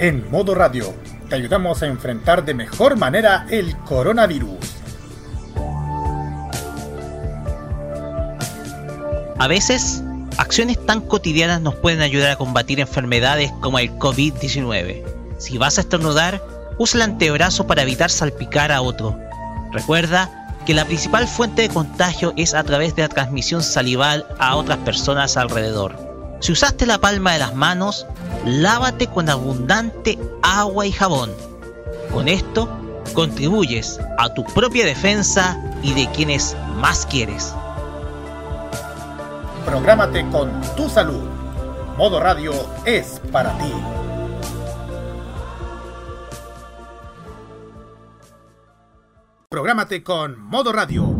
En modo radio, te ayudamos a enfrentar de mejor manera el coronavirus. A veces, acciones tan cotidianas nos pueden ayudar a combatir enfermedades como el COVID-19. Si vas a estornudar, usa el antebrazo para evitar salpicar a otro. Recuerda que la principal fuente de contagio es a través de la transmisión salival a otras personas alrededor. Si usaste la palma de las manos, lávate con abundante agua y jabón. Con esto, contribuyes a tu propia defensa y de quienes más quieres. Prográmate con tu salud. Modo Radio es para ti. Prográmate con Modo Radio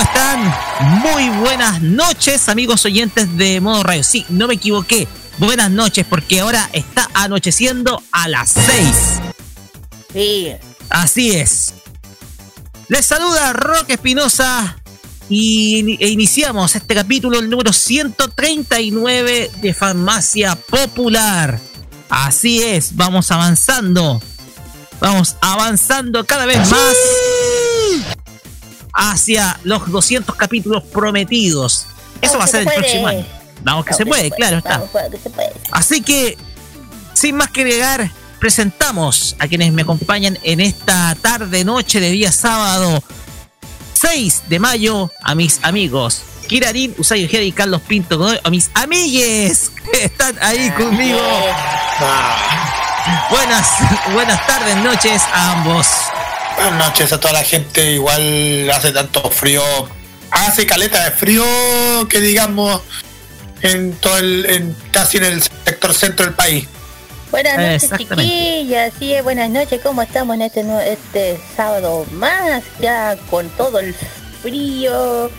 ¿Cómo están? Muy buenas noches, amigos oyentes de Modo Radio. Sí, no me equivoqué. Buenas noches, porque ahora está anocheciendo a las 6. Sí. Así es. Les saluda Roque Espinosa y e iniciamos este capítulo, el número 139 de Farmacia Popular. Así es, vamos avanzando. Vamos avanzando cada vez más hacia los 200 capítulos prometidos. Eso va a ser el próximo año. Vamos que, se, puede, claro está. Así que, sin más que agregar, presentamos a quienes me acompañan en esta tarde, noche de día sábado 6 de mayo a mis amigos. Kirarin, Usayo Ojeda y Carlos Pinto, a mis amigues que están ahí conmigo. Buenas, buenas tardes, noches a ambos. Buenas noches a toda la gente. Igual hace tanto frío. Hace caleta de frío que digamos en todo el, en, casi en el sector centro del país. Buenas noches chiquillas, sí, buenas noches, ¿cómo estamos en este este sábado más? Ya con todo el frío,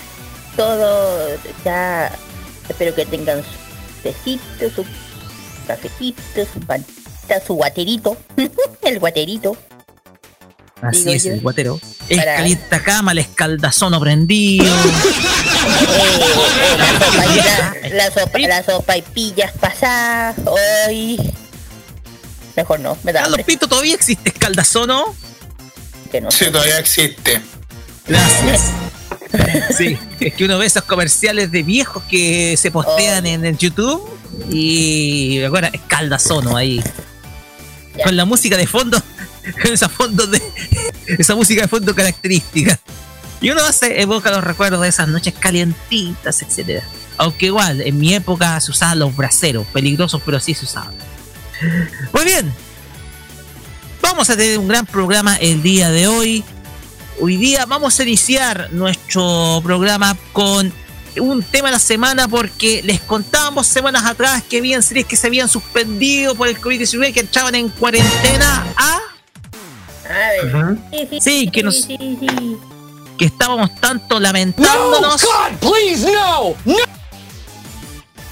todo ya espero que tengan su tecito, su cafecito, su pantita, su guaterito, el guaterito. Así es, el guatero. Es calienta cama, el escaldazono prendido. la, sopa, la, sopa, y pillas pasadas. Hoy. Mejor no, me da. Carlos Pito, ¿todavía existe escaldazono? Que no sí, todavía existe. Gracias. sí, es que uno ve esos comerciales de viejos que se postean en, en, YouTube y ahora escaldazono ahí. Con la música de fondo esa fondo de esa música de fondo característica. Y uno hace, evoca los recuerdos de esas noches calientitas, etcétera. Aunque igual, en mi época se usaban los braceros, peligrosos, pero sí se usaban. Muy bien. Vamos a tener un gran programa el día de hoy. Hoy día vamos a iniciar nuestro programa con un tema de la semana porque les contábamos semanas atrás que habían series que se habían suspendido por el COVID-19 que entraban en cuarentena a Sí, que nos. Que estábamos tanto lamentándonos. No,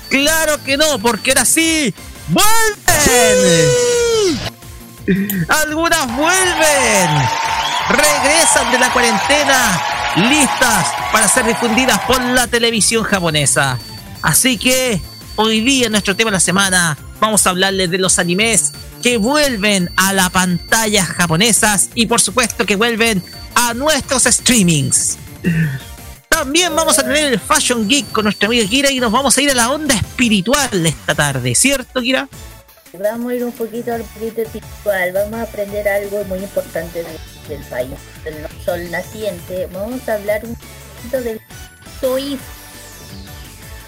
Claro que no, porque era así. ¡Vuelven! Algunas vuelven. Regresan de la cuarentena listas para ser difundidas por la televisión japonesa. Así que hoy día, nuestro tema de la semana, vamos a hablarles de los animes que vuelven a las pantallas japonesas y por supuesto que vuelven a nuestros streamings. También vamos a tener el Fashion Geek con nuestra amiga Kira y nos vamos a ir a la onda espiritual esta tarde, ¿cierto, Kira? Vamos a ir un poquito al poquito espiritual, vamos a aprender algo muy importante del, país, del sol naciente. Vamos a hablar un poquito del toismo.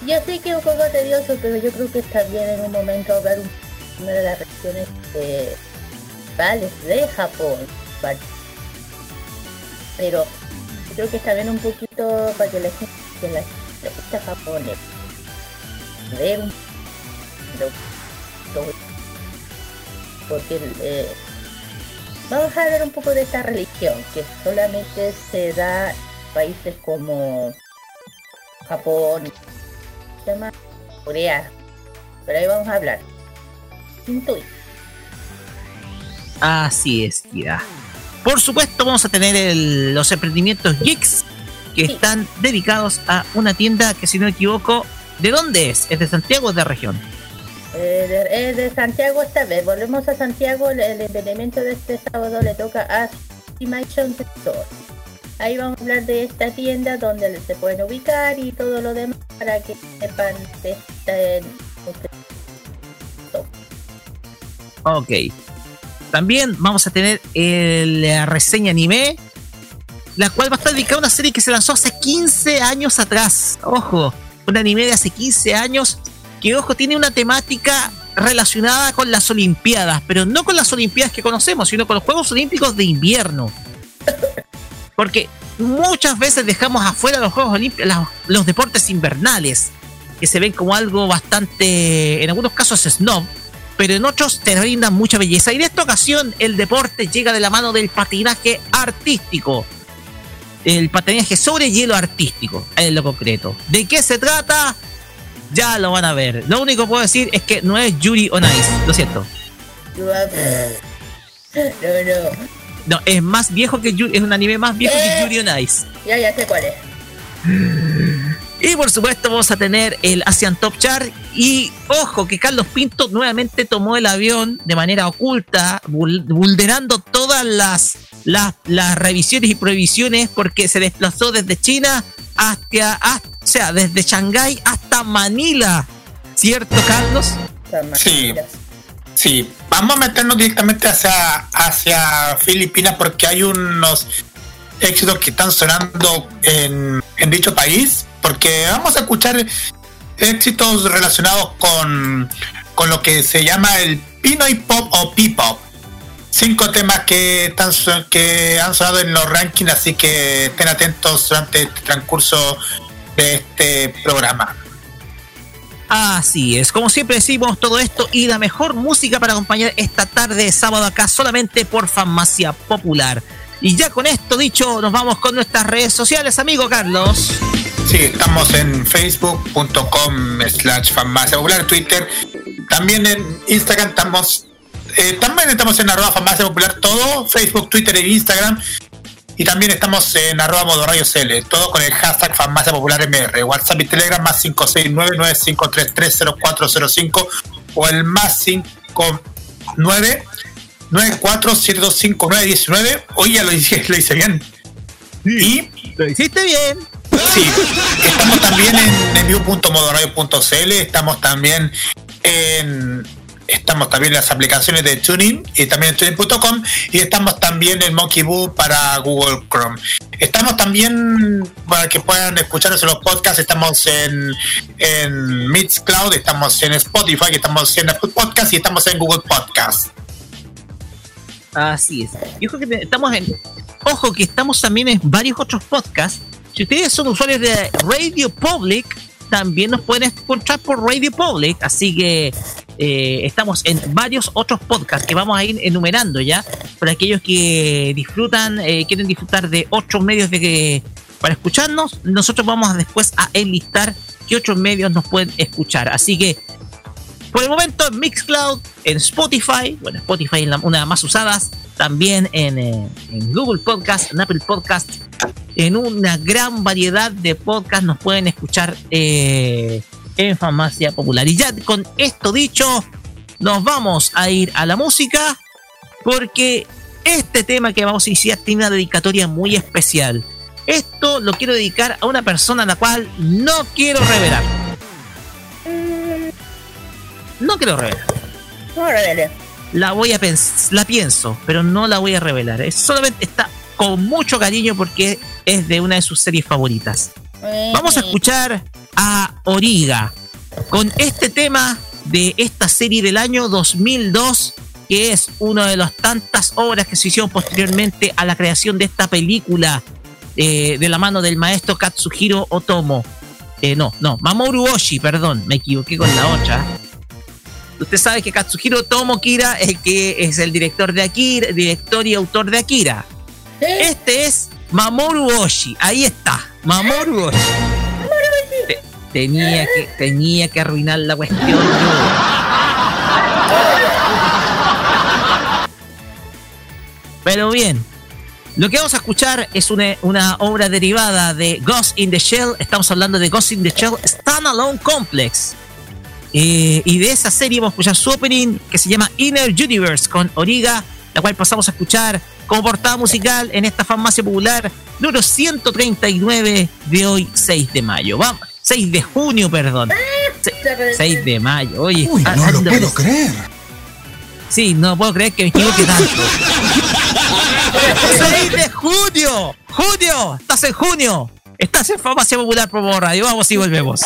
Yo sé que es un poco tedioso, pero yo creo que está bien en un momento hablar un una de las regiones principales de Japón. Pero creo que está un poquito para que la gente que la gente Japón ver un porque eh, vamos a ver un poco de esta religión que solamente se da países como Japón, Corea, pero ahí vamos a hablar. Así es, Kira. Por supuesto, vamos a tener los emprendimientos Geeks que están dedicados a una tienda que, si no me equivoco, ¿de dónde es? ¿Es de Santiago o de región? Eh, es de Santiago esta vez. Volvemos a Santiago. El, emprendimiento de este sábado le toca a Estimation Store. Ahí vamos a hablar de esta tienda donde se pueden ubicar y todo lo demás para que sepan de este, Ok. También vamos a tener la reseña anime, la cual va a estar dedicada a una serie que se lanzó hace 15 años atrás. Ojo, un anime de hace 15 años que, ojo, tiene una temática relacionada con las Olimpiadas, pero no con las Olimpiadas que conocemos, sino con los Juegos Olímpicos de invierno. Porque muchas veces dejamos afuera los Juegos Olímpicos, los deportes invernales, que se ven como algo bastante, en algunos casos, snob, pero en otros te brindan mucha belleza. Y en esta ocasión el deporte llega de la mano del patinaje artístico. El patinaje sobre hielo artístico, en lo concreto. ¿De qué se trata? Ya lo van a ver. Lo único que puedo decir es que no es Yuri on Ice, lo siento. No, no. No, es más viejo que Yuri, es un anime más viejo que. Yuri on Ice. Ya, ya sé cuál es. Y por supuesto vamos a tener el Asian Top Chart. Y ojo que Carlos Pinto nuevamente tomó el avión de manera oculta, vulnerando todas las, las, revisiones y prohibiciones porque se desplazó desde China hasta, o sea, desde Shanghái hasta Manila. ¿Cierto, Carlos? Sí. Sí, vamos a meternos directamente hacia, hacia Filipinas porque hay unos éxitos que están sonando en, dicho país porque vamos a escuchar éxitos relacionados con, con lo que se llama el Pinoy Pop o P-Pop. Cinco temas que, están, que han sonado en los rankings, así que estén atentos durante el transcurso de este programa. Así es, como siempre decimos todo esto y la mejor música para acompañar esta tarde de sábado acá solamente por Farmacia Popular. Y ya con esto dicho, nos vamos con nuestras redes sociales, amigo Carlos. Sí, estamos en facebook.com slash farmacia popular, Twitter, también en Instagram estamos, eh, también estamos en arroba farmacia popular, todo, Facebook, Twitter e Instagram. Y también estamos en arroba modo radio CL, todo con el hashtag farmacia popular MR, WhatsApp y Telegram más 569-9533-0405 o el más 59 94725 Hoy ya lo hice, lo hice bien. y lo hiciste bien. Sí, estamos también en enview.modoradio.cl, estamos también en estamos también en las aplicaciones de Tuning y también en tuning.com y estamos también en Monkey Boo para Google Chrome. Estamos también para que puedan escucharnos en los podcasts, estamos en, en Mixcloud, estamos en Spotify, estamos en Apple Podcast y estamos en Google Podcast. Así es. Y ojo que estamos en ojo que estamos también en varios otros podcasts si ustedes son usuarios de Radio Public, también nos pueden encontrar por Radio Public. Así que eh, estamos en varios otros podcasts que vamos a ir enumerando ya. Para aquellos que disfrutan, eh, quieren disfrutar de otros medios de para escucharnos, nosotros vamos después a enlistar qué otros medios nos pueden escuchar. Así que por el momento en Mixcloud, en Spotify, bueno, Spotify es una de las más usadas, también en, eh, en Google Podcast, en Apple Podcast, en una gran variedad de podcasts nos pueden escuchar eh, en Farmacia Popular. Y ya con esto dicho, nos vamos a ir a la música porque este tema que vamos a iniciar tiene una dedicatoria muy especial. Esto lo quiero dedicar a una persona a la cual no quiero revelar. No quiero revelar. No La voy a pensar, la pienso, pero no la voy a revelar. Es solamente está con mucho cariño porque es de una de sus series favoritas. Vamos a escuchar a Origa con este tema de esta serie del año 2002 que es una de las tantas obras que se hicieron posteriormente a la creación de esta película eh, de la mano del maestro Katsuhiro Otomo. Eh, no, no, Mamoru Oshii, perdón, me equivoqué con la otra. Usted sabe que Katsuhiro Otomo Kira es el que es el director de Akira, director y autor de Akira. Este es Mamoru Oshii, ahí está, Mamoru Oshii. tenía que, tenía que arruinar la cuestión. Pero bien, lo que vamos a escuchar es una, obra derivada de Ghost in the Shell. Estamos hablando de Ghost in the Shell Standalone Complex. Eh, y de esa serie vamos a escuchar su opening que se llama Inner Universe con Origa, la cual pasamos a escuchar como portada musical en esta farmacia popular número 139 de hoy, 6 de mayo. Vamos, 6 de junio, perdón. 6 de mayo. Oye, Uy, no lo puedo creer. Sí, no puedo creer que me equivoque tanto. ¡6 de junio! ¡Junio! ¡Estás en junio! Estás en Farmacia Popular Promo Radio. Vamos y volvemos.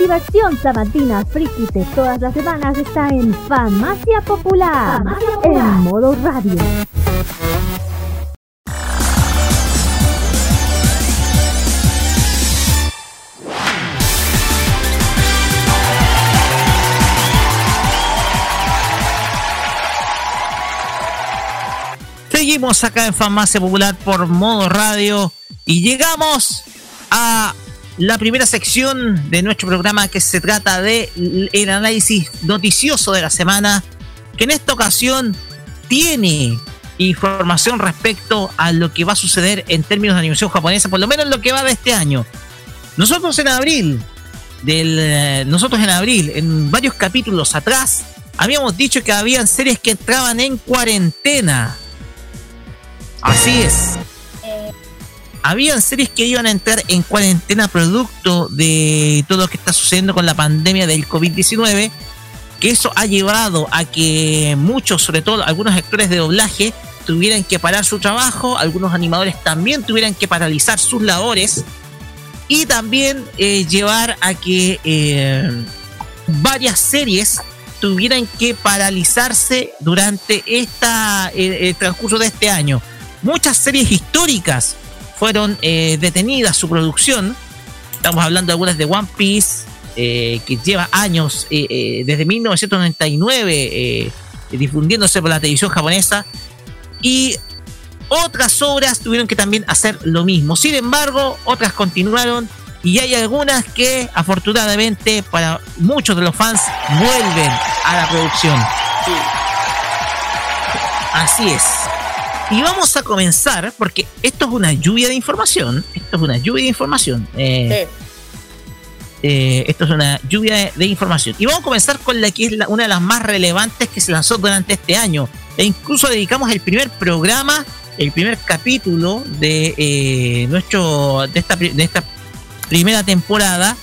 Diversión sabatina friki de todas las semanas está en Farmacia Popular, en modo radio. Seguimos acá en Farmacia Popular por modo radio y llegamos a la primera sección de nuestro programa que se trata de el análisis noticioso de la semana, que en esta ocasión tiene información respecto a lo que va a suceder en términos de animación japonesa, por lo menos lo que va de este año. Nosotros en abril, eh, nosotros en abril, en varios capítulos atrás, habíamos dicho que habían series que entraban en cuarentena. Así es habían series que iban a entrar en cuarentena producto de todo lo que está sucediendo con la pandemia del COVID-19, que eso ha llevado a que muchos, sobre todo algunos actores de doblaje, tuvieran que parar su trabajo, algunos animadores también tuvieran que paralizar sus labores y también eh, llevar a que eh, varias series tuvieran que paralizarse durante esta, eh, el transcurso de este año. Muchas series históricas fueron eh, detenidas su producción. Estamos hablando de algunas de One Piece, eh, que lleva años, eh, desde 1999, difundiéndose por la televisión japonesa. Y otras obras tuvieron que también hacer lo mismo. Sin embargo, otras continuaron y hay algunas que afortunadamente para muchos de los fans vuelven a la producción. Así es. Y vamos a comenzar, porque esto es una lluvia de información. Esto es una lluvia de información. Eh, eh, esto es una lluvia de, información. Y vamos a comenzar con la que es una de las más relevantes que se lanzó durante este año. E incluso dedicamos el primer programa, el primer capítulo de eh, nuestro de esta, de esta primera temporada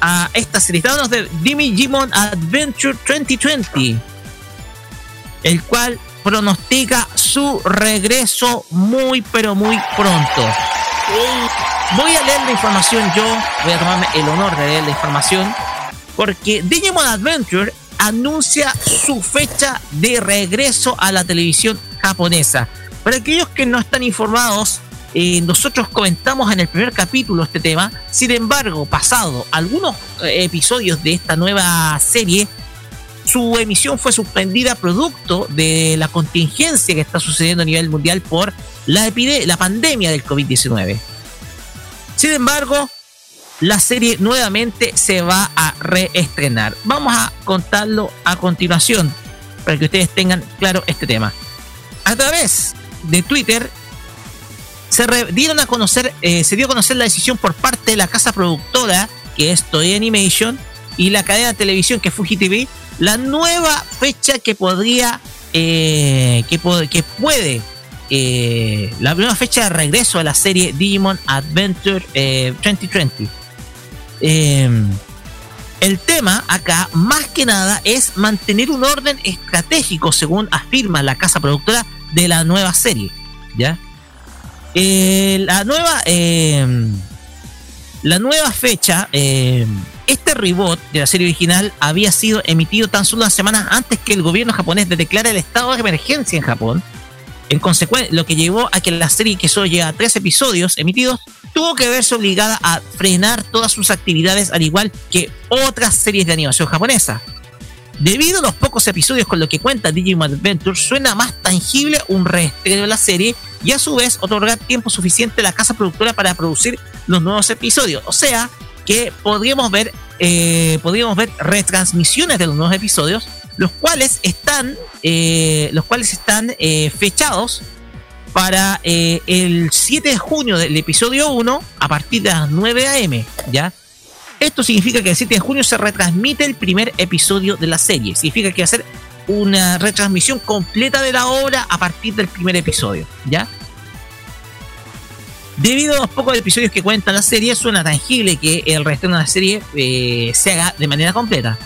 a esta serie. Estamos de Digimon Adventure 2020. El cual pronostica su regreso muy pero muy pronto. Voy a leer la información yo, voy a tomarme el honor de leer la información, porque Digimon Adventure anuncia su fecha de regreso a la televisión japonesa. Para aquellos que no están informados, eh, nosotros comentamos en el primer capítulo este tema. Sin embargo, pasado algunos eh, episodios de esta nueva serie, su emisión fue suspendida producto de la contingencia que está sucediendo a nivel mundial por la, la pandemia del COVID-19. Sin embargo, la serie nuevamente se va a reestrenar. Vamos a contarlo a continuación para que ustedes tengan claro este tema. A través de Twitter se dieron a conocer, eh, se dio a conocer la decisión por parte de la casa productora que es Toei Animation y la cadena de televisión que es Fuji TV la nueva fecha que podría, eh, que, puede, eh, la nueva fecha de regreso a la serie Digimon Adventure 2020. Eh, em, el tema acá, más que nada, es mantener un orden estratégico, según afirma la casa productora de la nueva serie. ¿Ya? la nueva. Em, la nueva fecha. Este reboot de la serie original había sido emitido tan solo unas semanas antes que el gobierno japonés declara el estado de emergencia en Japón. En consecuencia, lo que llevó a que la serie, que solo llega a tres episodios emitidos, tuvo que verse obligada a frenar todas sus actividades, al igual que otras series de animación japonesa. Debido a los pocos episodios con lo que cuenta Digimon Adventure, suena más tangible un reestreno de la serie y a su vez otorgar tiempo suficiente a la casa productora para producir los nuevos episodios. O sea, que podríamos ver, eh, podríamos ver retransmisiones de los nuevos episodios, los cuales están, eh, los cuales están eh, fechados para el 7 de junio del episodio 1 a partir de las 9 am, ¿ya? Esto significa que el 7 de junio se retransmite el primer episodio de la serie. Significa que va a ser una retransmisión completa de la obra a partir del primer episodio, ¿ya? Debido a los pocos episodios que cuenta la serie, suena tangible que el resto de la serie eh, se haga de manera completa.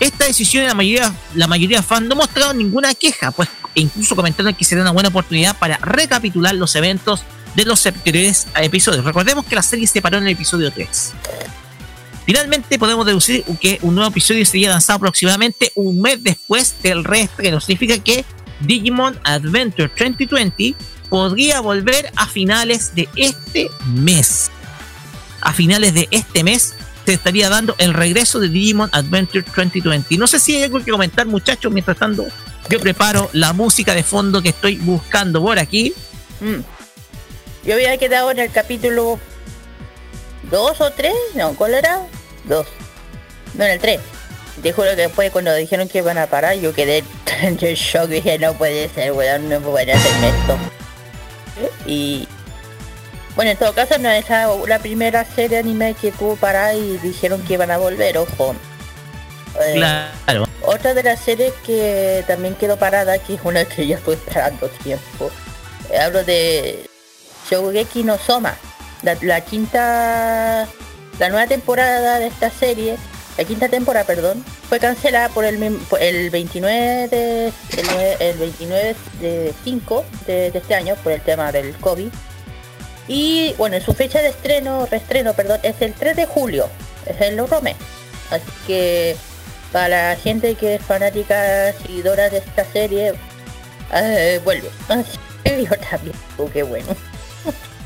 Esta decisión la mayoría, de fans no mostraron ninguna queja, pues incluso comentaron que sería una buena oportunidad para recapitular los eventos de los anteriores episodios. Recordemos que la serie se paró en el episodio 3. Finalmente podemos deducir que un nuevo episodio sería lanzado aproximadamente un mes después del reestreno. Significa que Digimon Adventure 2020 podría volver a finales de este mes. A finales de este mes se estaría dando el regreso de Digimon Adventure 2020. No sé si hay algo que comentar, muchachos, mientras tanto yo preparo la música de fondo que estoy buscando por aquí. Mm. Yo había quedado en el capítulo 2 o 3, no, ¿cuál era? 2. No, en el 3. Te juro que después cuando dijeron que iban a parar, yo quedé en shock dije, no puede ser, weón, no pueden hacerme esto. Y bueno, en todo caso no es la, primera serie anime que tuvo parar y dijeron que iban a volver, ojo. Eh, claro. Otra de las series que también quedó parada, que es una que ya estoy esperando tiempo. Eh, hablo de Shogeki no Soma, la, quinta, la nueva temporada de esta serie, la quinta temporada, perdón, fue cancelada por el, el 29 de el, 29 de 5 de, este año por el tema del COVID. Y bueno, su fecha de estreno, reestreno, perdón, es el 3 de julio, es el Rome. Así que para la gente que es fanática, seguidora de esta serie, eh, vuelve. Yo también, oh, qué bueno.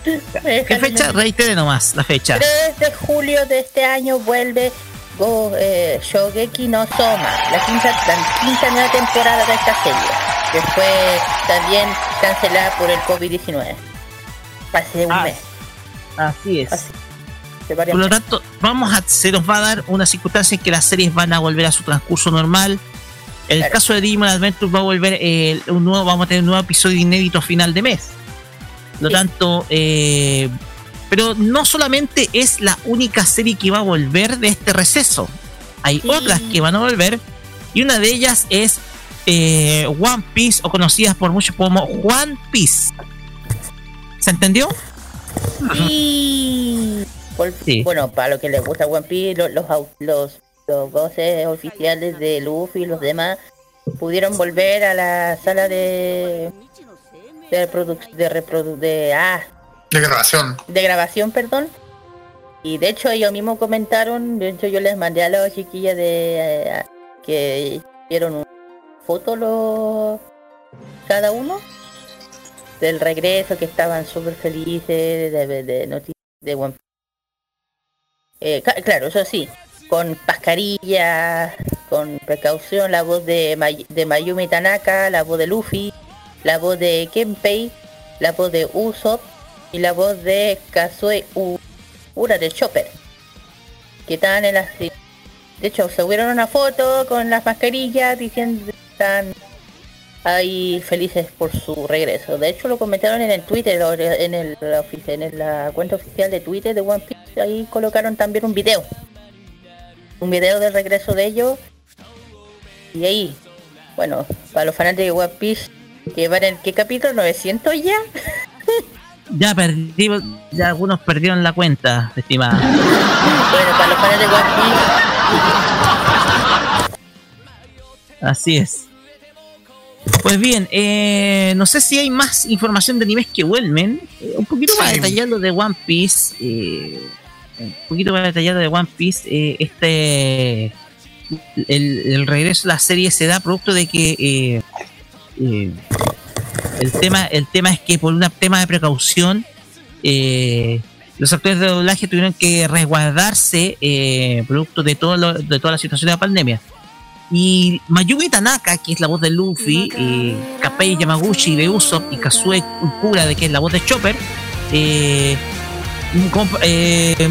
¿Qué fecha? Reitere nomás la fecha. 3 de julio de este año vuelve Go, eh, Shogeki no Soma, la quinta, la quinta nueva temporada de esta serie, que fue también cancelada por el COVID-19. Hace un ah, mes. Así es. Por lo tanto, vamos a, se nos va a dar una circunstancia en que las series van a volver a su transcurso normal. El caso de Digimon Adventure va a volver, eh, un nuevo, vamos a tener un nuevo episodio inédito a final de mes. Por lo tanto, eh, pero no solamente es la única serie que va a volver de este receso. Hay otras que van a volver y una de ellas es eh, One Piece o conocidas por muchos como One Piece. ¿Se entendió? Sí. Bueno, para los que les gusta One Piece, los, los, los, voces oficiales de Luffy y los demás pudieron volver a la sala de de de reprodu de ah de grabación. De grabación perdón. Y de hecho ellos mismos comentaron de hecho yo les mandé a los chiquillas de eh, que hicieron una foto los cada uno del regreso que estaban súper felices de, de, noticias de One eh, claro eso sí con mascarilla con precaución la voz de, de Mayumi Tanaka la voz de Luffy la voz de Kenpei, la voz de Usopp y la voz de Kazue Ura de Chopper. Que están en las... De hecho, subieron una foto con las mascarillas diciendo que están ahí felices por su regreso. De hecho, lo comentaron en el Twitter, en, el, en la cuenta oficial de Twitter de One Piece. Ahí colocaron también un video. Un video del regreso de ellos. Y ahí, bueno, para los fanáticos de One Piece, que van en qué capítulo 900 ya. Ya perdí, ya algunos perdieron la cuenta, estimada. bueno, para los fans de Así es. Pues bien, eh, no sé si hay más información de animes que vuelven. Eh, un poquito más detallado de One Piece. Eh, un poquito más detallado de One Piece. este. El, el, regreso de la serie se da producto de que eh, el tema el tema es que por un tema de precaución eh, los actores de doblaje tuvieron que resguardarse eh, producto de todo de toda la situación de la pandemia. Y Mayumi Tanaka que es la voz de Luffy eh, Kapei Yamaguchi de Usopp y Kazue Ukura de que es la voz de Chopper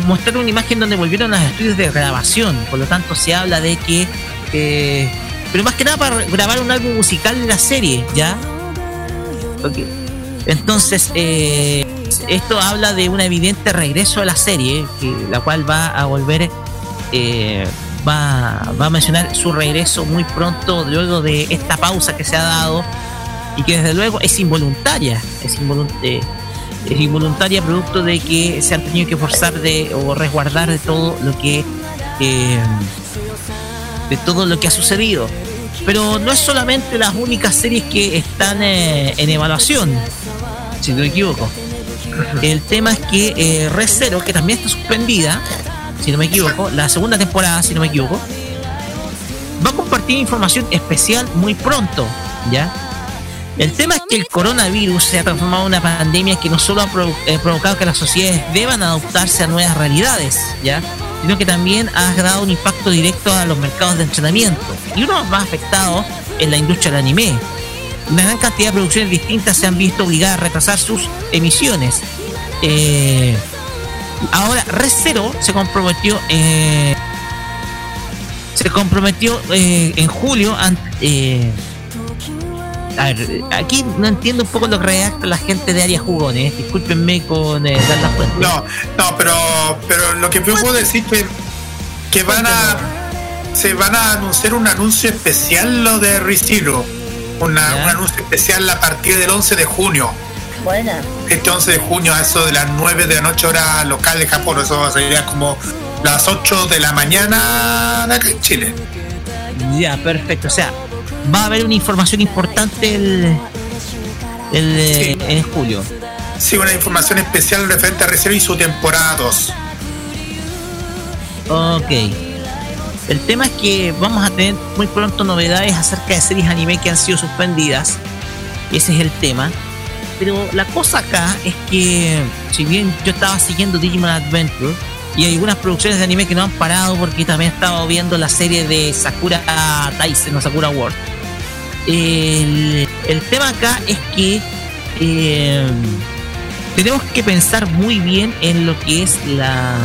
mostraron una imagen donde volvieron a los estudios de grabación. Por lo tanto se habla de que pero más que nada para grabar un álbum musical de la serie, ¿ya? Entonces, eh, esto habla de un evidente regreso a la serie, que, la cual va a volver, eh, va, a mencionar su regreso muy pronto, luego de esta pausa que se ha dado, y que desde luego es involuntaria, es, eh, es involuntaria producto de que se han tenido que forzar de o resguardar de todo lo que de todo lo que ha sucedido. Pero no es solamente las únicas series que están eh, en evaluación, si no me equivoco. El tema es que eh, Red Zero, que también está suspendida, si no me equivoco, la segunda temporada, si no me equivoco, va a compartir información especial muy pronto, ¿ya? El tema es que el coronavirus se ha transformado en una pandemia que no solo ha eh, provocado que las sociedades deban adaptarse a nuevas realidades, ¿ya? Sino que también ha dado un impacto directo a los mercados de entrenamiento. Y uno más afectados es la industria del anime. Una gran cantidad de producciones distintas se han visto obligadas a retrasar sus emisiones. Eh, ahora, Recero se comprometió eh, se comprometió eh, en julio ante, a ver, aquí no entiendo un poco lo que redacta la gente de Área Jugones. Discúlpenme con eh, dar la fuente. No, no, pero, pero lo que puedo decir que, que van a se van a anunciar un anuncio especial lo de Riciro. Una, un anuncio especial a partir del 11 de junio. Buena. Este 11 de junio, a eso de las 9 de la noche, hora local de Japón. Eso sería como las 8 de la mañana de acá en Chile. Ya, perfecto. O sea, va a haber una información importante el, el en julio. Sí, una información especial referente a Reserva y su temporada 2. Ok. El tema es que vamos a tener muy pronto novedades acerca de series anime que han sido suspendidas. Ese es el tema. Pero la cosa acá es que, si bien yo estaba siguiendo Digimon Adventure, y hay algunas producciones de anime que no han parado porque también he estado viendo la serie de Sakura Taisen o Sakura World el, tema acá es que eh, tenemos que pensar muy bien en lo que es la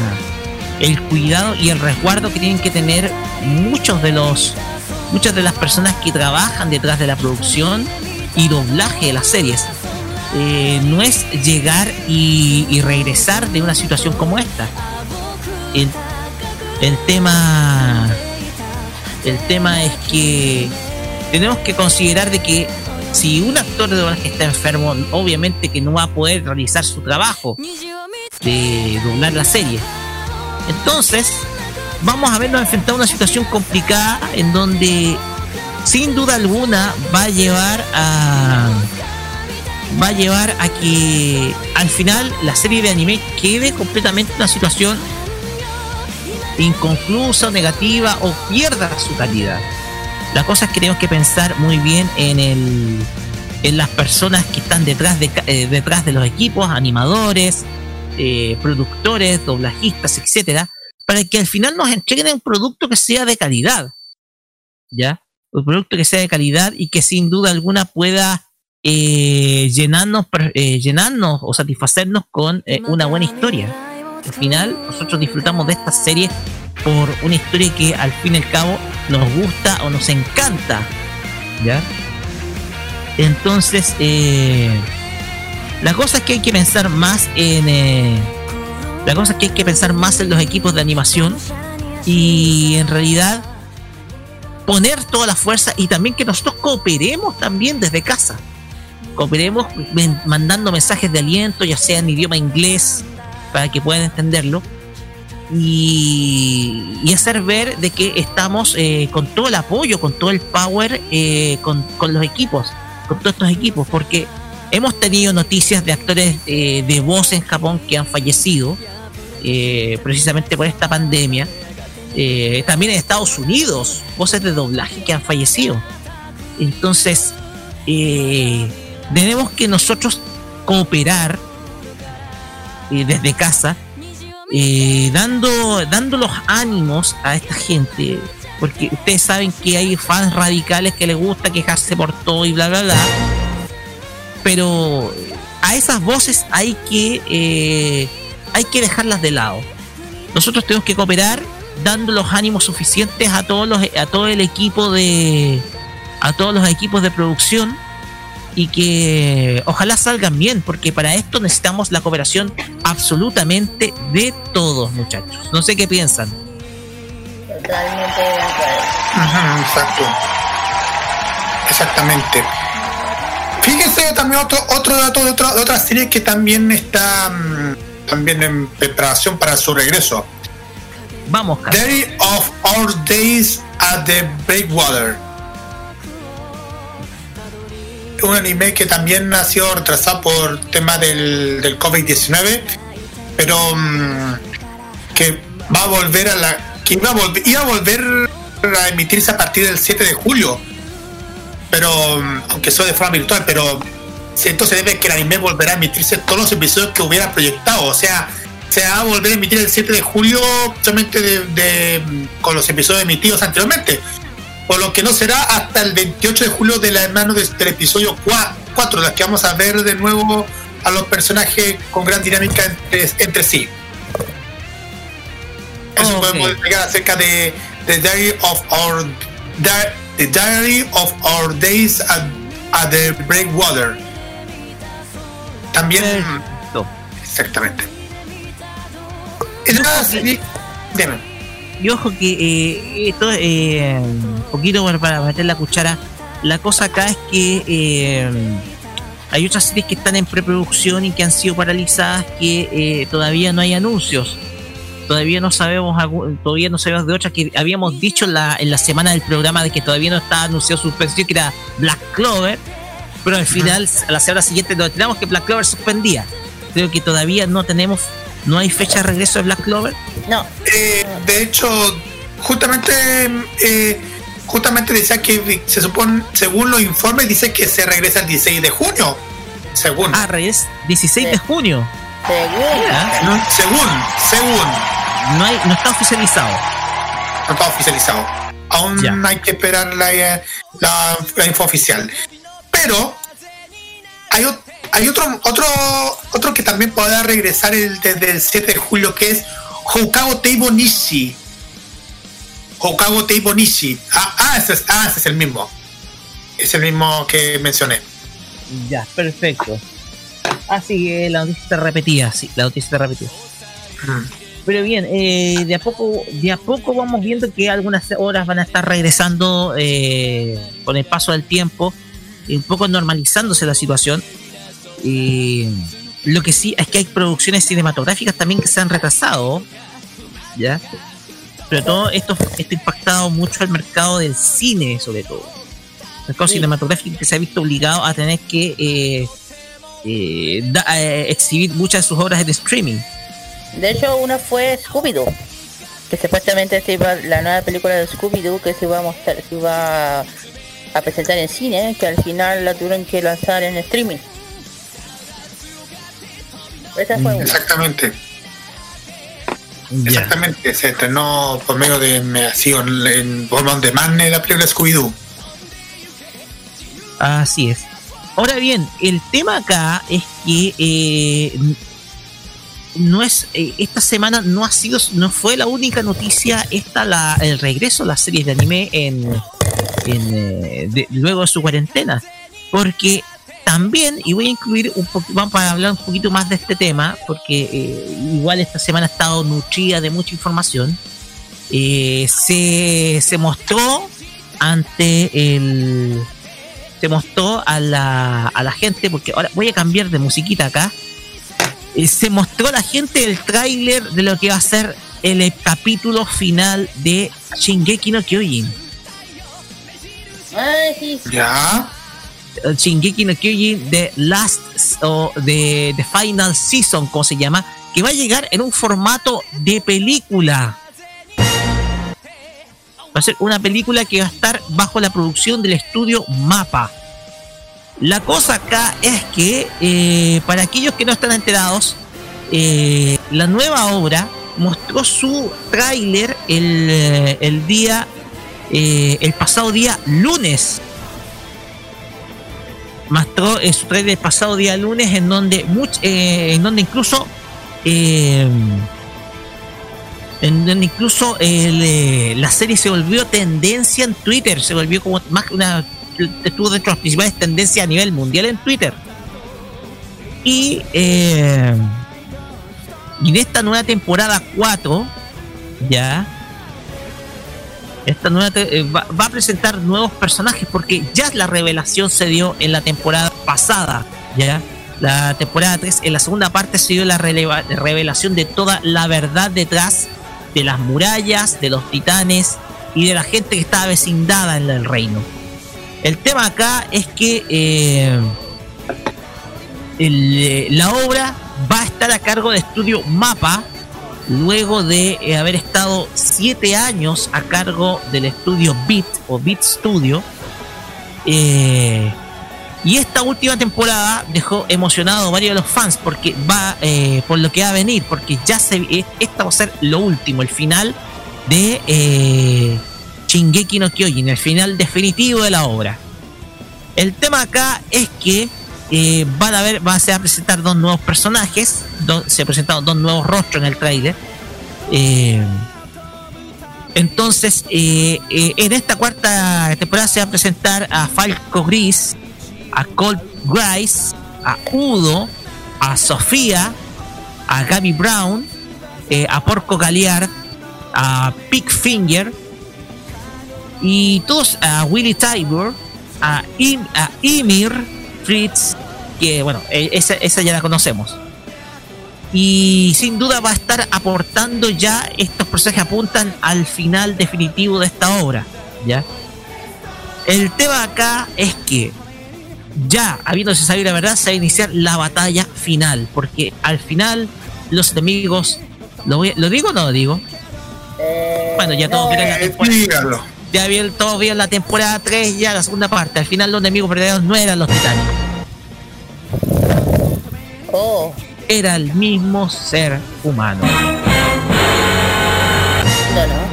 el cuidado y el resguardo que tienen que tener muchos de los muchas de las personas que trabajan detrás de la producción y doblaje de las series. Eh, no es llegar y, regresar de una situación como esta. El, el tema el tema es que tenemos que considerar de que si un actor de doblaje está enfermo, obviamente que no va a poder realizar su trabajo de doblar la serie. Entonces, vamos a vernos enfrentado a una situación complicada en donde sin duda alguna va a llevar a va a llevar a que al final la serie de anime quede completamente en una situación inconclusa, negativa o pierda su calidad. La cosa es que tenemos que pensar muy bien en el en las personas que están detrás de, eh, detrás de los equipos, animadores, eh, productores, doblajistas, etcétera, para que al final nos entreguen un producto que sea de calidad. ¿Ya? Un producto que sea de calidad y que sin duda alguna pueda eh, llenarnos, llenarnos o satisfacernos con una buena historia. Al final, nosotros disfrutamos de esta serie por una historia que al fin y al cabo nos gusta o nos encanta. ¿Ya? Entonces, eh, la cosa que hay que pensar más en. Eh, la cosa que hay que pensar más en los equipos de animación y en realidad poner toda la fuerza y también que nosotros cooperemos también desde casa. Cooperemos mandando mensajes de aliento, ya sea en idioma inglés, para que puedan entenderlo y, hacer ver de que estamos eh, con todo el apoyo, con todo el power, eh, con, los equipos, con todos estos equipos, porque hemos tenido noticias de actores eh, de voz en Japón que han fallecido precisamente por esta pandemia. también en Estados Unidos, voces de doblaje que han fallecido. Entonces, tenemos que nosotros cooperar desde casa eh, dando, dando los ánimos a esta gente, porque ustedes saben que hay fans radicales que les gusta quejarse por todo y bla, bla, bla, pero a esas voces hay que, eh, hay que dejarlas de lado. Nosotros tenemos que cooperar dando los ánimos suficientes a todos los, a todo el equipo de, a todos los equipos de producción y que ojalá salgan bien, porque para esto necesitamos la cooperación absolutamente de todos, muchachos. No sé qué piensan. Totalmente de exacto. Exactamente. Fíjense también otro, otro dato de otra, de otra serie que también está mm, también en preparación para su regreso. Vamos, Day of Our Days at the Breakwater un anime que también ha sido retrasado por tema del, del COVID-19, pero mm, que va a volver a la. que iba a, volver, iba a volver a emitirse a partir del 7 de julio. Pero, aunque sea de forma virtual, pero esto se debe que el anime volverá a emitirse todos los episodios que hubiera proyectado. O sea, se va a volver a emitir el 7 de julio solamente de, con los episodios emitidos anteriormente. Por lo que no será hasta el 28 de julio de la mano del episodio 4, las que vamos a ver de nuevo a los personajes con gran dinámica entre, sí. Eso podemos explicar acerca de The Diary of Our The Diary of Our Days at, at the Breakwater. También. Exactamente. Y ojo que eh, esto, eh, un poquito para meter la cuchara, la cosa acá es que eh, hay otras series que están en preproducción y que han sido paralizadas que eh, todavía no hay anuncios. Todavía no sabemos todavía no sabemos de otras que habíamos dicho en la, en la semana del programa de que todavía no está anunciado suspensión, que era Black Clover, pero al final, a la semana siguiente nos enteramos que Black Clover suspendía. Creo que todavía no tenemos, no hay fecha de regreso de Black Clover. No. Eh, de hecho, justamente eh, justamente decía que se supone, según los informes, dice que se regresa el 16 de junio. Según. Ah, es 16 de junio. Según. según, según. No, hay, no está oficializado. No está oficializado. Aún hay que esperar la, la, la, info oficial. Pero hay, hay otro, otro, otro que también podrá regresar el, desde el 7 de julio, que es Hokago Teibo Nishi Hokago Teibo Nishi. Ah, ah, ese es, ah, ese es el mismo. Es el mismo que mencioné. Ya, perfecto. Ah, sí, la noticia está repetida, sí, la noticia está repetida. Mm. Pero bien, eh, de a poco, de a poco vamos viendo que algunas horas van a estar regresando eh, con el paso del tiempo, y un poco normalizándose la situación. Y lo que sí es que hay producciones cinematográficas también que se han retrasado, ¿ya? Pero todo esto está impactado mucho al mercado del cine, sobre todo. El mercado cinematográfico que se ha visto obligado a tener que eh, eh, eh, exhibir muchas de sus obras en streaming. De hecho, una fue Scooby-Doo, que supuestamente se iba, la nueva película de Scooby-Doo que se iba a mostrar, se iba a presentar en cine, que al final la tuvieron que lanzar en streaming. Esa fue una. Exactamente. Exactamente, se estrenó por medio de así en forma de man la película Scooby-Doo. Así es. Ahora bien, el tema acá es que eh, no es eh, esta semana no ha sido no fue la única noticia esta la el regreso de las series de anime en, en eh, luego de su cuarentena porque también y voy a incluir un poco vamos a hablar un poquito más de este tema porque igual esta semana ha estado nutrida de mucha información se, se mostró ante el se mostró a la, a la gente, porque ahora voy a cambiar de musiquita acá, eh, se mostró a la gente el tráiler de lo que va a ser el capítulo final de Shingeki no Kyojin. Ya. Shingeki no Kyojin The Last o de Final Season, como se llama, que va a llegar en un formato de película. Va a ser una película que va a estar bajo la producción del estudio Mapa. La cosa acá es que, eh, para aquellos que no están enterados, eh, la nueva obra mostró su tráiler el, eh, el, día, el pasado día lunes. Mostró su tráiler el pasado día lunes en donde, en donde incluso en donde incluso eh, la serie se volvió tendencia en Twitter, se volvió como más una estuvo dentro de las principales tendencias a nivel mundial en Twitter. Y, eh, en esta nueva temporada 4, ya, esta nueva eh, va, a presentar nuevos personajes porque ya la revelación se dio en la temporada pasada, ya. La temporada 3, en la segunda parte se dio la revelación de toda la verdad detrás de las murallas, de los titanes y de la gente que estaba vecindada en el reino. El tema acá es que eh, eh, la obra va a estar a cargo de estudio Mapa, luego de eh, haber estado siete años a cargo del estudio Beat o Beat Studio. Eh, y esta última temporada dejó emocionado a varios de los fans porque va eh, por lo que va a venir, porque ya se esta va a ser lo último, el final de eh, Shingeki no Kyojin, el final definitivo de la obra. El tema acá es que eh, van a ver, va a, ser a presentar dos nuevos personajes, se han presentado dos nuevos rostros en el trailer. Eh, entonces, en esta cuarta temporada se va a presentar a Falco Gris, a Colt Grice, a Udo, a Sofía, a Gaby Brown, eh, a Porco Galeard, a Pig Finger y todos a Willy Tybur, a, a Ymir Fritz, que bueno, e, esa, esa ya la conocemos. Y sin duda va a estar aportando ya estos personajes apuntan al final definitivo de esta obra, ¿ya? El tema acá es que ya habiéndose sabido la verdad, se va a iniciar la batalla final. Porque al final, los enemigos. ¿Lo, ¿lo digo o no lo digo? Eh, bueno, ya todos la temporada. Ya bien, todos vieron la temporada 3, ya la segunda parte. Al final, los enemigos verdaderos no eran los titanes. Oh. Era el mismo ser humano. No, no.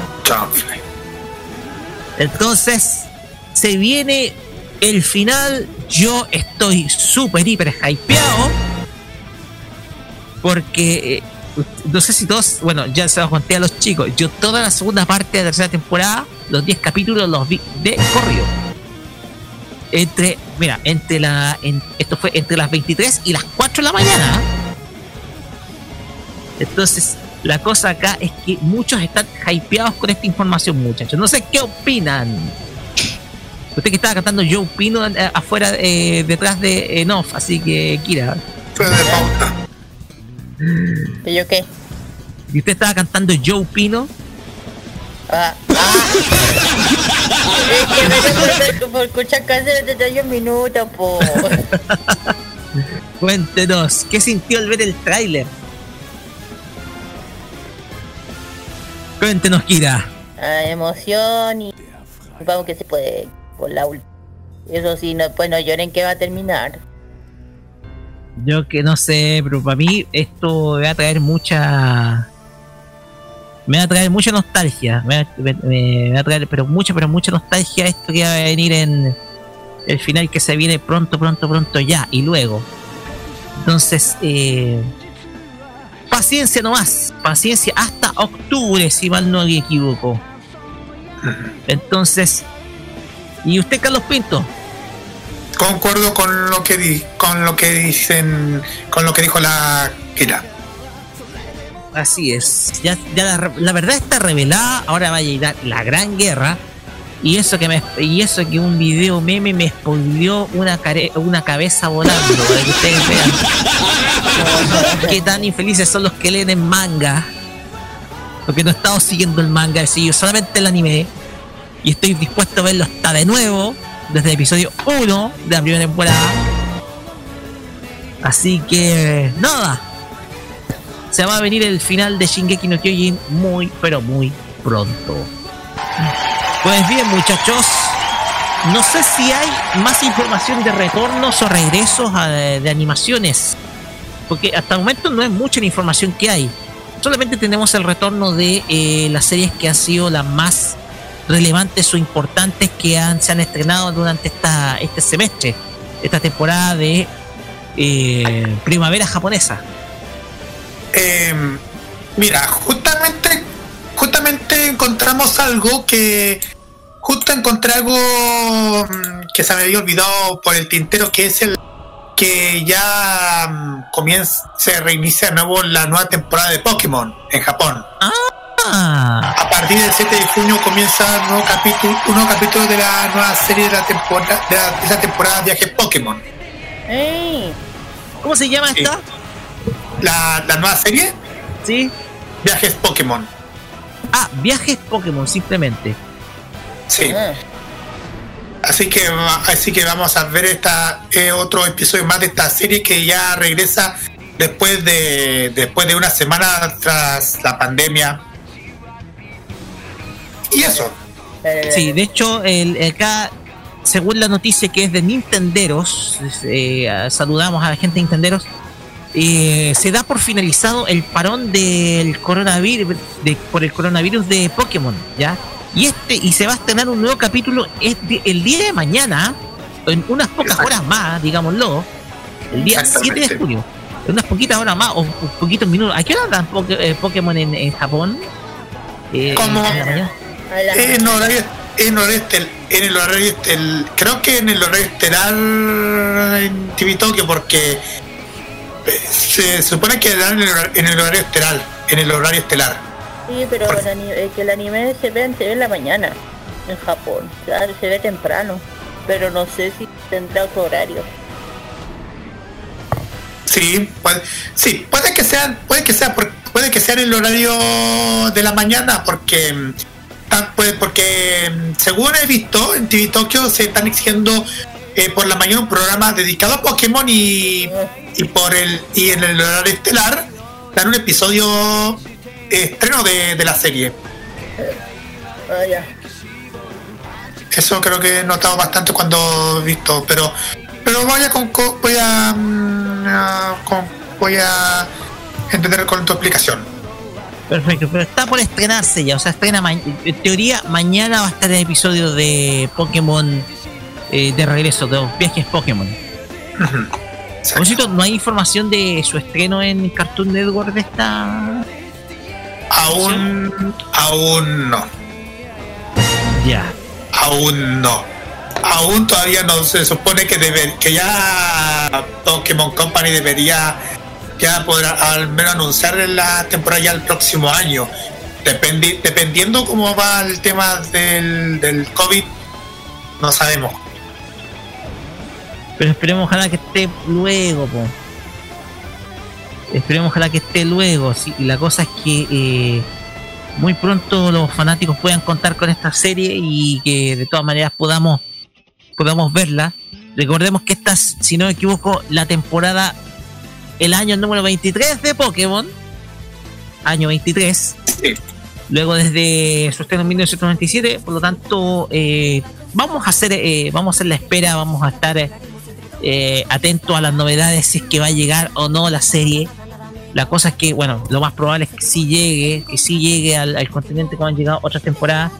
Entonces, se viene el final yo estoy súper, hiper hypeado. Porque eh, no sé si todos, bueno, ya se los conté a los chicos. Yo toda la segunda parte de la tercera temporada, los 10 capítulos los vi de corrido. Entre, mira, entre la, esto fue entre las 23 y las 4 de la mañana. Entonces, la cosa acá es que muchos están hypeados con esta información, muchachos. No sé qué opinan. Usted que estaba cantando Joe Pino eh, afuera, eh, detrás de Enough, así que Kira. Fue de pauta. ¿Y yo qué? ¿Y usted estaba cantando Joe Pino? Ah, ah. es que me por escuchar canciones de un minuto, po. Cuéntenos, ¿qué sintió al ver el tráiler? Cuéntenos, Kira. Ah, emoción y vamos que se puede por la Eso sí, no, pues no lloren que va a terminar. Yo que no sé, pero para mí esto me va a traer mucha. Me va a traer mucha nostalgia. Me va, a traer, pero mucha, pero mucha nostalgia esto que va a venir en el final que se viene pronto, pronto, pronto ya y luego. Entonces, eh, paciencia nomás, paciencia hasta octubre, si mal no me equivoco. Entonces, ¿Y usted, Carlos Pinto? Concuerdo con lo que di, con lo que dicen, con lo que dijo la Kira. Así es. Ya, la, verdad está revelada. Ahora va a llegar la gran guerra. Y eso que me y eso que un video meme me expolió una una cabeza volando para que ustedes vean qué tan infelices son los que leen en manga. Porque no he estado siguiendo el manga, he solamente el anime y estoy dispuesto a verlo hasta de nuevo desde el episodio 1 de la primera temporada. Así que nada. Se va a venir el final de Shingeki no Kyojin muy pero muy pronto. Pues bien, muchachos, no sé si hay más información de retornos o regresos de, animaciones, porque hasta el momento no es mucha la información que hay. Solamente tenemos el retorno de eh, las series que han sido las más relevantes o importantes que han, se han estrenado durante esta, este semestre, esta temporada de eh, primavera japonesa? Em, mira, justamente, justamente encontramos algo que justo encontré algo mm, que se me había olvidado por el tintero, que es el que ya mm, comienza, se reinicia de nuevo la nueva temporada de Pokémon en Japón. Ah, a partir del 7 de junio comienza un nuevo capítulo, un nuevo capítulo de la nueva serie de la temporada de, la, esa temporada Viaje Pokémon. ¿Cómo se llama esta? La, la nueva serie. Sí. Viajes Pokémon. Ah, Viajes Pokémon, simplemente. Sí. Ah. Así que así que vamos a ver esta eh, otro episodio más de esta serie que ya regresa después de después de una semana tras la pandemia. Y eso. Sí, de hecho, el, acá, según la noticia que es de Nintenderos, eh, saludamos a la gente de Nintenderos, eh, se da por finalizado el parón del coronavirus de, por el coronavirus de Pokémon, ¿ya? Y este y se va a estrenar un nuevo capítulo el día de mañana, en unas pocas horas más, digámoslo, el día 7 de junio, en unas poquitas horas más o poquitos minutos. ¿A qué hora dan eh, Pokémon en, en Japón? Eh, ¿Cómo? En horario, en horario en el horario creo que en el horario estelar en TV Tokyo porque eh, se supone que dan en el, horario estelar, en el horario estelar. Sí, pero el anime, que el anime se ve, se ve en la mañana en Japón, se ve temprano, pero no sé si tendrá otro horario. Sí, puede, sí, puede que sea, puede que sea, puede que sea en el horario de la mañana, porque pues, porque según he visto en TV Tokyo se están exigiendo eh, por la mañana un programa dedicado a Pokémon y, y por el y en el horario estelar dan un episodio estreno de, la serie. Ah, Eso creo que he notado bastante cuando he visto, pero pero vaya con, voy a, mm, con, voy a entender con tu explicación. Perfecto, pero está por estrenarse ya, o sea, estrena en teoría mañana va a estar el episodio de Pokémon eh, de regreso, de los viajes Pokémon. no hay información de su estreno en Cartoon Network de esta. Aún, aún no. Ya. Aún no. Aún todavía no se supone que debe, que ya Pokémon Company debería ya podrá al menos anunciar la temporada ya el próximo año. dependiendo cómo va el tema del, COVID, no sabemos. Pero esperemos ojalá que esté luego, po. Esperemos ojalá que esté luego. Sí, la cosa es que eh, muy pronto los fanáticos puedan contar con esta serie y que de todas maneras podamos, podamos verla. Recordemos que esta, si no me equivoco, la temporada el año número 23 de Pokémon. Año 23. Luego desde su estreno en 1997. Por lo tanto, eh, vamos a hacer, eh, vamos a hacer la espera, vamos a estar eh, atentos a las novedades, si es que va a llegar o no la serie. La cosa es que, bueno, lo más probable es que sí llegue, que sí llegue al, al continente como han llegado otras temporadas.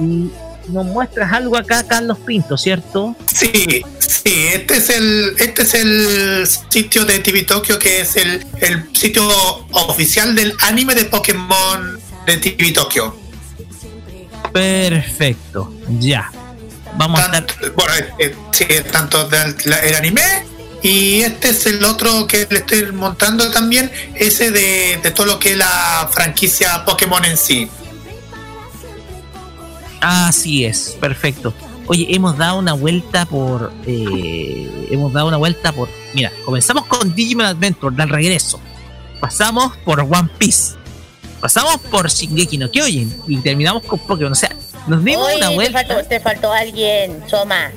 Y nos muestras algo acá, Carlos Pinto, ¿cierto? Sí, sí, este es el, este es el sitio de TV Tokyo que es el, el sitio oficial del anime de Pokémon de TV Tokyo. Perfecto, ya. Vamos a estar. Bueno, eh, eh, sí, tanto del, el anime y este es el otro que le estoy montando también, ese de, de todo lo que es la franquicia Pokémon en sí. Así es, perfecto. Oye, hemos dado una vuelta por. Eh, hemos dado una vuelta por. Mira, comenzamos con Digimon Adventure, del regreso. Pasamos por One Piece. Pasamos por Shingeki no Kyojin. Y terminamos con Pokémon. O sea, nos dimos una vuelta. Te faltó, te faltó alguien, Soma.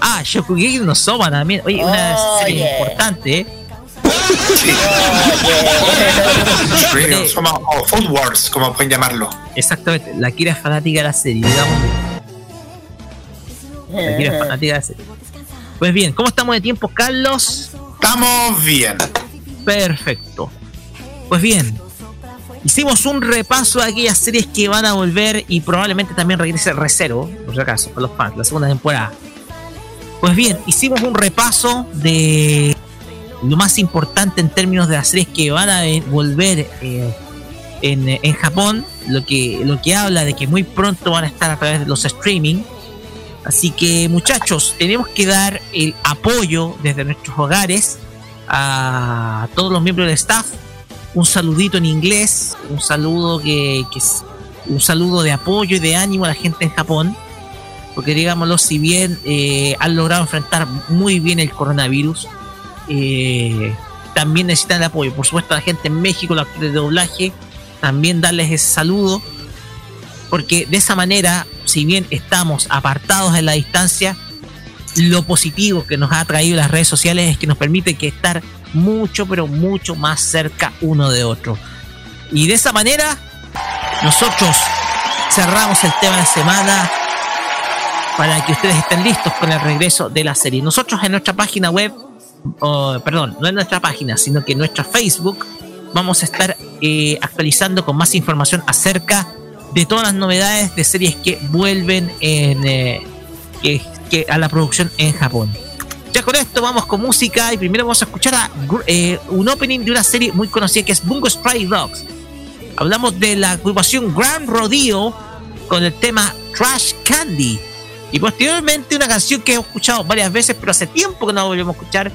Ah, Shokugeki no Soma también. Oye, una serie importante, ¿eh? O Food Wars, como pueden llamarlo. Exactamente, la Kira es fanática de la serie, digamos. La Kira es fanática de la serie. Pues bien, ¿cómo estamos de tiempo, Carlos? Estamos bien. Perfecto. Pues bien, hicimos un repaso de aquellas series que van a volver y probablemente también regrese Recero, por si acaso, para los fans, la segunda temporada. Pues bien, hicimos un repaso de lo más importante en términos de las series que van a volver eh, en, Japón, lo que, lo que habla de que muy pronto van a estar a través de los streaming. Así que muchachos, tenemos que dar el apoyo desde nuestros hogares a todos los miembros del staff. Un saludito en inglés, un saludo que, que un saludo de apoyo y de ánimo a la gente en Japón. Porque digámoslo, si bien eh, han logrado enfrentar muy bien el coronavirus, eh, también necesitan el apoyo. Por supuesto, la gente en México, los actores de doblaje, también darles ese saludo, porque de esa manera, si bien estamos apartados en la distancia, lo positivo que nos ha traído las redes sociales es que nos permite que estar mucho, pero mucho más cerca uno de otro. Y de esa manera, nosotros cerramos el tema de semana para que ustedes estén listos con el regreso de la serie. Nosotros en nuestra página web, perdón, no en nuestra página, sino que en nuestra Facebook, vamos a estar eh, actualizando con más información acerca de todas las novedades de series que vuelven en, eh, a la producción en Japón. Ya con esto vamos con música y primero vamos a escuchar a, eh, un opening de una serie muy conocida que es Bungo Stray Dogs. Hablamos de la agrupación Grand Rodeo con el tema Trash Candy. Y posteriormente una canción que he escuchado varias veces, pero hace tiempo que no la volvemos a escuchar,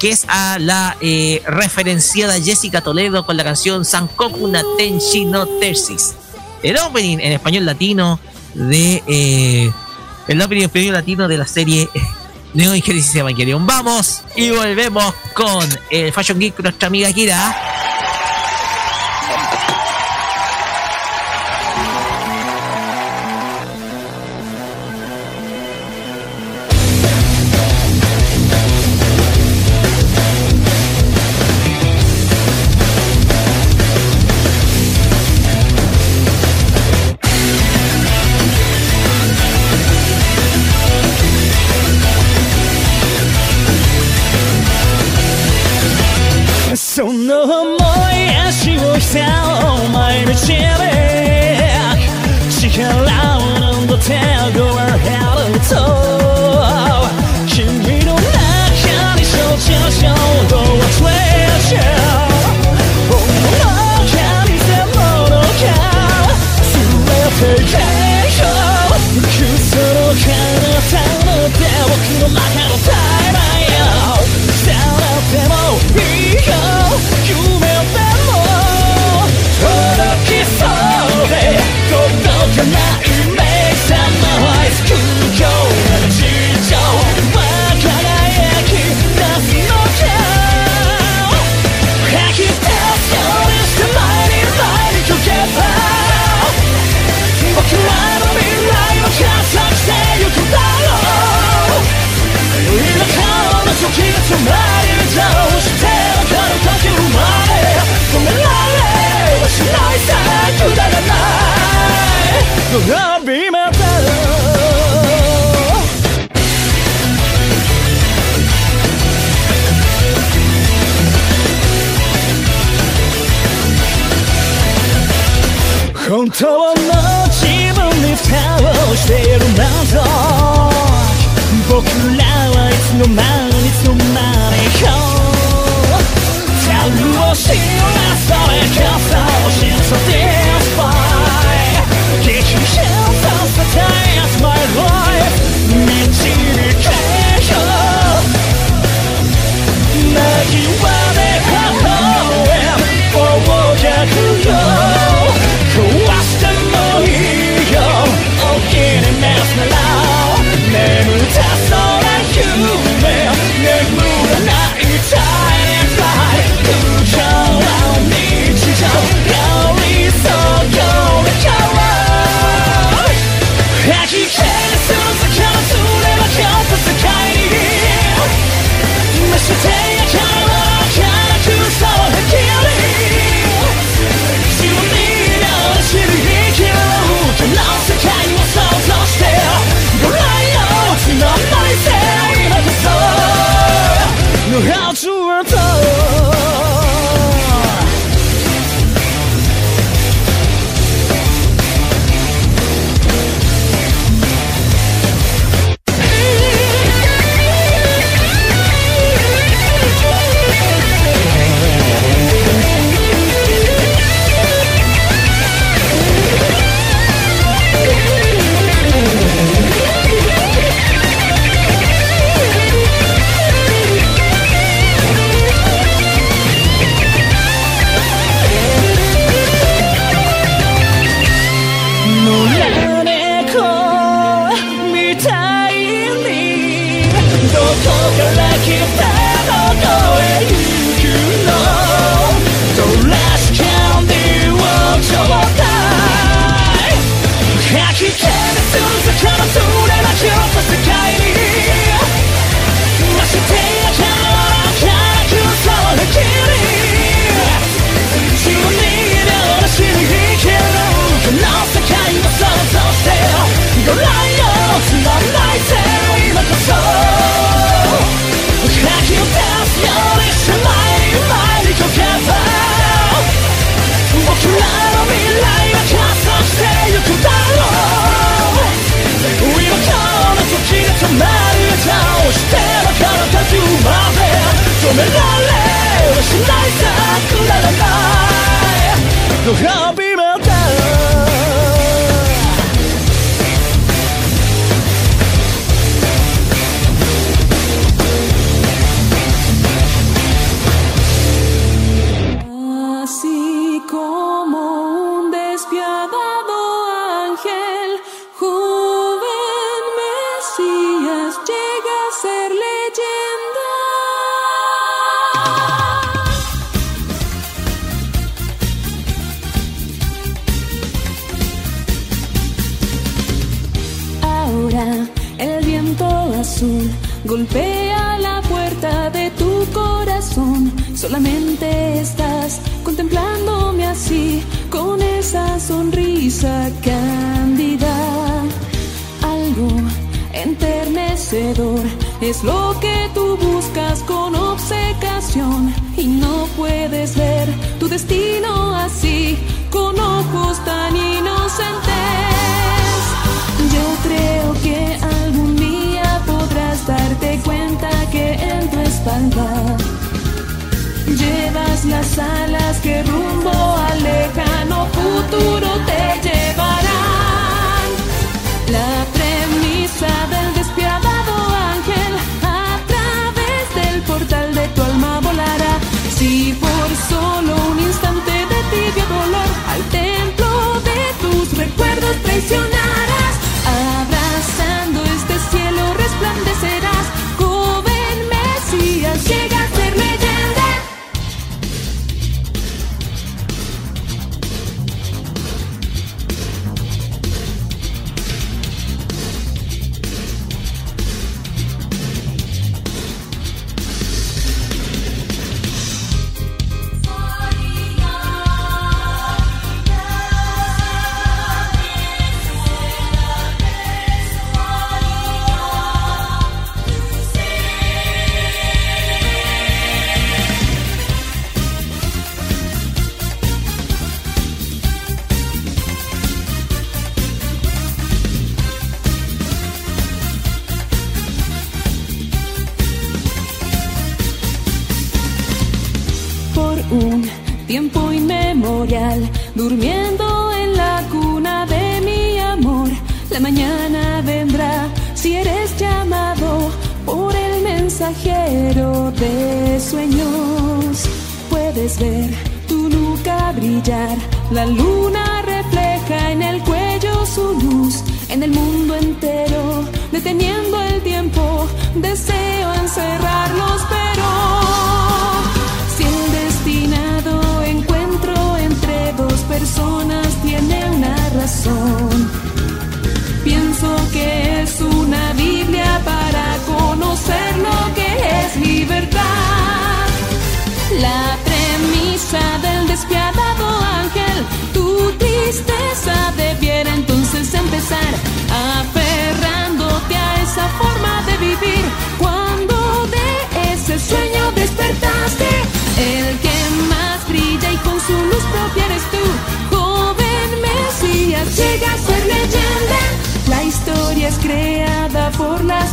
que es a la eh, referenciada Jessica Toledo con la canción Sankoku Natenshi no Tersis. El opening en español latino de eh, el opening en español latino de la serie Neo Genesis Evangelion. Vamos y volvemos con el Fashion Geek, nuestra amiga Kira.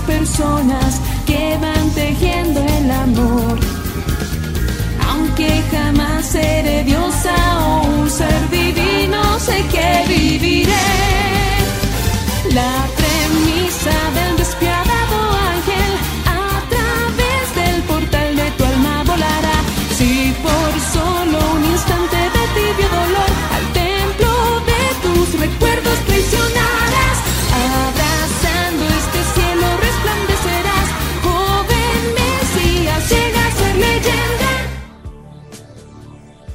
personas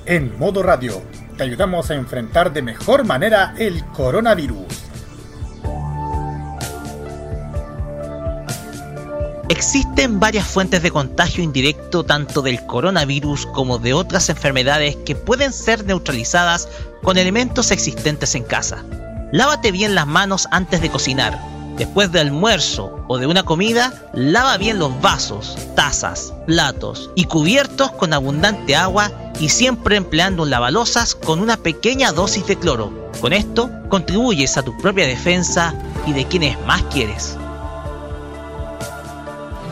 En modo radio, te ayudamos a enfrentar de mejor manera el coronavirus. Existen varias fuentes de contagio indirecto tanto del coronavirus como de otras enfermedades que pueden ser neutralizadas con elementos existentes en casa. Lávate bien las manos antes de cocinar Después de almuerzo o de una comida, lava bien los vasos, tazas, platos y cubiertos con abundante agua y siempre empleando lavalosas con una pequeña dosis de cloro. Con esto, contribuyes a tu propia defensa y de quienes más quieres.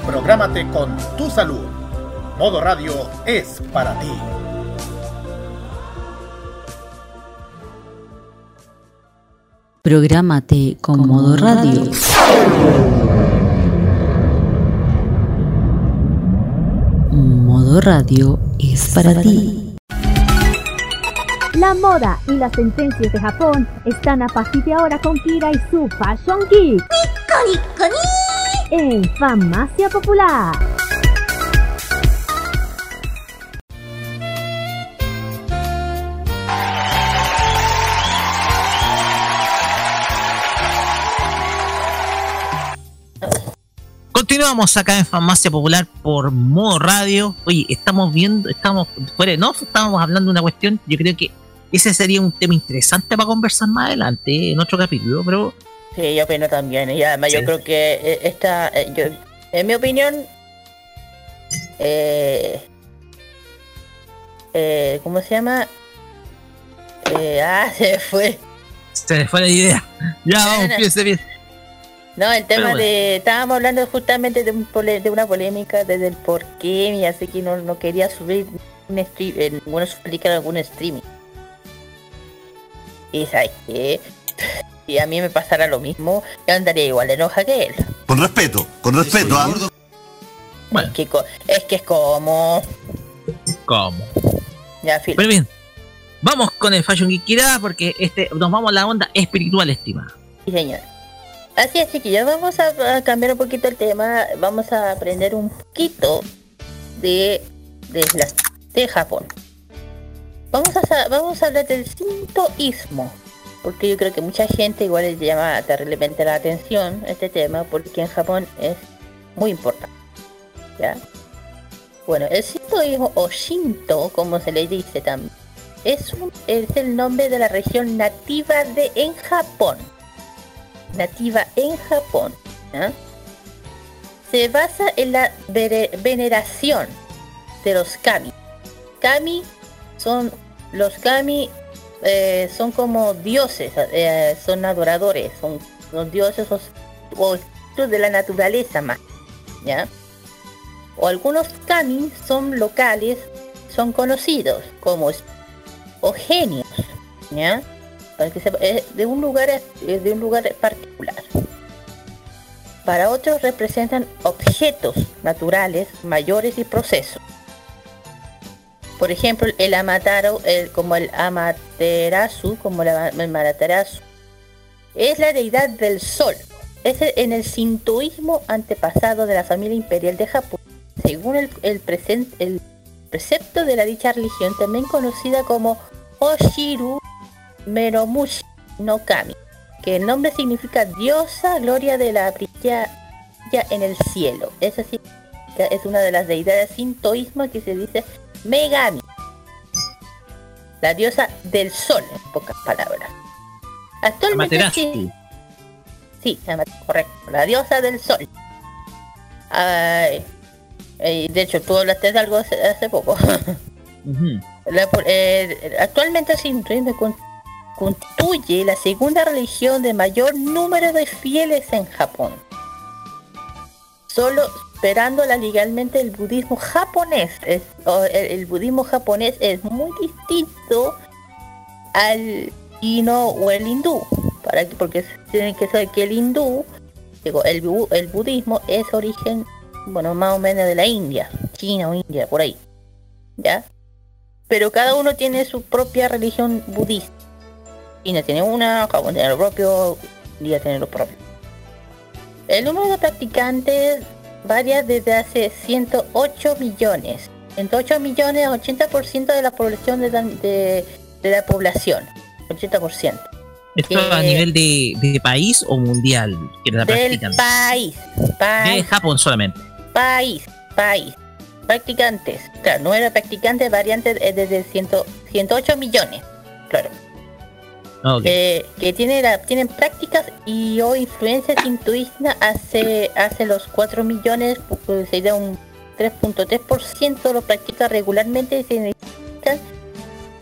Prográmate con tu salud. Modo Radio es para ti. Prográmate con Modo Radio. Modo Radio es para ti. La moda y las sentencias de Japón están a partir de ahora con Kira y su Fashion Geek. ¡Nico, nico, ni! En Farmacia Popular. Continuamos acá en Farmacia Popular por modo radio. Oye, estamos viendo, estamos fuera, no, estamos hablando de una cuestión. Yo creo que ese sería un tema interesante para conversar más adelante en otro capítulo, pero. Sí, yo opino también. Y además, yo creo que eh, esta, eh, yo, en mi opinión, eh, eh, ¿cómo se llama? Eh, ah, se fue. Se fue la idea. Ya, vamos, empiece bien. No, el tema de... Estábamos hablando justamente de, un de una polémica desde el por qué, y así que no, no quería subir un stream, eh, bueno, explicar algún streaming. Y sabes que si a mí me pasara lo mismo, yo andaría igual de enoja que él. Con respeto, con respeto, ¿ah? Bueno. Es, que, es que es como... ¿Cómo? Ya, fin. Pero bien, vamos con el Fashion Geek porque este, nos vamos a la onda espiritual, estimada. Sí, señor. Así es, ya vamos a, cambiar un poquito el tema. Vamos a aprender un poquito de, de, de Japón. Vamos a, vamos a hablar del sintoísmo. Porque yo creo que mucha gente igual le llama terriblemente la atención este tema. Porque en Japón es muy importante. ¿Ya? Bueno, el sintoísmo o Shinto, como se le dice también, es, un, es el nombre de la región nativa de en Japón nativa en Japón, se basa en la veneración de los kami. Kami son los kami eh, son como dioses, eh, son adoradores, son, los dioses o, de la naturaleza más, ¿ya? O algunos kami son locales, son conocidos como o genios, ¿ya? Para de un lugar de un lugar particular. Para otros representan objetos naturales mayores y procesos. Por ejemplo, el Amataro, el, como el Amaterasu, como el Amaterasu, es la deidad del sol. Es en el sintoísmo antepasado de la familia imperial de Japón. Según el, el, el precepto de la dicha religión, también conocida como Oshiru Meromushi no Kami, que el nombre significa diosa gloria de la brilla en el cielo. Sí, es una de las deidades sintoísmo que se dice Megami, la diosa del sol, en pocas palabras. Actualmente sí, sí, correcto, la diosa del sol. de hecho, tú hablaste de algo hace, poco. Eh, actualmente el sintoísmo constituye la segunda religión de mayor número de fieles en Japón. Solo esperándola legalmente el budismo japonés. el, budismo japonés es muy distinto al chino o el hindú. Para que, porque tienen que saber que el hindú, digo, el, el budismo es origen, bueno, más o menos de la India, China o India, por ahí. ¿Ya? Pero cada uno tiene su propia religión budista. China tiene una, Japón tiene lo propio, India tiene lo propio. El número de practicantes varía desde hace 108 millones. 108 millones, 80% de la población de, de, la población. 80%. ¿Esto a nivel de, país o mundial? del país, país. De Japón solamente. País, país. Practicantes. Claro, número de practicantes variantes desde 108 millones. Claro. Que tiene tienen prácticas y o influencias intuitivas hace hace los 4 millones sería un 3.3% lo practica regularmente y se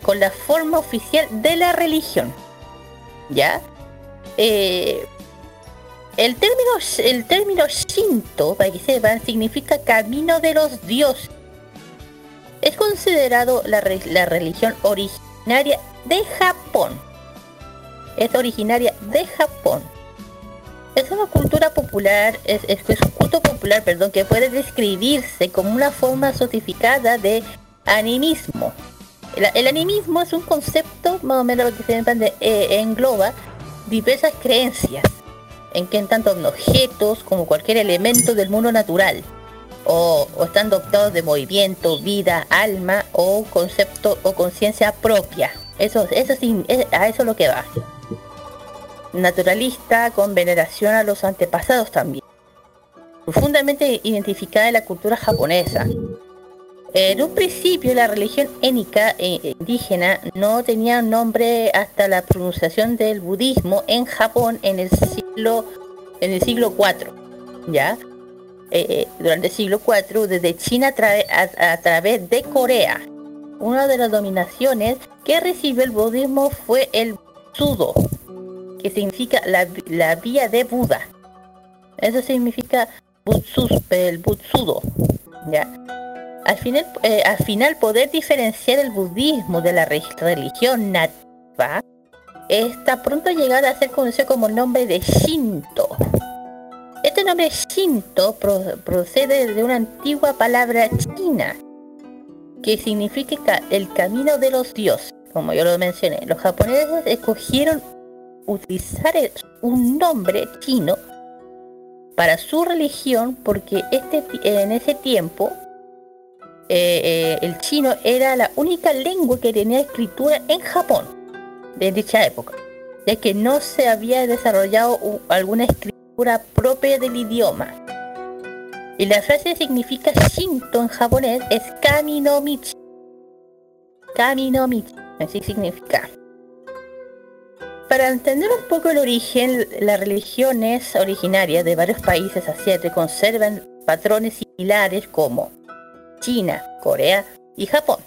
con la forma oficial de la religión. Ya eh, el término el término Shinto para que sepan significa camino de los dioses. Es considerado la, la religión originaria de Japón es originaria de Japón. Es una cultura popular, es, es, un culto popular, perdón, que puede describirse como una forma sotificada de animismo. El, animismo es un concepto, más o menos lo que se eh, engloba diversas creencias, en que en tanto objetos como cualquier elemento del mundo natural, o, están dotados de movimiento, vida, alma o concepto o conciencia propia. Eso, eso sí, a eso es lo que va naturalista con veneración a los antepasados también. profundamente identificada en la cultura japonesa. En un principio la religión énica e indígena no tenía nombre hasta la pronunciación del budismo en Japón en el siglo en el siglo IV, ¿ya? Eh, eh, durante el siglo IV desde China a, través de Corea. Una de las dominaciones que recibió el budismo fue el Sudo, que significa la, la vía de Buda. Eso significa el Butsudo, ¿ya? Al final, eh, al final poder diferenciar el budismo de la religión nativa está pronto a a ser conocido como el nombre de Shinto. Este nombre Shinto procede de una antigua palabra china que significa el camino de los dioses, como yo lo mencioné. Los japoneses escogieron utilizar un nombre chino para su religión porque este, en ese tiempo eh, eh, el chino era la única lengua que tenía escritura en Japón de dicha época, ya que no se había desarrollado alguna escritura propia del idioma. Y la frase significa Shinto en japonés es Kami no Michi. Kami no Michi, así significa. Para entender un poco el origen, las religiones originarias de varios países asiáticos conservan patrones similares como China, Corea y Japón.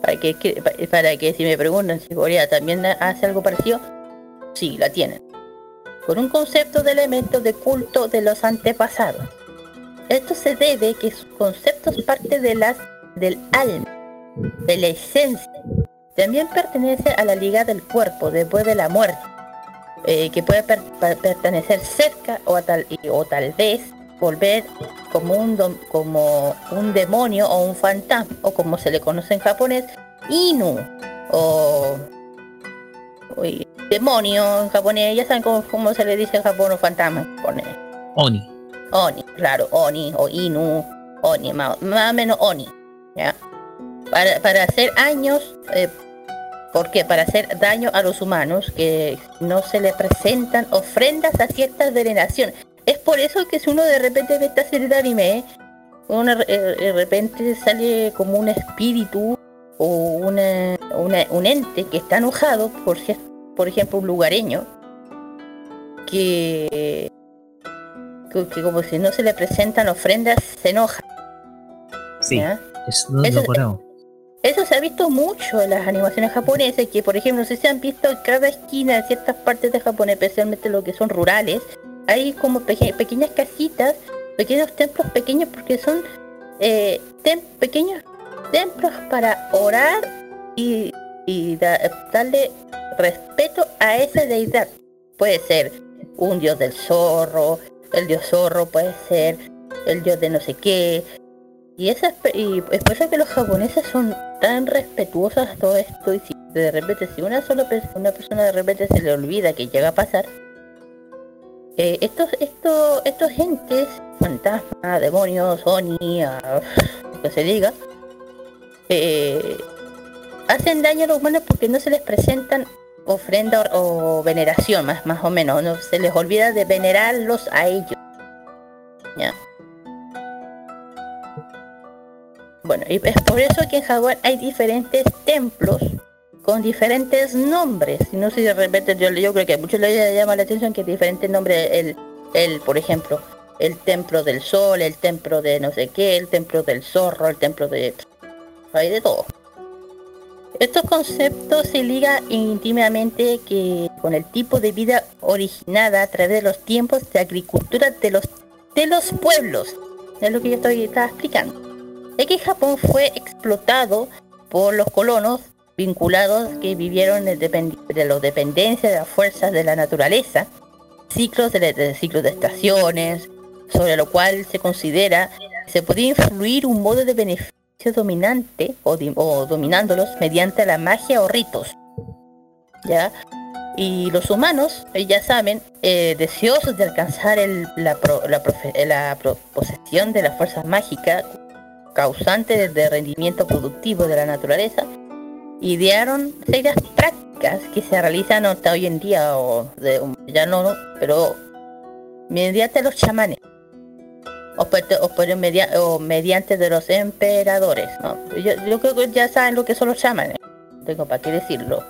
Para que, para que si me preguntan si Corea también hace algo parecido, sí, la tienen. Con un concepto de elementos de culto de los antepasados. Esto se debe que sus conceptos parte de las del alma, de la esencia. También pertenece a la liga del cuerpo después de la muerte, eh, que puede pertenecer cerca o tal, o tal vez volver como un, como un demonio o un fantasma, o como se le conoce en japonés, Inu, o, demonio en japonés, ya saben cómo, se le dice en Japón o fantasma en japonés. Oni. Oni, claro, Oni o Inu, Oni, más, o menos Oni, ¿ya? Para, para hacer años, eh, porque para hacer daño a los humanos que no se le presentan ofrendas a ciertas veneraciones. Es por eso que si uno de repente ve esta serie de anime, uno de repente sale como un espíritu o una, un ente que está enojado por por ejemplo un lugareño que, que, como si no se le presentan ofrendas se enoja. Sí, eso, eso se ha visto mucho en las animaciones japonesas, que por ejemplo, si se han visto en cada esquina de ciertas partes de Japón, especialmente lo que son rurales, hay como pequeñas casitas, pequeños templos pequeños, porque son eh, pequeños templos para orar y, darle respeto a esa deidad. Puede ser un dios del zorro, el dios zorro puede ser el dios de no sé qué. Y, esas, y es por eso que los japoneses son tan respetuosos a todo esto y si de repente si una sola persona, una persona de repente se le olvida que llega a pasar, eh, estos, estos, estos gentes, fantasmas, demonios, Oni, lo que se diga, eh, hacen daño a los humanos porque no se les presentan ofrenda o, veneración, más, más o menos, no se les olvida de venerarlos a ellos. ¿Ya? Bueno, y es por eso que en Japón hay diferentes templos con diferentes nombres. No sé si de repente yo, yo creo que a muchos les llama la atención que diferentes nombres, el, el, por ejemplo, el templo del sol, el templo de no sé qué, el templo del zorro, el templo de... Hay de todo. Estos conceptos se ligan íntimamente que con el tipo de vida originada a través de los tiempos de agricultura de los, de los pueblos. Es lo que yo estoy explicando. Es que Japón fue explotado por los colonos vinculados que vivieron de, de la dependencia de las fuerzas de la naturaleza, ciclos de, ciclos de estaciones, sobre lo cual se considera que se podía influir un modo de beneficio dominante o, dominándolos mediante la magia o ritos. ¿Ya? Y los humanos, eh, ya saben, eh, deseosos de alcanzar la, la, posesión de las fuerzas mágicas causantes de rendimiento productivo de la naturaleza, idearon serias prácticas que se realizan hasta hoy en día, o de, ya no, pero mediante los chamanes. o, por media, o mediante de los emperadores. Yo, creo que ya saben lo que son los chamanes. Tengo para qué decirlo.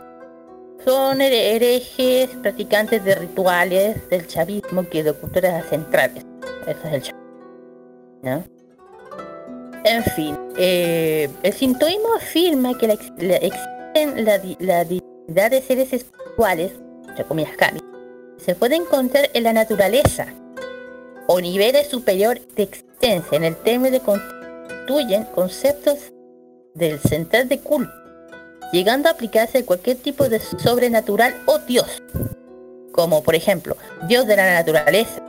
Son herejes, practicantes de rituales del chavismo que de culturas centrales. Eso es el chavismo. En fin, eh, el sintoísmo afirma que la, existen la, la divinidad de seres espirituales, entre comillas, kami, se puede encontrar en la naturaleza o niveles superiores de existencia. En el término constituyen conceptos del central de culto, llegando a aplicarse a cualquier tipo de sobrenatural o dios, como por ejemplo, dios de la naturaleza,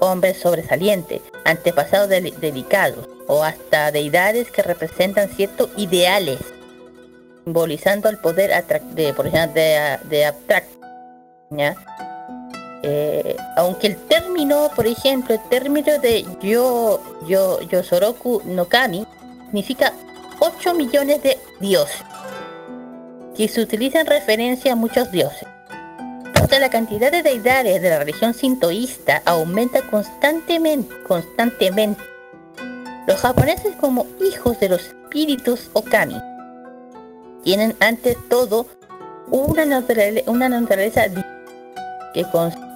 hombre sobresaliente, antepasados delicados, o hasta deidades que representan ciertos ideales, simbolizando el poder de, por ejemplo, de, de abstracto. Eh, aunque el término, por ejemplo, el término de yo, yo, yo Soroku no Kami significa 8 millones de dioses, que se utiliza en referencia a muchos dioses. La cantidad de deidades de la religión sintoísta aumenta constantemente, constantemente. Los japoneses como hijos de los espíritus o kami tienen ante todo una naturaleza, una naturaleza que,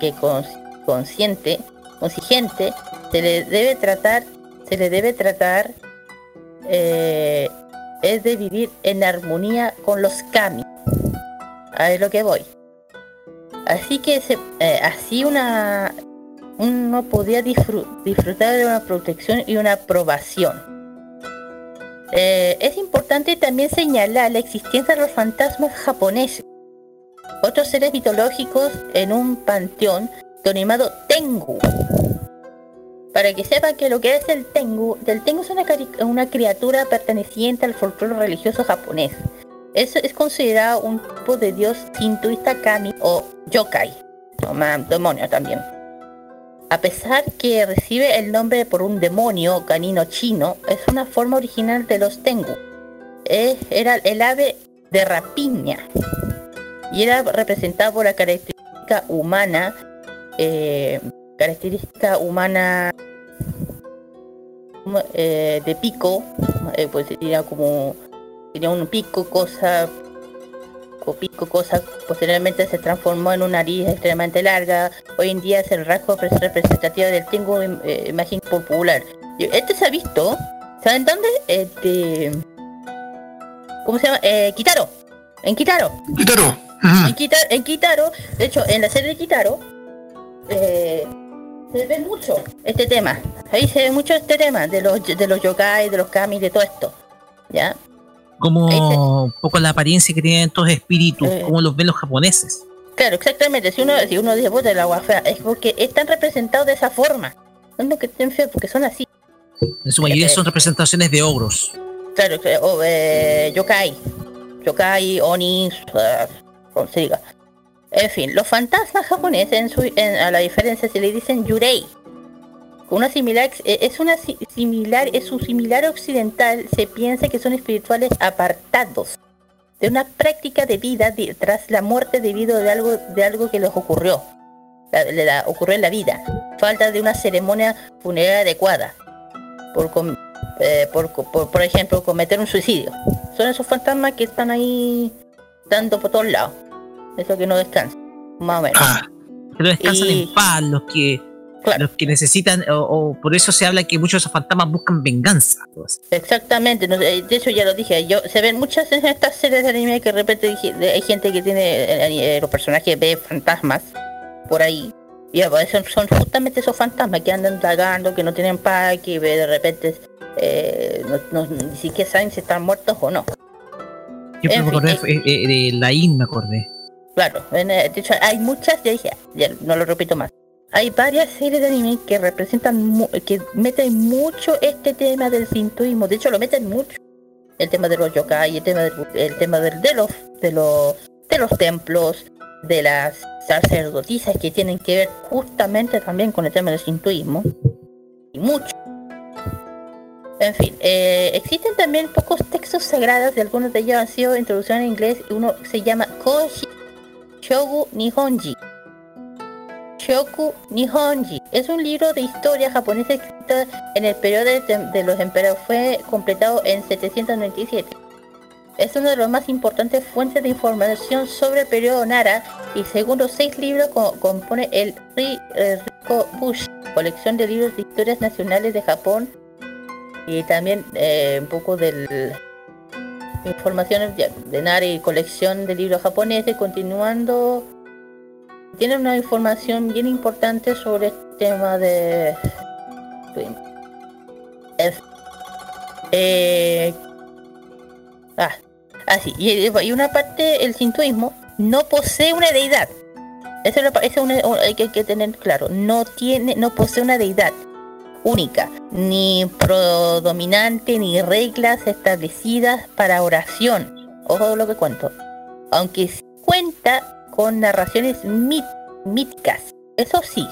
que consciente, consciente, se le debe tratar, se le debe tratar eh, es de vivir en armonía con los kami. A ver lo que voy. Así que se, eh, así una uno podía disfrutar de una protección y una aprobación. Eh, es importante también señalar la existencia de los fantasmas japoneses, otros seres mitológicos en un panteón llamado Tengu. Para que sepan que lo que es el Tengu, el Tengu es una, una criatura perteneciente al folclore religioso japonés. Es, es considerado un tipo de dios sintoísta kami o yokai, o demonio también. A pesar que recibe el nombre por un demonio canino chino, es una forma original de los Tengu. era el ave de rapiña y era representado por la característica humana, eh, característica humana eh, de pico, eh, pues tenía como tenía un pico, cosa, pico, cosa, posteriormente se transformó en una nariz extremadamente larga. Hoy en día es el rasgo representativo del tengo imagen popular. Este se ha visto, ¿saben dónde? Este, ¿Cómo se llama? Eh, Kitaro. En Kitaro. Kitaro. En, Kitaro, de hecho, en la serie de Kitaro, eh, se ve mucho este tema. Ahí se ve mucho este tema de los de los yokai, de los kami, de todo esto. ¿Ya? Como un poco la apariencia que tienen estos espíritus, eh. como los ven los japoneses. Claro, exactamente. Si uno, si uno dice, puta, el agua fea, es porque están representados de esa forma. No es que estén feos, porque son así. En su mayoría son representaciones de ogros. Claro, o eh, yokai. Yokai, onis, consiga. En fin, los fantasmas japoneses, en su, a la diferencia se le dicen yurei. Una similar, eh, es una similar, es un similar occidental, se piensa que son espirituales apartados de una práctica de vida tras la muerte debido de algo, de algo que les ocurrió. le ocurrió en la vida. Falta de una ceremonia funeraria adecuada. Por, eh, por, por, por ejemplo, cometer un suicidio. Son esos fantasmas que están ahí dando por todos lados eso que no descansan, más o menos. Ah. pero descansan en paz, los que los que necesitan, o, por eso se habla que muchos de esos fantasmas buscan venganza. Exactamente, de eso ya lo dije. Yo, se ven muchas en estas series de anime que de repente hay gente que tiene eh, eh, los personajes ve fantasmas por ahí. Y son, son justamente esos fantasmas que andan vagando, que no tienen paz, que de repente eh, no, ni siquiera saben si están muertos o no. Yo me acordé de la IN, me acordé. Claro, de hecho hay muchas, ya dije, ya no lo repito más. Hay varias series de anime que representan, que meten mucho este tema del sintoísmo. De hecho, lo meten mucho. El tema de los yokai, el tema, el tema de, los, de, los, de los templos, de las sacerdotisas que tienen que ver justamente también con el tema del sintoísmo. Y mucho. En fin, eh, existen también pocos textos sagrados y algunos de ellos han sido introducidos en inglés. Uno se llama Koji Shogu Nihonji. Shoku Nihonji. Es un libro de historia japonesa escrito en el periodo de, los emperadores. Fue completado en 797. Es una de las más importantes fuentes de información sobre el periodo Nara y según los seis libros compone el Riko Bush, colección de libros de historias nacionales de Japón y también eh, un poco de informaciones de Nara y colección de libros japoneses continuando tiene una información bien importante sobre el tema de eh, ah, así y, una parte el sintoísmo no posee una deidad. Eso, hay que, que tener claro no tiene no posee una deidad única ni predominante ni reglas establecidas para oración. Ojo lo que cuento. Aunque cuenta con narraciones míticas. Eso sí,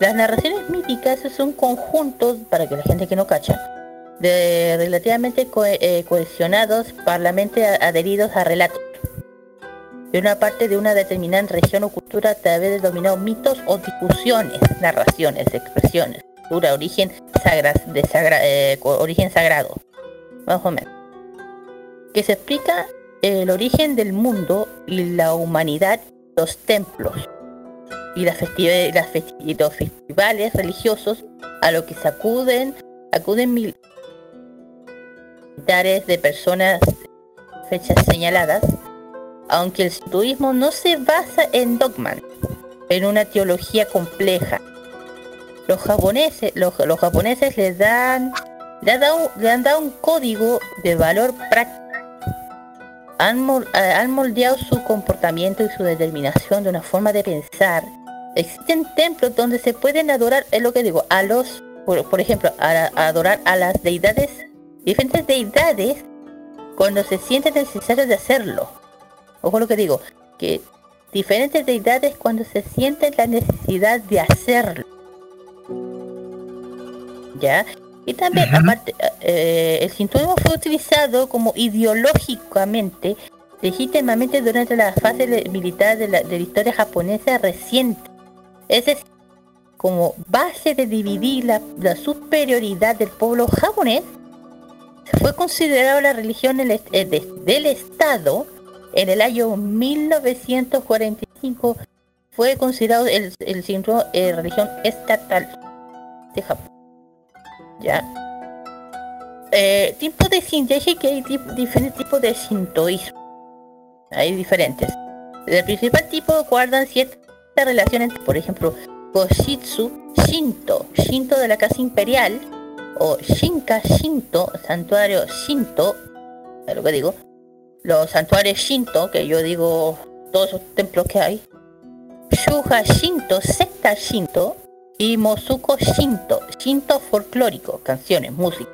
las narraciones míticas son conjuntos, para que la gente que no cacha, de relativamente eh, cohesionados, parlamente adheridos a relatos. De una parte de una determinada región o cultura a través de dominados mitos o discusiones, narraciones, expresiones, cultura, origen, de eh, origen sagrado, más o menos. Que se explica el origen del mundo y la humanidad, los templos y las, festividades, los festivales religiosos a lo que se acuden, militares de personas fechas señaladas, aunque el hinduismo no se basa en dogmas, en una teología compleja. Los japoneses, los, japoneses le dan, le han dado un código de valor práctico han, moldeado su comportamiento y su determinación de una forma de pensar. Existen templos donde se pueden adorar, es lo que digo, a los, por, ejemplo, a, adorar a las deidades, diferentes deidades, cuando se siente necesario de hacerlo. Ojo lo que digo, que diferentes deidades cuando se siente la necesidad de hacerlo. ¿Ya? Y también, aparte, eh, el sintoísmo fue utilizado como ideológicamente, legítimamente durante la fase militar de la, historia japonesa reciente. Es decir, como base de dividir la, superioridad del pueblo japonés, fue considerado la religión del, eh, del Estado en el año 1945 fue considerado el, el cinturón eh, religión estatal de Japón. ¿Ya? Eh, tipo de dije que hay diferentes tipos de sintoísmo. Hay diferentes. El principal tipo guardan ciertas relaciones, por ejemplo, Koshitsu Shinto, Shinto de la casa imperial, o Shinka Shinto, santuario Shinto, es lo que digo, los santuarios Shinto, que yo digo todos esos templos que hay, Shuha Shinto, secta Shinto, y Mosuko Shinto, Shinto folclórico, canciones, música.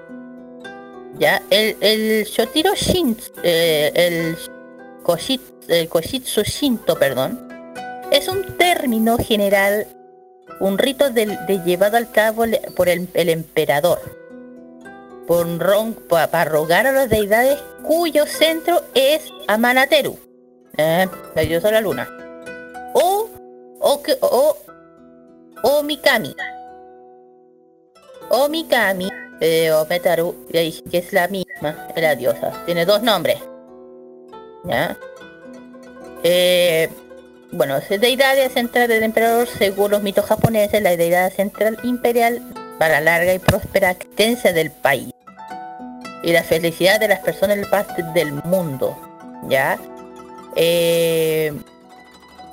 Ya, el, el Shotiro Shinto, eh, el, Koshitsu, Shinto, perdón, es un término general, un rito de, llevado al cabo por el, emperador, por para rogar a las deidades cuyo centro es Amanateru, eh, la de la luna, o, o, o o Mikami. O Mikami, eh, o Metaru, que es la misma, la diosa. Tiene dos nombres. ¿Ya? Eh, bueno, es deidad central del emperador según los mitos japoneses, la deidad central imperial para la larga y próspera existencia del país. Y la felicidad de las personas del del mundo. ¿Ya? Eh,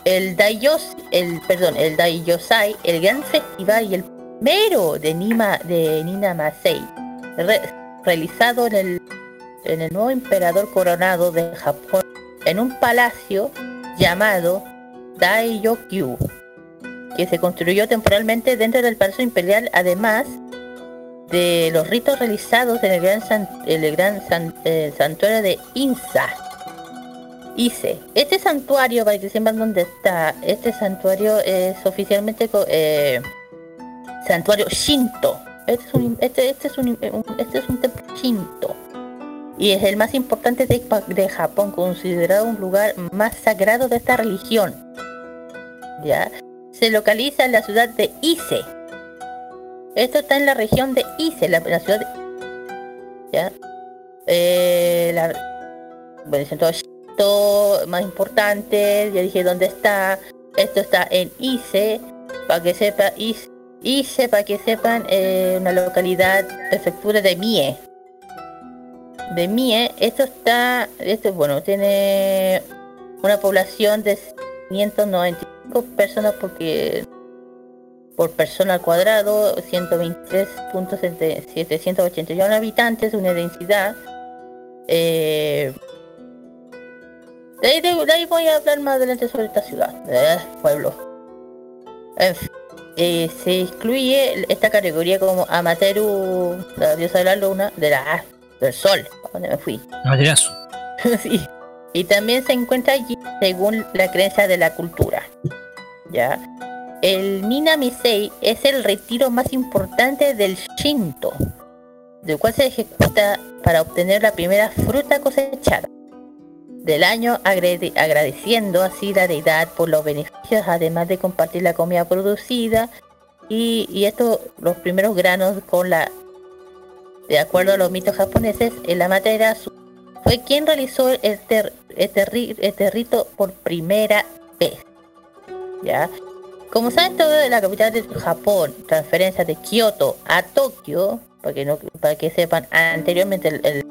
el Daiyos, el perdón, el Daiyosai, el gran festival y el mero de Nima de Nina Masei, realizado en el en el nuevo emperador coronado de Japón en un palacio llamado Daiyokyu, que se construyó temporalmente dentro del palacio imperial, además de los ritos realizados en el gran, el gran santuario de Insa Hice. Este santuario, para que sepan dónde está, este santuario es oficialmente eh, santuario Shinto. Este es un, este, este es un, este es un templo Shinto. Y es el más importante de, de Japón, considerado un lugar más sagrado de esta religión. ¿Ya? se localiza en la ciudad de Ise. Esto está en la región de Ise, la, ciudad de... ¿Ya? Eh, la, bueno, más importante, ya dije dónde está. Esto está en Ise, para que sepa, Ise, Ise para que sepan, eh, una localidad, prefectura de Mie. De Mie, esto está, esto bueno, tiene una población de 595 personas porque por persona al cuadrado, 123.781 habitantes, una densidad. Eh, de ahí, voy a hablar más adelante sobre esta ciudad, pueblo. Eh, se incluye esta categoría como Amateru, la diosa de la luna, de la del sol, donde me fui. sí. Y también se encuentra allí según la creencia de la cultura. ¿Ya? El Minamisei es el retiro más importante del Shinto, del cual se ejecuta para obtener la primera fruta cosechada del año, agradeciendo así la deidad por los beneficios, además de compartir la comida producida y, y esto, los primeros granos con la, de acuerdo a los mitos japoneses, el Amaterasu fue quien realizó este, este, este rito por primera vez. ¿Ya? Como saben todo de la capital de Japón, transferencia de Kioto a Tokio, para que, no, para que sepan, anteriormente el,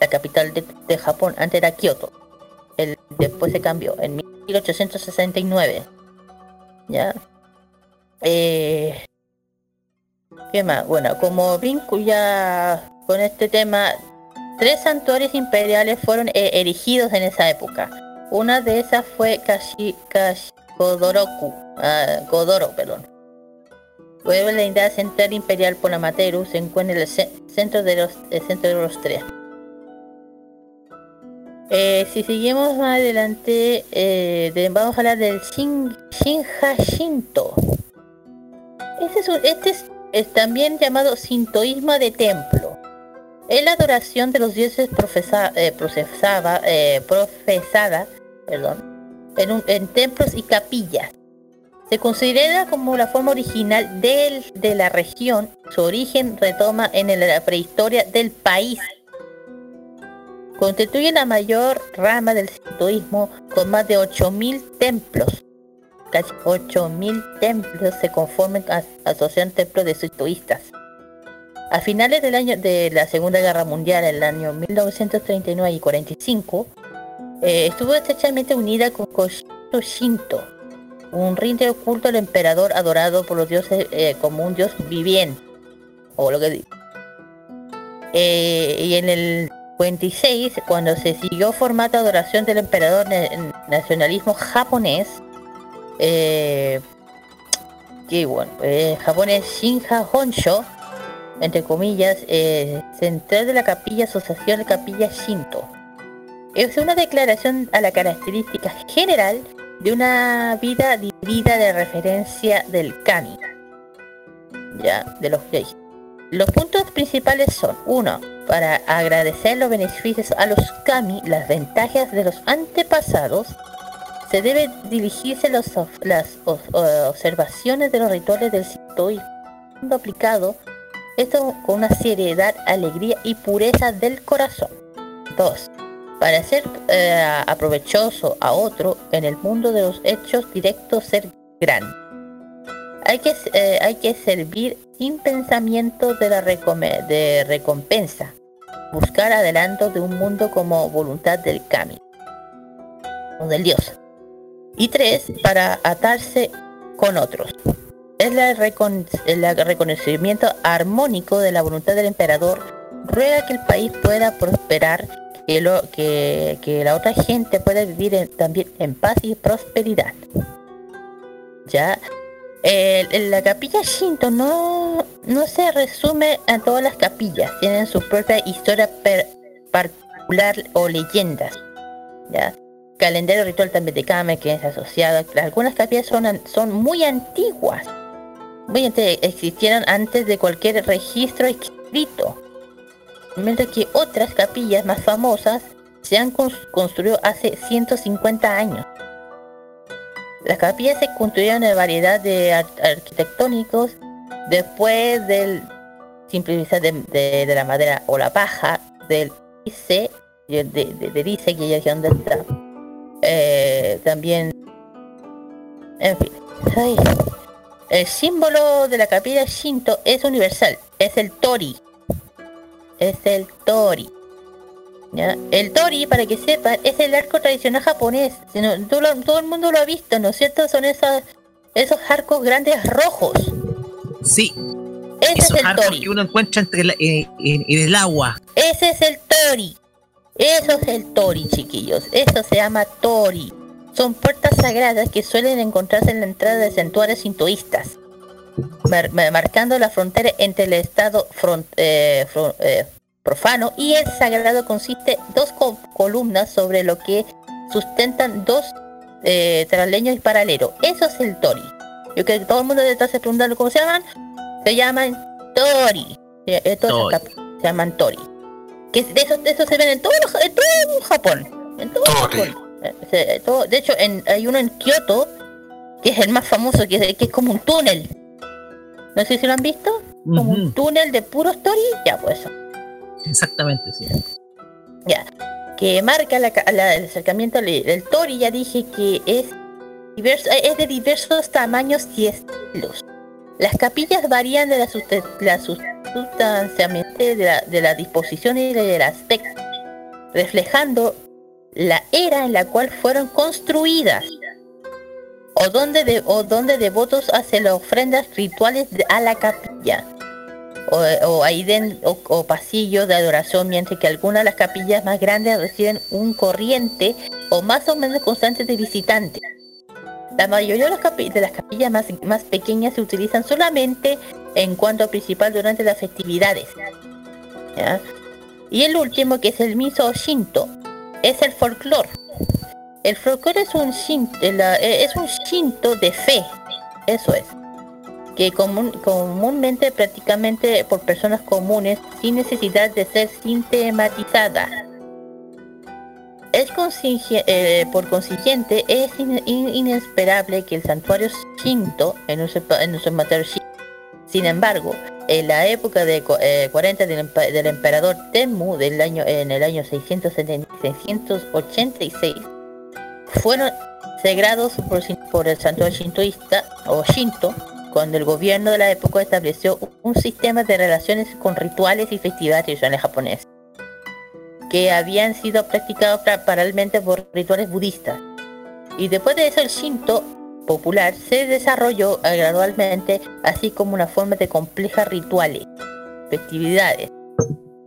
la capital de, Japón, antes era Kioto. El, después se cambió en 1869. ¿Ya? Eh, ¿Qué más? Bueno, como vínculo ya con este tema, tres santuarios imperiales fueron eh, erigidos en esa época. Una de esas fue Kashi, Kashi Godoroku, ah, Godoro, perdón. Fue la unidad central imperial por Amateru, se encuentra en el centro de los, el centro de los tres. Eh, si seguimos más adelante, eh, vamos a hablar del Shin, Shinja Shinto. Este, es, este es, también llamado sintoísmo de templo. Es la adoración de los dioses profesa, eh, procesaba, profesada perdón, en, en, templos y capillas. Se considera como la forma original del, de la región. Su origen retoma en la prehistoria del país constituye la mayor rama del sintoísmo con más de 8.000 templos. Casi 8.000 templos se conforman a asociación templos de sintoístas. A finales del año de la Segunda Guerra Mundial, en el año 1939 y 45, eh, estuvo estrechamente unida con Koshito Shinto, un rito oculto al emperador adorado por los dioses eh, como un dios viviente, o lo que. Eh, y en el 56, cuando se siguió formato adoración del emperador nacionalismo japonés, eh, que bueno, eh, japonés Shinja Honsho, entre comillas, eh, central de la capilla Asociación Capilla Shinto. Es una declaración a la característica general de una vida dividida de referencia del kami. Ya, de los Los puntos principales son, uno, para agradecer los beneficios a los kami, las ventajas de los antepasados, se debe dirigirse los, las observaciones de los rituales del sintoísmo aplicado, esto con una seriedad, alegría y pureza del corazón. 2. Para ser eh, aprovechoso a otro en el mundo de los hechos directos, ser grande. Hay que, eh, hay que servir sin pensamiento de la de recompensa, buscar adelanto de un mundo como voluntad del Kami, o del Dios. Y tres, para atarse con otros. Es el, reconocimiento armónico de la voluntad del emperador. Ruega que el país pueda prosperar, que, lo, que, la otra gente pueda vivir también en paz y prosperidad. Ya en la capilla Shinto no, no se resume a todas las capillas, tienen su propia historia particular o leyendas. Calendario ritual también de Kame que es asociado. Algunas capillas son, son muy antiguas. Muy antiguas, existieron antes de cualquier registro escrito. Mientras que otras capillas más famosas se han construido hace 150 años. Las capillas se construyeron en variedad de arquitectónicos después del simplicidad de, de, la madera o la paja del ICE, de, de, ICE que es donde está. También, en fin. El símbolo de la capilla Shinto es universal, es el Tori. Es el Tori. El Tori, para que sepan, es el arco tradicional japonés. todo, el mundo lo ha visto, ¿no es cierto? Son esos, esos arcos grandes rojos. Sí. Ese es el Tori. que uno encuentra entre eh, en, el agua. Ese es el Tori. Eso es el Tori, chiquillos. Eso se llama Tori. Son puertas sagradas que suelen encontrarse en la entrada de santuarios sintoístas, marcando la frontera entre el estado eh, eh, profano y el sagrado consiste dos columnas sobre lo que sustentan dos eh, trasleños paralelos. Eso es el tori. Yo creo que todo el mundo debe estarse preguntando cómo se llaman. Se llaman tori. Estos se llaman tori. Que de eso, de eso se ven en todo, en todo Japón. En todo Japón. Eh, de hecho, hay uno en Kioto que es el más famoso, que es, que es como un túnel. No sé si lo han visto. Como un túnel de puro story. Ya, pues eso. Exactamente, sí. Ya. Que marca el acercamiento del Tori, ya dije que es, diverso, es de diversos tamaños y estilos. Las capillas varían de la, la de la, la disposición y del aspecto, reflejando la era en la cual fueron construidas o donde, de, o donde devotos hacen las ofrendas rituales a la capilla o, o, o, o de adoración, mientras que algunas de las capillas más grandes reciben un corriente o más o menos constante de visitantes. La mayoría de las, de las capillas más, más pequeñas se utilizan solamente en cuanto principal durante las festividades. Y el último que es el Miso Shinto, es el folclore. El folclore es un shinto, eh, es un shinto de fe, eso es, que comúnmente prácticamente por personas comunes sin necesidad de ser sistematizada. Es eh, por consiguiente, es inesperable que el santuario Shinto, en un, en un sin embargo, en la época de 40 eh, del, emperador Tenmu del año, en el año 686 fueron sagrados por, el santuario shintoísta o Shinto cuando el gobierno de la época estableció un sistema de relaciones con rituales y festivales tradicionales japoneses que habían sido practicados paralelamente por rituales budistas. Y después de eso el Shinto popular se desarrolló gradualmente, así como una forma de complejas rituales, festividades.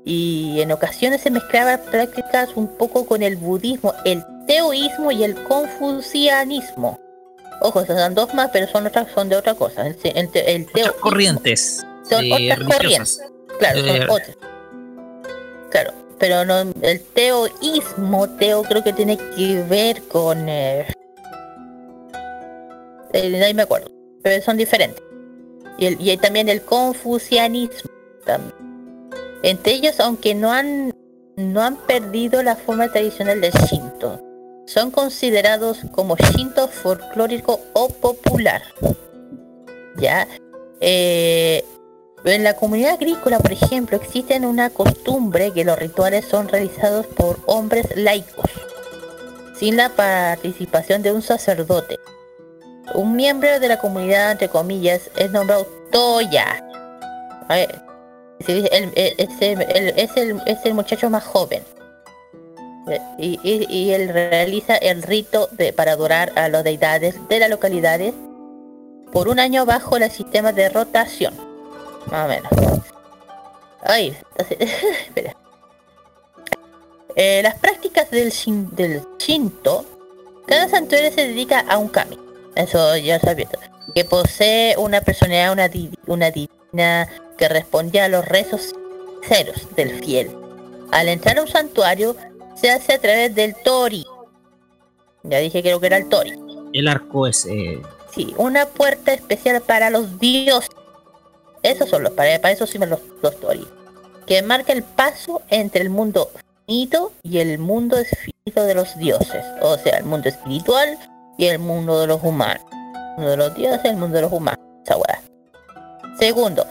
Y en ocasiones se mezclaban prácticas un poco con el budismo, el teoísmo y el confucianismo. Ojo, son dos más, pero son otras, son de otra cosa. El, el, corrientes. Son otras corrientes. Claro, son eh, otras. Claro, pero no, el teoísmo, teo creo que tiene que ver con eh, eh, ahí me acuerdo, pero son diferentes. Y, el, y también el confucianismo. Entre ellos, aunque no han, no han perdido la forma tradicional del Shinto, son considerados como Shinto folclórico o popular. ¿Ya? Eh, en la comunidad agrícola, por ejemplo, existe una costumbre que los rituales son realizados por hombres laicos, sin la participación de un sacerdote. Un miembro de la comunidad, entre comillas, es nombrado Toya. Es el, es el, muchacho más joven. Y, él realiza el rito de, para adorar a las deidades de las localidades por un año bajo el sistema de rotación. Más o menos. Ay, espera. Eh, las prácticas del, del Shinto, cada santuario se dedica a un kami eso ya sabía. Que posee una personalidad, una, una divina que respondía a los rezos ceros del fiel. Al entrar a un santuario, se hace a través del Tori. Ya dije creo que era el Tori. El arco es... Eh... Sí, una puerta especial para los dioses. Esos son los, para, para eso sirven los, los Tori. Que marca el paso entre el mundo finito y el mundo espíritu de los dioses. O sea, el mundo espiritual y el mundo de los humanos. Uno de los dioses y el mundo de los humanos. Esa Segundo,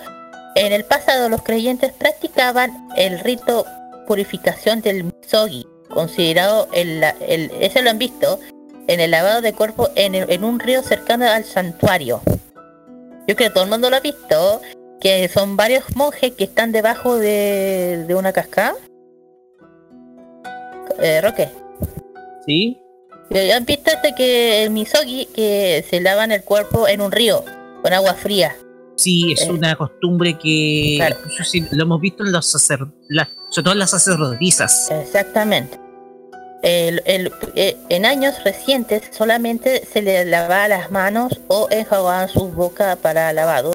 en el pasado los creyentes practicaban el rito purificación del misogi, considerado el, el ese lo han visto en el lavado de cuerpo en, en un río cercano al santuario. Yo creo que todo el mundo lo ha visto, que son varios monjes que están debajo de, de una cascada. Eh, Roque. Sí. ¿Han visto este que el misogi que se lavan el cuerpo en un río con agua fría? Sí, es eh. una costumbre que lo hemos visto en los sacerdotes, sobre todo en las sacerdotisas. Exactamente. El, eh, en años recientes solamente se le lavaba las manos o enjuagaban su boca para lavado,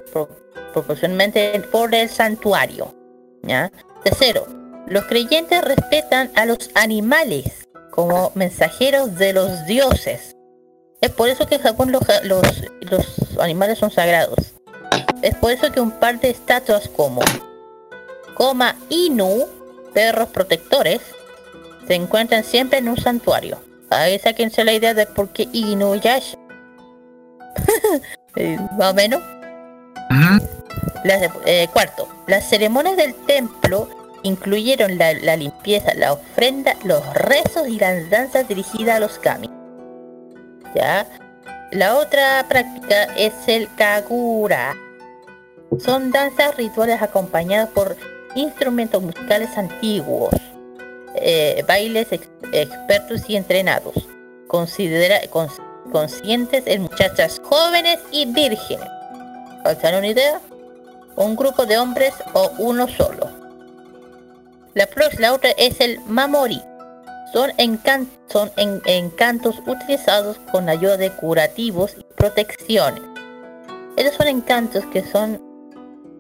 proporcionalmente por el santuario. ¿ya? Tercero, los creyentes respetan a los animales como mensajeros de los dioses. Es por eso que en Japón los, los, animales son sagrados. Es por eso que un par de estatuas como Koma Inu, perros protectores, se encuentran siempre en un santuario. Ahí sáquense la idea de por qué Inuyasha. Eh, más o menos. Eh, cuarto, las ceremonias del templo incluyeron la, limpieza, la ofrenda, los rezos y las danzas dirigidas a los kami. ¿Ya? La otra práctica es el kagura. Son danzas rituales acompañadas por instrumentos musicales antiguos eh, bailes expertos y entrenados, considera conscientes en muchachas jóvenes y vírgenes. ¿Faltan una idea? Un grupo de hombres o uno solo. La, la otra es el Mamori. Son, son encantos utilizados con ayuda de curativos y protecciones. Estos son encantos que son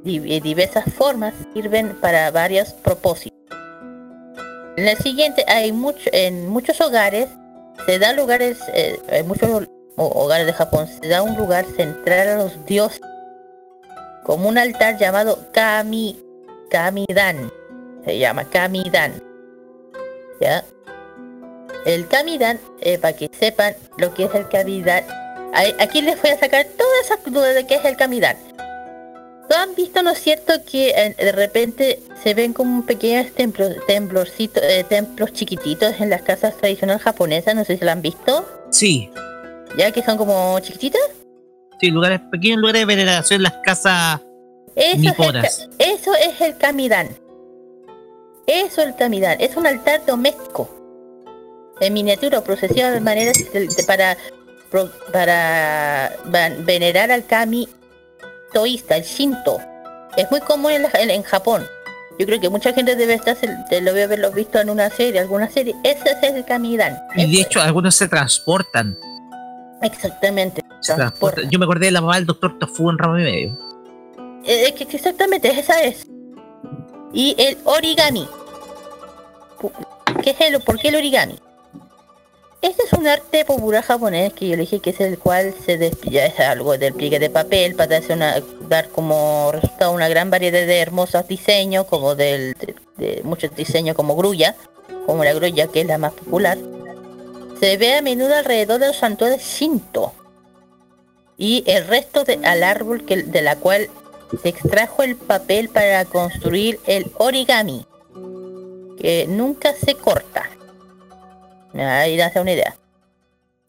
de diversas formas, sirven para varios propósitos. En el siguiente hay mucho, en muchos hogares se da lugares, eh, en muchos hogares de Japón se da un lugar central a los dioses, como un altar llamado Kami, Kamidan, se llama Kamidan, ¿ya? El Kamidan, eh, para que sepan lo que es el Kamidan, aquí les voy a sacar todas esas dudas de qué es el Kamidan. ¿No han visto, no es cierto, que eh, de repente se ven como pequeños templos, temblorcitos, eh, templos chiquititos en las casas tradicionales japonesas? No sé si lo han visto. Sí. ¿Ya que son como chiquititas? Sí, lugares pequeños lugares de veneración, las casas eso Es el, eso es el kamidan. Eso es el kamidan. Es un altar doméstico. En miniatura, procesión de manera para, para venerar al kami el Shinto. Es muy común en, Japón. Yo creo que mucha gente debe estar, lo debe haberlo visto en una serie, alguna serie. Ese es el Kamidan. Y de hecho, algunos se transportan. Exactamente. Yo me acordé de la mamá del doctor Tofu en ramo y medio. Eh, exactamente, esa es. Y el origami. ¿Qué es el, ¿Por qué el origami? Este es un arte popular japonés que yo le dije que es el cual se despilla es algo del pliegue de papel para dar como resultado una gran variedad de hermosos diseños, como del, de, muchos diseños como grulla, como la grulla que es la más popular. Se ve a menudo alrededor de los santuarios Shinto y el resto de, al árbol de la cual se extrajo el papel para construir el origami, que nunca se corta. Ahí da una idea.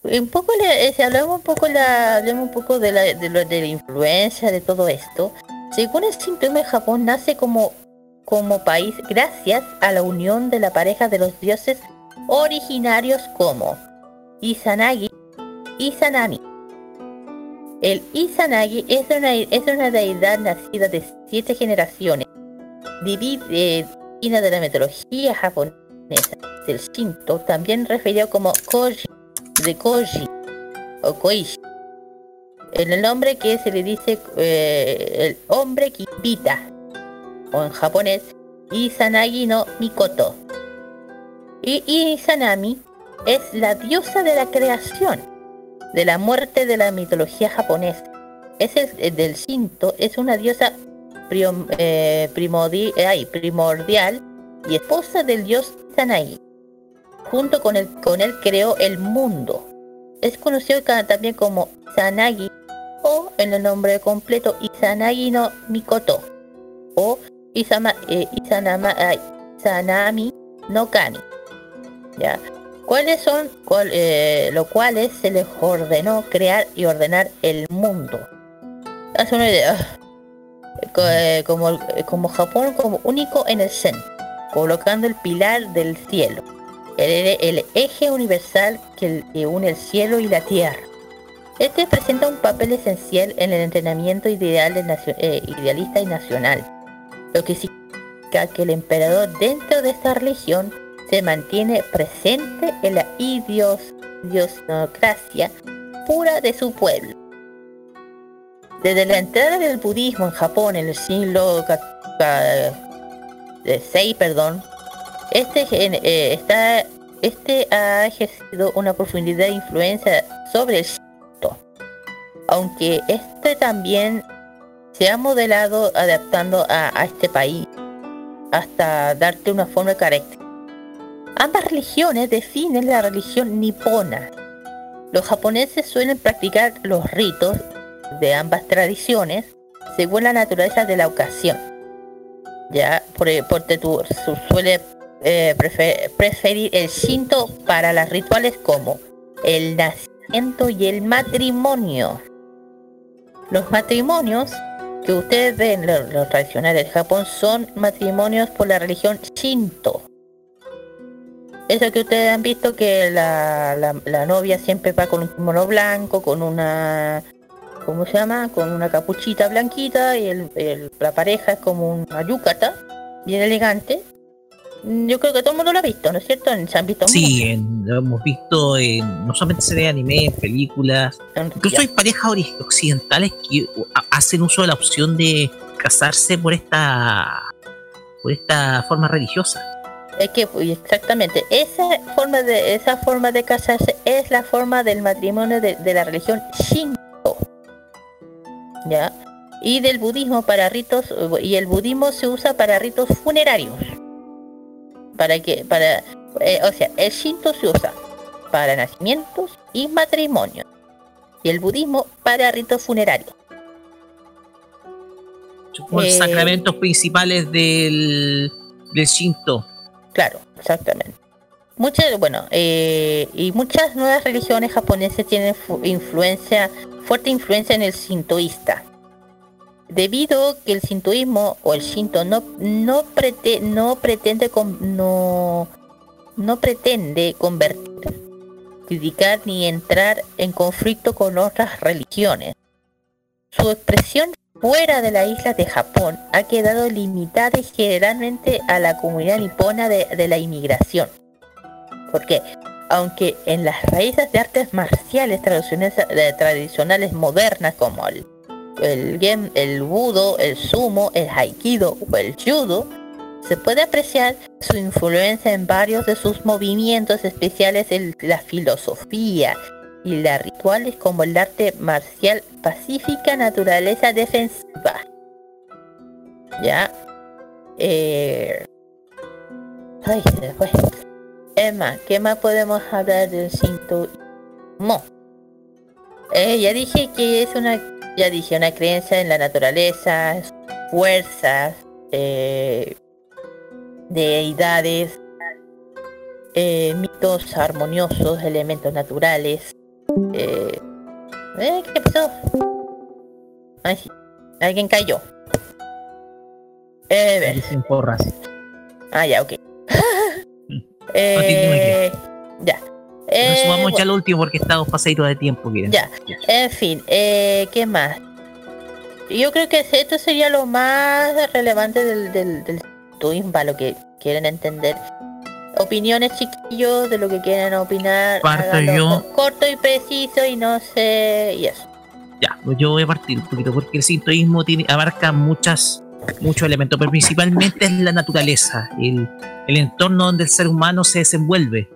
Un poco le, eh, si hablamos un poco la, hablamos un poco de la, de, la influencia de todo esto. Según el síntoma Japón nace como, como país gracias a la unión de la pareja de los dioses originarios como Izanagi y Sanami. El Izanagi es una, es una deidad nacida de siete generaciones, divina de la mitología japonesa del Shinto, también referido como Koji, de Koji o Koishi. En el nombre que se le dice eh, el hombre que invita, o en japonés, Izanagi no Mikoto. Y Izanami es la diosa de la creación, de la muerte de la mitología japonesa. Es el, del Shinto, es una diosa eh, primordial y esposa del dios Izanagi junto con él, con él creó el mundo. es conocido también como Izanagi o en el nombre completo Izanagi no Mikoto o Isama, eh, Isanama, Izanami no Kami. ¿Ya? ¿Cuáles son? Cual, eh, lo cuales se les ordenó crear y ordenar el mundo. Haz una idea. Eh, como, como Japón como único en el centro, colocando el pilar del cielo, el, eje universal que, une el cielo y la tierra. Este presenta un papel esencial en el entrenamiento ideal eh, idealista y nacional, lo que significa que el emperador dentro de esta religión se mantiene presente en la idiosincrasia pura de su pueblo. Desde la entrada del budismo en Japón en el siglo VI, perdón, este, eh, está, este ha ejercido una profundidad de influencia sobre el Shinto, aunque este también se ha modelado adaptando a, a este país hasta darte una forma característica Ambas religiones definen la religión nipona. Los japoneses suelen practicar los ritos de ambas tradiciones según la naturaleza de la ocasión. Ya, por, por tu, suele eh, preferir el Shinto para los rituales como el nacimiento y el matrimonio. Los matrimonios que ustedes ven, los, tradicionales de Japón, son matrimonios por la religión Shinto eso que ustedes han visto que la, la, novia siempre va con un mono blanco, con una ¿cómo se llama? Con una capuchita blanquita y el, la pareja es como una yucata, bien elegante. Yo creo que todo el mundo lo ha visto, ¿no es cierto? ¿Se han visto? Sí, lo hemos visto en, no solamente series de anime, en películas. Incluso hay parejas occidentales que hacen uso de la opción de casarse por esta por esta forma religiosa. Es que exactamente esa forma de esa forma de casarse es la forma del matrimonio de, la religión. ¿Ya? Y del budismo para ritos y el budismo se usa para ritos funerarios. Para que para eh, o sea, el Shinto se usa para nacimientos y matrimonios. Y el budismo para ritos funerarios. Los eh, sacramentos principales del, del Shinto Claro, exactamente. Muchas, bueno, eh, y muchas nuevas religiones japonesas tienen influencia, fuerte influencia en el sintoísta. Debido que el sintoísmo o el shinto no, no, no pretende no, no pretende convertir, criticar ni entrar en conflicto con otras religiones. Su expresión fuera de la isla de Japón ha quedado limitada generalmente a la comunidad nipona de, la inmigración. Porque, aunque en las raíces de artes marciales tradicionales, modernas como el, el, gen, el budo, el sumo, el haikido o el judo, se puede apreciar su influencia en varios de sus movimientos especiales en la filosofía, y las rituales como el arte marcial pacífica naturaleza defensiva. Ya. Eh... Ay, se. Emma, ¿qué más podemos hablar del sintoísmo? Eh, ya dije que es una, ya dije, una creencia en la naturaleza, fuerzas, eh, deidades, eh, mitos armoniosos, elementos naturales, eh, eh, ¿Qué pasó? Ay, alguien cayó. Eh, porras. Ah, ya, ok. eh, ya. Eh, sumamos ya lo último porque estamos pasaditos de tiempo. Ya. En fin, eh, ¿qué más? Yo creo que esto sería lo más relevante del, del, del lo que quieren entender opiniones chiquillos de lo que quieran opinar. Parto yo. Corto y preciso y no sé. Y eso. Ya, pues yo voy a partir un poquito porque el sintoísmo tiene, abarca muchas, muchos elementos, pero principalmente es la naturaleza, el, el entorno donde el ser humano se desenvuelve.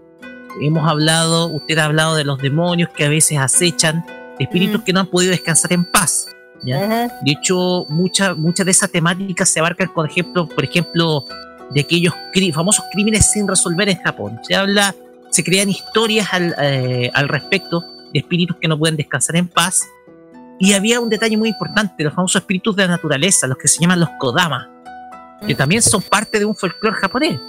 Hemos hablado, usted ha hablado de los demonios que a veces acechan, espíritus que no han podido descansar en paz. ¿ya? De hecho, muchas mucha de esas temáticas se abarcan con ejemplo, por ejemplo, de aquellos famosos crímenes sin resolver en Japón. Se habla, se crean historias al, eh, al respecto de espíritus que no pueden descansar en paz. Y había un detalle muy importante, los famosos espíritus de la naturaleza, los que se llaman los Kodama, que también son parte de un folclore japonés,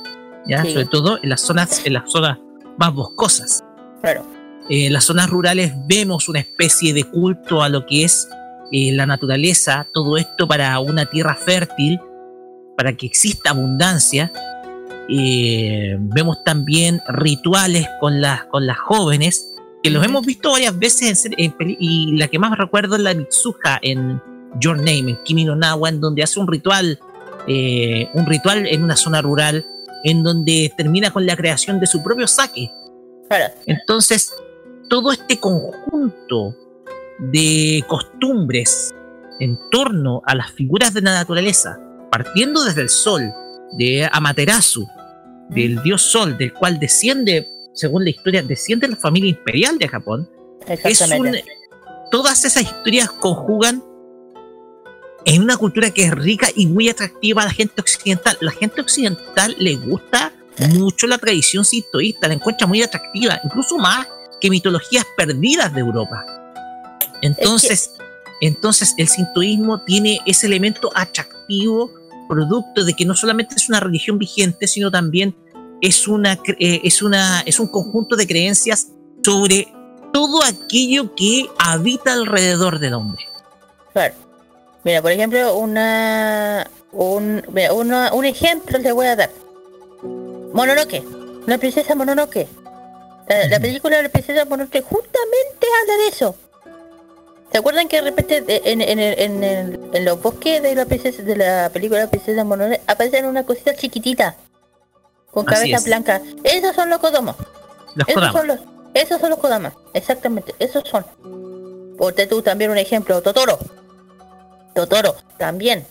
¿ya? sobre todo en las zonas, en las zonas más boscosas. Claro. Eh, en las zonas rurales vemos una especie de culto a lo que es eh, la naturaleza, todo esto para una tierra fértil, para que exista abundancia. Eh, vemos también rituales con las, con las jóvenes, que los hemos visto varias veces en, y la que más recuerdo es la Mitsuha en Your Name, en Kimi no Nawa, en donde hace un ritual, eh, un ritual en una zona rural, en donde termina con la creación de su propio saque. Entonces, todo este conjunto de costumbres en torno a las figuras de la naturaleza, partiendo desde el sol, de Amaterasu, del dios sol, del cual desciende, según la historia, desciende la familia imperial de Japón. todas esas historias conjugan en una cultura que es rica y muy atractiva a la gente occidental. La gente occidental le gusta mucho la tradición sintoísta, la encuentra muy atractiva, incluso más que mitologías perdidas de Europa. Entonces, entonces el sintoísmo tiene ese elemento atractivo producto de que no solamente es una religión vigente, sino también es, una, eh, es, una, es un conjunto de creencias sobre todo aquello que habita alrededor del hombre. Claro. Mira, por ejemplo, una, un, un ejemplo le voy a dar. Mononoke, la princesa Mononoke. La, la película de la princesa Mononoke justamente habla de eso. ¿Se acuerdan que de repente en, en, en, en, los bosques de la princesa de la película de la princesa Mononoke aparecen una cosita chiquitita con cabeza blanca? Esos son los Kodomo. Los esos son los esos son los Kodama, exactamente, esos son. Ponte tú también un ejemplo, Totoro. Totoro, también.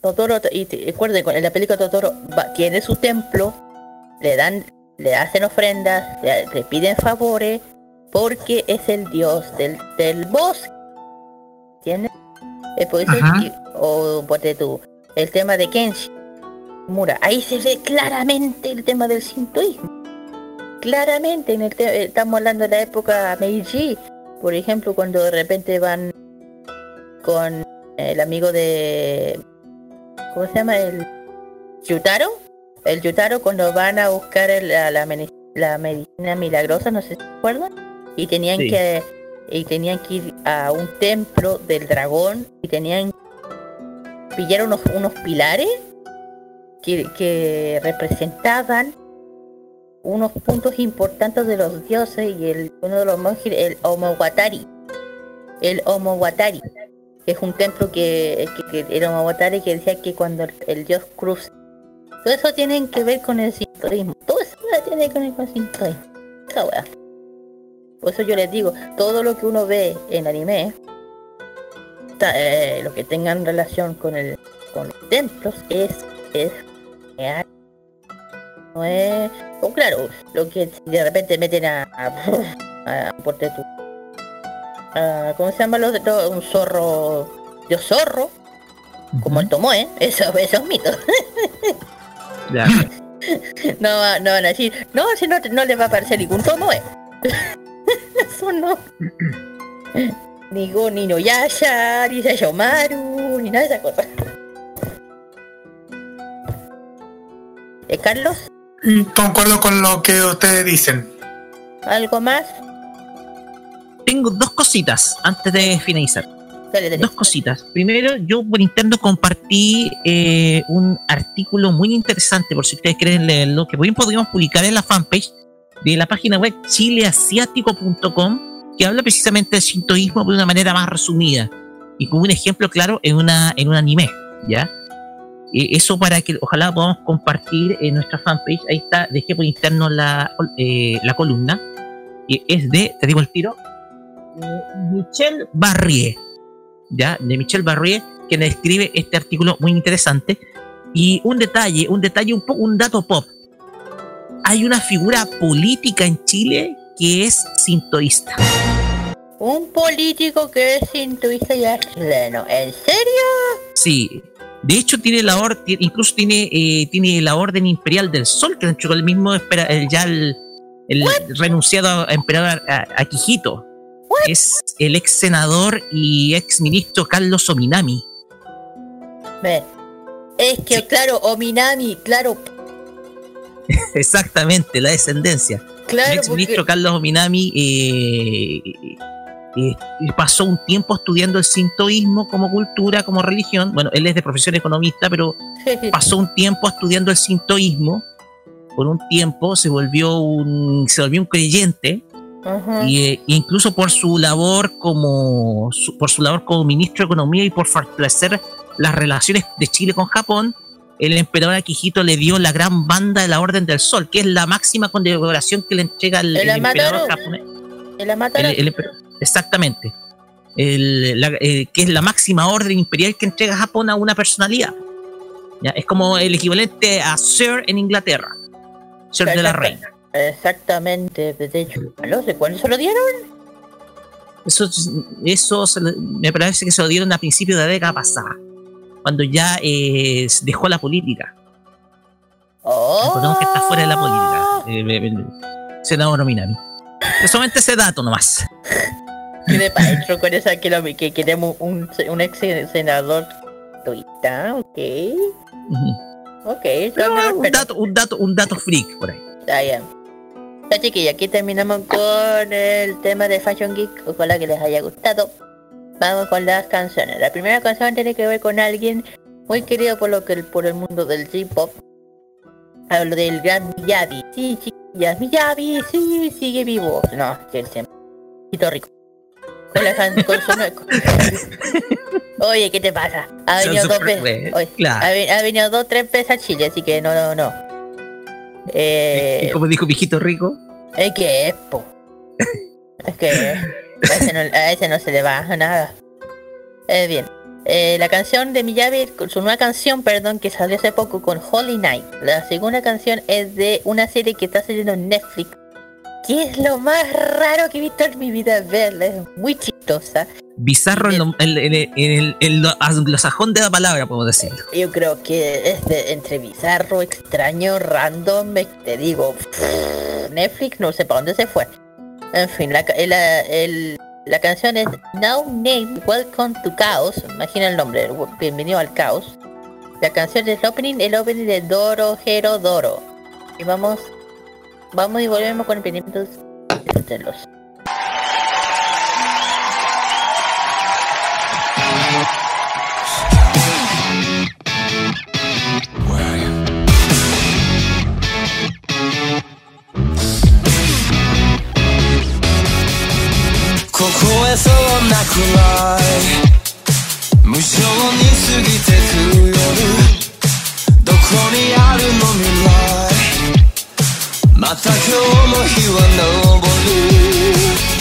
Totoro, y recuerden, en la película Totoro tiene su templo, le dan, le hacen ofrendas, le, piden favores, porque es el dios del, del bosque. ¿Entiendes? o ponte tú, el tema de Kenshi Mura, ahí se ve claramente el tema del sintoísmo. Claramente, en el estamos hablando de la época Meiji, por ejemplo, cuando de repente van con el amigo de ¿cómo se llama? el Yutaro, el Yutaro cuando van a buscar la, la, medicina milagrosa, no sé si se acuerdan, y tenían que y tenían que ir a un templo del dragón y tenían pillar unos, unos pilares que, representaban unos puntos importantes de los dioses y el uno de los monjes el Omowatari el Omowatari que es un templo que, que, que el Omowatari que decía que cuando el, dios cruza. Todo eso tiene que ver con el sintoísmo. Todo eso tiene que ver con el sintoísmo. Por eso yo les digo, todo lo que uno ve en anime, eh, lo que tengan relación con el con los templos es. No es. O claro, lo que de repente meten a. a, a porte tu. ¿Cómo se llama los de un zorro? De zorro. Como el Tomoe, eso, esos mitos. no, no van a decir, no, si no, no le va a parecer ningún Tomoe. Eso no. ni Go, ni Noyasha, ni Sayomaru, ni nada de esa cosa. ¿Eh, Carlos? Concuerdo con lo que ustedes dicen. ¿Algo más? Tengo dos cositas antes de finalizar. Dos cositas. Primero, yo por interno compartí eh, un artículo muy interesante, por si ustedes quieren leerlo, que bien podríamos publicar en la fanpage de la página web chileasiático.com, que habla precisamente del sintoísmo de una manera más resumida y con un ejemplo claro en, una, en un anime, ¿ya? Eh, eso para que ojalá podamos compartir en nuestra fanpage. Ahí está, dejé por interno la, eh, la columna. Y es de, te digo el tiro, Michel Barrier, ¿ya? De Michel Barrier, quien escribe este artículo muy interesante. Y un detalle, un detalle, un, un dato pop hay una figura política en Chile que es sintoísta. Un político que es sintoísta y es chileno. ¿En serio? Sí. De hecho, tiene la orden, incluso tiene, eh, tiene la orden imperial del sol, que han hecho el mismo espera, ya el, renunciado emperador a, Quijito. es el ex senador y ex ministro Carlos Ominami. Es que, claro, Ominami, claro. Exactamente, la descendencia. Claro, el ex ministro Carlos Ominami eh, eh, pasó un tiempo estudiando el sintoísmo como cultura, como religión. Bueno, él es de profesión economista, pero pasó un tiempo estudiando el sintoísmo. Por un tiempo se volvió un, se volvió un creyente. y, eh, incluso por su labor como por su labor como ministro de economía y por fortalecer las relaciones de Chile con Japón, el emperador Akihito le dio la gran banda de la Orden del Sol, que es la máxima condecoración que le entrega el, emperador japonés. El, exactamente. Eh, que es la máxima orden imperial que entrega Japón a una personalidad. ¿Ya? Es como el equivalente a Sir en Inglaterra. Sir de la Reina. Exactamente. De hecho, no sé cuándo se lo dieron. Eso, eso me parece que se lo dieron a principios de la década pasada cuando ya eh, dejó la política. Oh. que está fuera de la política. Eh, senador Minami. Solamente ese dato nomás. De Paetro con esa que, que queremos un, un ex senador tuita, ok. Ok, un, dato, un, dato, un dato freak por ahí. Está bien. Ya chiquilla, aquí terminamos con el tema de Fashion Geek. Ojalá que les haya gustado. Vamos con las canciones. La primera canción tiene que ver con alguien muy querido por lo que por el mundo del J-pop. Hablo del gran Miyabi. Sí, ya Miyabi, sí, sigue vivo. No, que siempre. rico. Con la con Oye, ¿qué te pasa? Ha venido dos veces. Ha, venido dos, tres veces a Chile, así que no, no, no. Eh, como dijo viejito rico? Es que es, po. Es que a ese no, se le va nada. Eh, bien. Eh, la canción de Miyabi, su nueva canción, perdón, que salió hace poco con Holy Night. La segunda canción es de una serie que está saliendo en Netflix. Que es lo más raro que he visto en mi vida verla. Es muy chistosa. Bizarro en, el, anglosajón de la palabra, podemos decir. Yo creo que es de, entre bizarro, extraño, random, te digo. Netflix no sé para dónde se fue. En fin, la, la canción es Now Name Welcome to Chaos. Imagina el nombre, bienvenido al caos. La canción es el opening, el opening de Doro Hero Doro. Y vamos, vamos y volvemos con emprendimientos de los. えそうなくらい無性に過ぎてく夜どこにあるの未来また今日も日は昇る。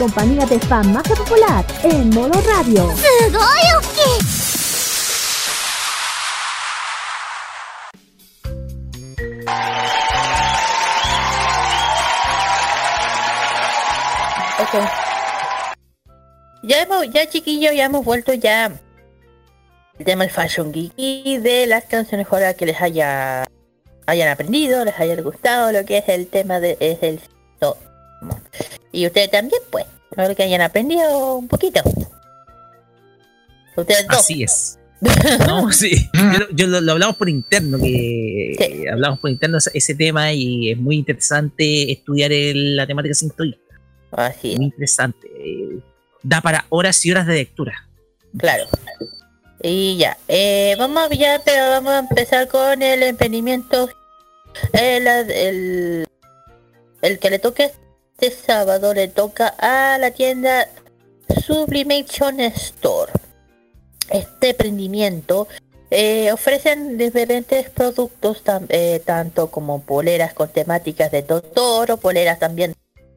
Compañía de fan más popular en modo radio. Ok. Ya hemos, ya chiquillos, ya hemos vuelto ya el tema del Fashion Geek y de las canciones ahora que les haya hayan aprendido, les haya gustado lo que es el tema de es el y ustedes también pues, ahora que hayan aprendido un poquito. Ustedes dos. Así es. No, sí. Yo, lo- yo lo, lo hablamos por interno, que Sí. eh, hablamos por interno ese, ese tema y es muy interesante estudiar el- la temática sintoísta. Así es, Muy interesante. eh, da para horas y horas de lectura. claro. Y ya, eh, vamos a- ya, pero vamos a empezar con el emprendimiento. El, el, el que le toque este sábado le toca a la tienda Sublimation Store. Este emprendimiento eh, ofrecen diferentes productos, eh, tanto como poleras con temáticas de Totoro, poleras también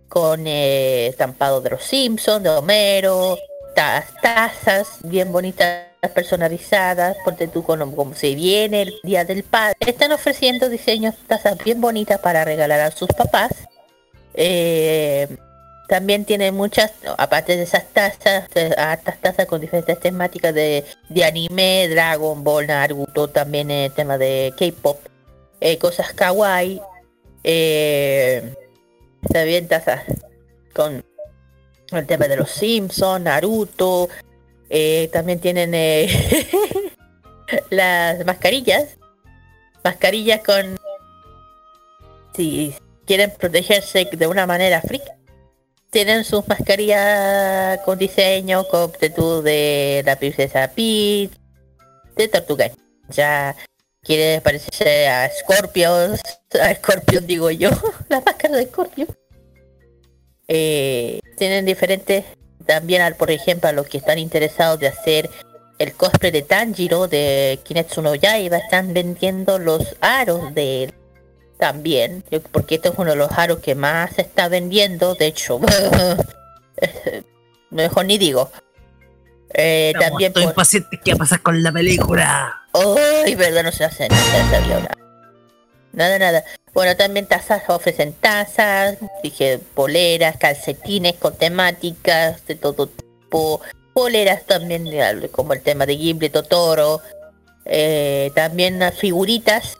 con eh, estampado de los Simpsons, de Homero, ta- tazas bien bonitas personalizadas, ponte tú con como se viene el día del padre. Están ofreciendo diseños tazas bien bonitas para regalar a sus papás. Eh, también tiene muchas, aparte de esas tazas, eh, hartas tazas con diferentes temáticas de, de anime, Dragon Ball, Naruto, también el tema de K-pop, eh, cosas kawaii, eh, también tazas con el tema de los Simpsons, Naruto, eh, también tienen eh, las mascarillas, mascarillas con si quieren protegerse de una manera freak tienen sus mascarillas con diseño con tú de la princesa Peach de Tortuga ya quiere parecerse a Scorpion a Scorpion digo yo la máscara de Scorpion. Eh, tienen diferentes también al por ejemplo a los que están interesados de hacer el cosplay de Tanjiro de Kinetsu no Yaiba están vendiendo los aros de también, porque este es uno de los aros que más se está vendiendo, de hecho, mejor ni digo. Eh, Estamos también todos por... impacientes. ¿Qué va a pasar con la película? Ay, verdad, no se hace nada, no nada. Nada, nada. Bueno, también tazas, ofrecen tazas, dije, poleras, calcetines con temáticas de todo tipo, poleras también, como el tema de Ghibli, Totoro, eh, también las figuritas,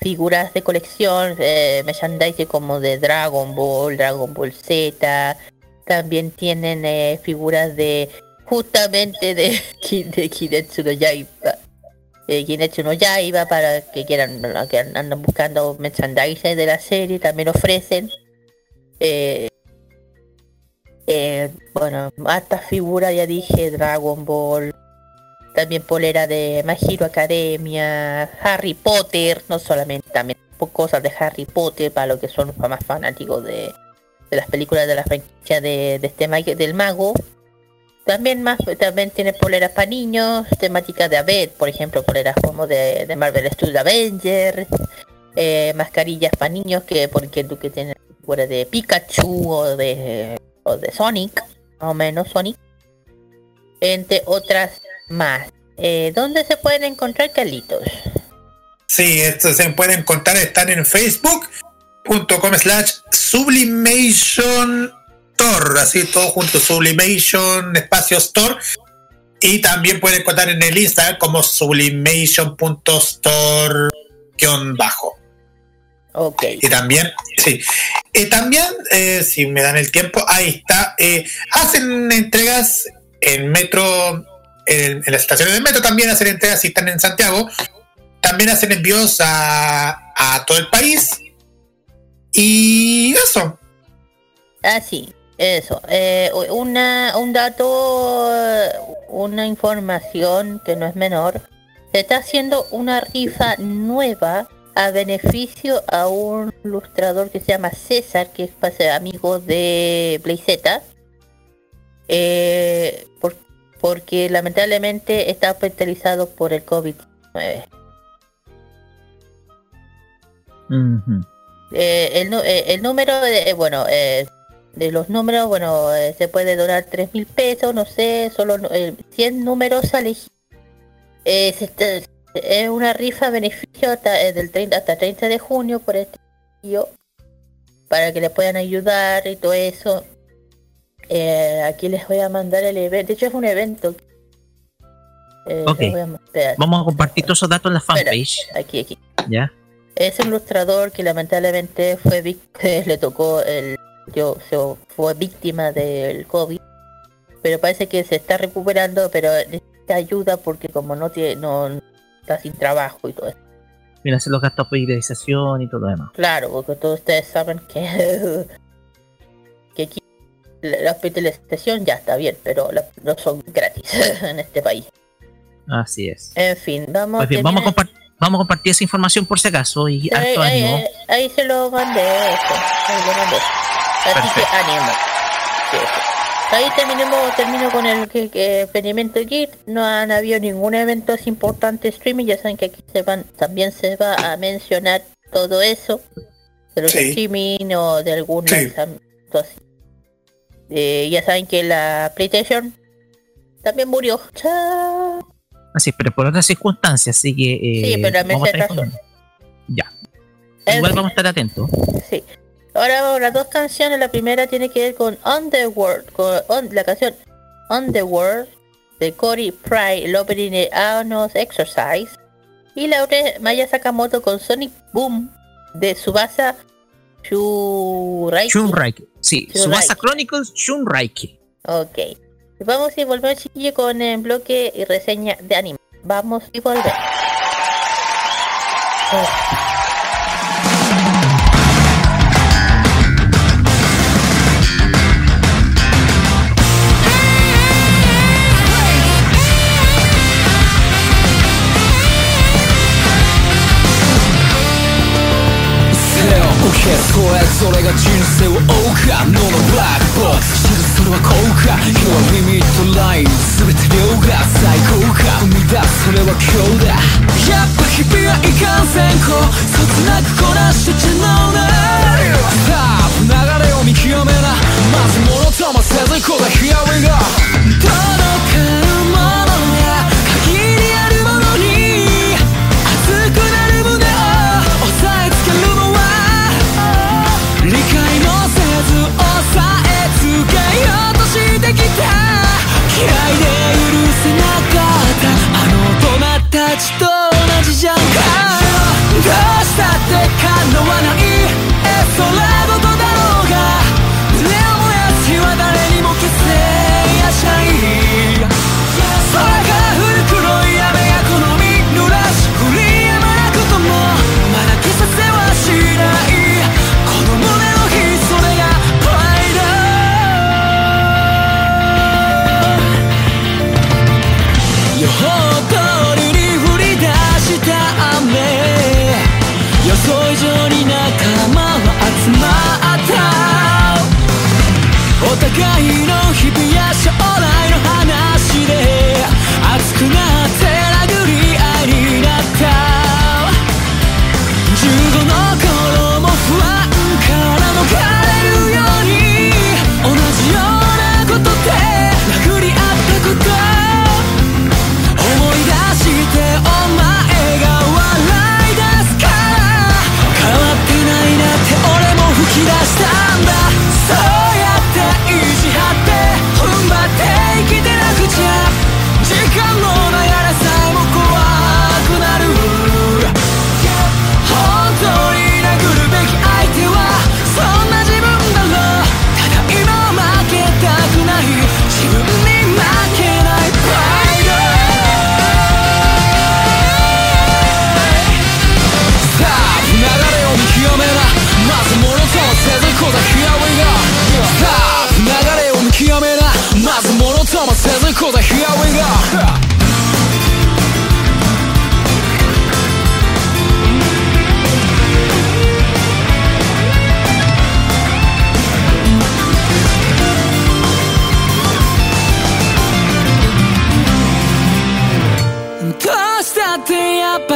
figuras de colección, eh, merchandising como de Dragon Ball, Dragon Ball Z, también tienen eh, figuras de justamente de, de Kitetsu no Yaiba. Eh, Kimetsu no Yaiba para que quieran que andan buscando merchandising de la serie también ofrecen. Eh, eh, bueno hartas figuras ya dije Dragon Ball también polera de My Academia Harry Potter no solamente también cosas de Harry Potter para los que son más fanáticos de, de las películas de la franquicia de, este ma- del mago. También más también tiene poleras para niños, temáticas de Aved, por ejemplo, poleras como de, Marvel Studios Avengers, eh, mascarillas para niños que porque tú que tienes fuera de Pikachu o de o de Sonic, más o menos Sonic, entre otras más. Eh, ¿Dónde se pueden encontrar Carlitos? Sí, esto se puede encontrar, están en Facebook, youtube.com slash sublimation store, así todo junto, sublimation espacio store. Y también pueden encontrar en el Instagram como sublimation.store-bajo. Ok. Y también, sí. Y también, eh, si me dan el tiempo, ahí está. eh, hacen entregas en metro, en, en las estaciones de metro también hacen entregas si están en Santiago. También hacen envíos a, a todo el país. Y eso. Ah, sí, eso. Eh, una, un dato, una información que no es menor. Se está haciendo una rifa nueva a beneficio a un ilustrador que se llama César, que es pase- amigo de Blazeta. Eh, por- porque lamentablemente está hospitalizado por el COVID-19. Ujú. Eh, el, eh, el número, de, eh, bueno, eh, de los números, bueno, se puede donar tres mil pesos, no sé, solo no- eh, 100 números a elegir. Se está- es una rifa beneficio hasta, del 30, hasta 30 de junio por este tío, para que le puedan ayudar y todo eso. Eh, aquí les voy a mandar el evento, de hecho es un evento. Eh, Ok. les voy a mostrar. Vamos a compartir todos esos datos en la Espera, fanpage. aquí, aquí. ¿Ya? Es un ilustrador que lamentablemente fue vic- le tocó el yo fue víctima del COVID, pero parece que se está recuperando, pero necesita ayuda porque como no tiene no está sin trabajo y todo eso. Mira, hacer los gastos de hospitalización y todo lo demás. Claro, porque todos ustedes saben que que aquí la la hospitalización ya está bien, pero la- no son gratis en este país. Así es. En fin, vamos Pues bien, vamos a, vamos a compartir esa información por si acaso y Ahí, harto ahí, ánimo. ahí- ahí se lo mandé, eso, ahí lo mandé. Así que Perfecto. ánimo. Sí, sí. Ahí terminemos, termino con el que, que experimento Geek. No han habido ningún evento así importante streaming. Ya saben que aquí se van, también se va a mencionar todo eso. De los Sí. streaming o de algún Sí. lanzamiento así. Eh, ya saben que la PlayStation también murió. Chao. Así pero por otras circunstancias, así que. eh, Sí, pero me vamos a informando. Ya. En Igual vamos a estar atentos. Sí. Ahora vamos a las dos canciones. La primera tiene que ver con Underworld, con on- la canción Underworld de Cory Pride, el opening de Anos Exercise. Y la otra es Maya Sakamoto con Sonic Boom de Subasa Shuraiki. Shunraiki. Sí, Shunraiki. Subasa Chronicles Shunraiki. Ok. Vamos y volvemos chiquillo con el bloque y reseña de anime. Vamos y volvemos. Oh. けそれぞれが人生を追うか脳のブラックボックス知るそれは効果今日はリミットライン。全て量が最高か。生み出すそれは今日だ。やっぱ日々はいかんせんこそつなくこなしてちゃうね。スタープ流れを見極めな。まず物ともせずこだ Here we go 届か叶わな界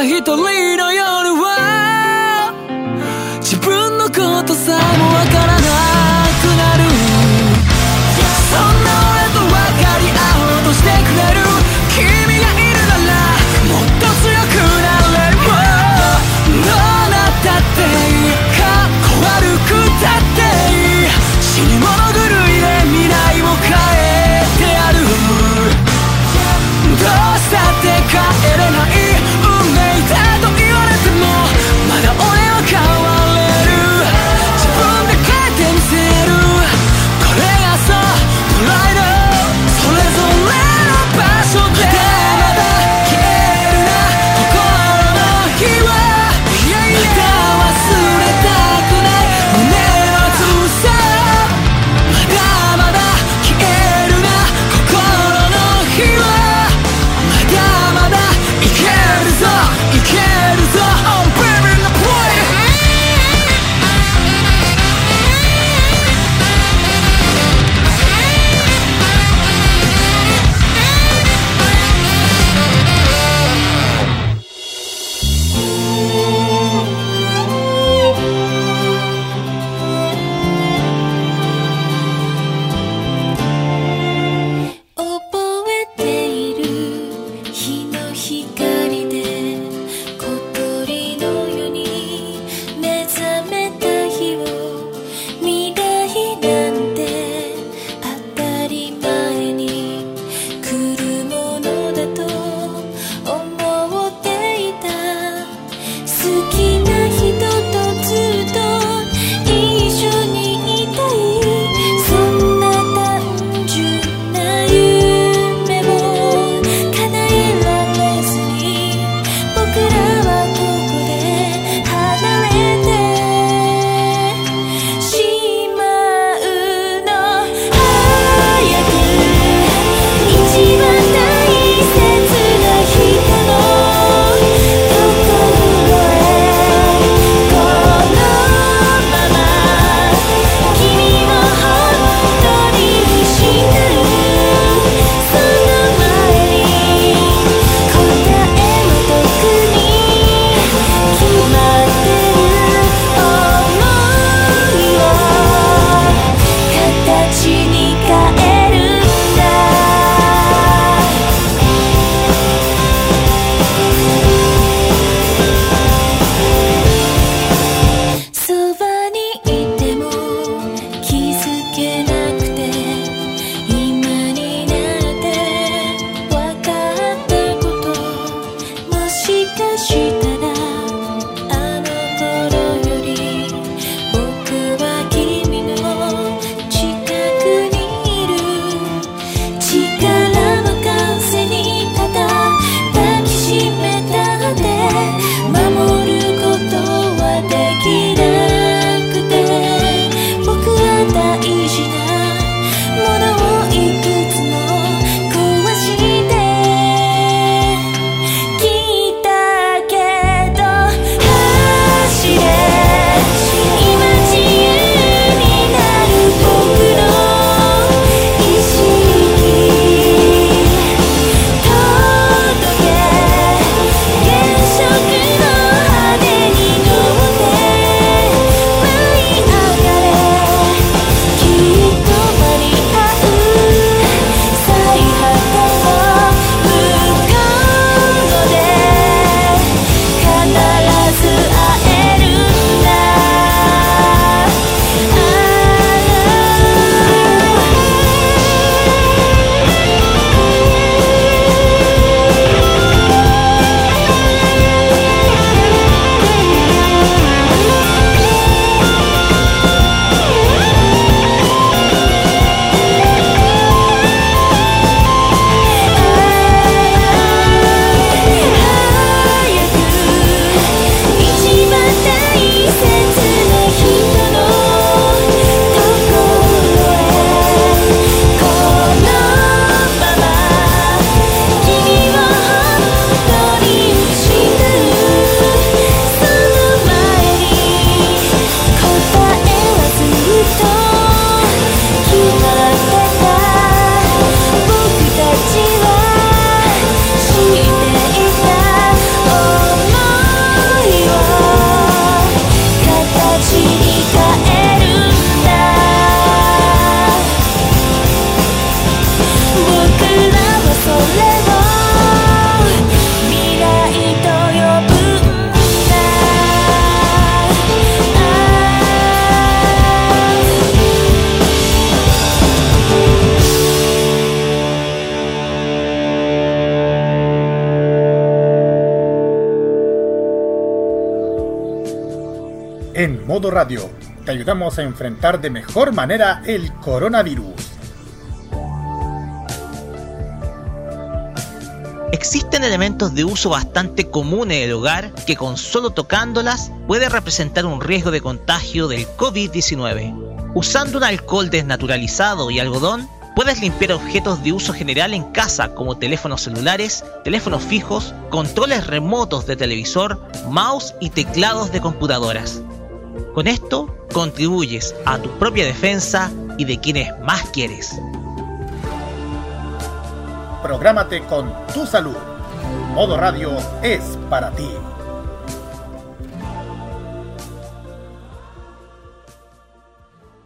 やっぱ Modo Radio. Te ayudamos a enfrentar de mejor manera el coronavirus. Existen elementos de uso bastante comunes en el hogar que con solo tocándolas puede representar un riesgo de contagio del COVID-19. Usando un alcohol desnaturalizado y algodón, puedes limpiar objetos de uso general en casa como teléfonos celulares, teléfonos fijos, controles remotos de televisor, mouse y teclados de computadoras. Con esto contribuyes a tu propia defensa y de quienes más quieres. Prográmate con tu salud. Modo Radio es para ti.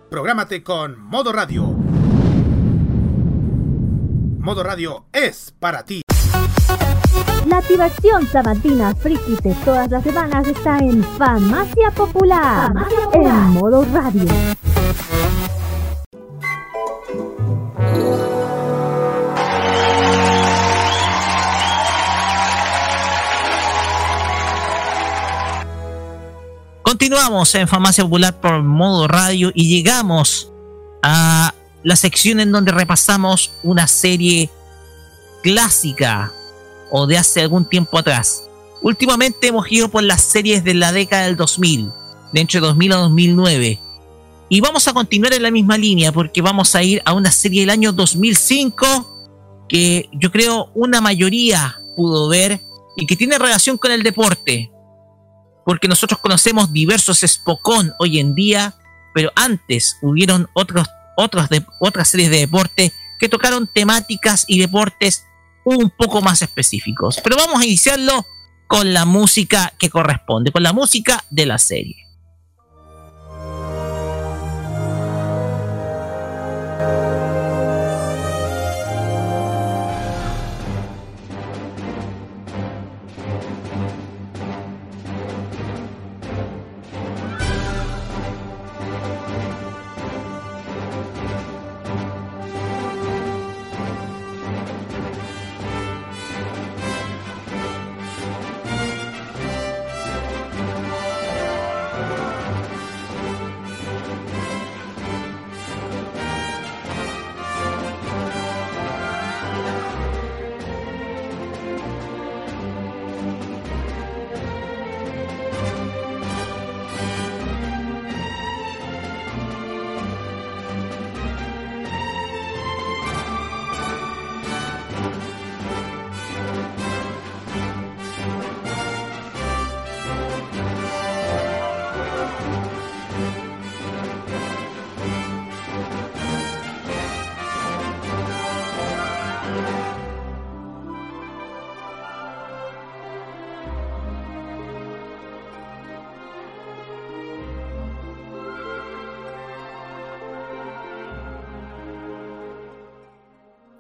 Prográmate con Modo Radio. Modo Radio es para ti. La diversión sabatina friki de todas las semanas está en Farmacia Popular, en modo radio. Continuamos en Farmacia Popular por modo radio y llegamos a la sección en donde repasamos una serie clásica o de hace algún tiempo atrás. Últimamente hemos ido por las series de la década del 2000, de entre 2000 a 2009. Y vamos a continuar en la misma línea porque vamos a ir a una serie del año 2005 que yo creo una mayoría pudo ver y que tiene relación con el deporte. Porque nosotros conocemos diversos Spokon hoy en día, pero antes hubieron otros, de, otras series de deporte que tocaron temáticas y deportes un poco más específicos. Pero vamos a iniciarlo con la música que corresponde, con la música de la serie.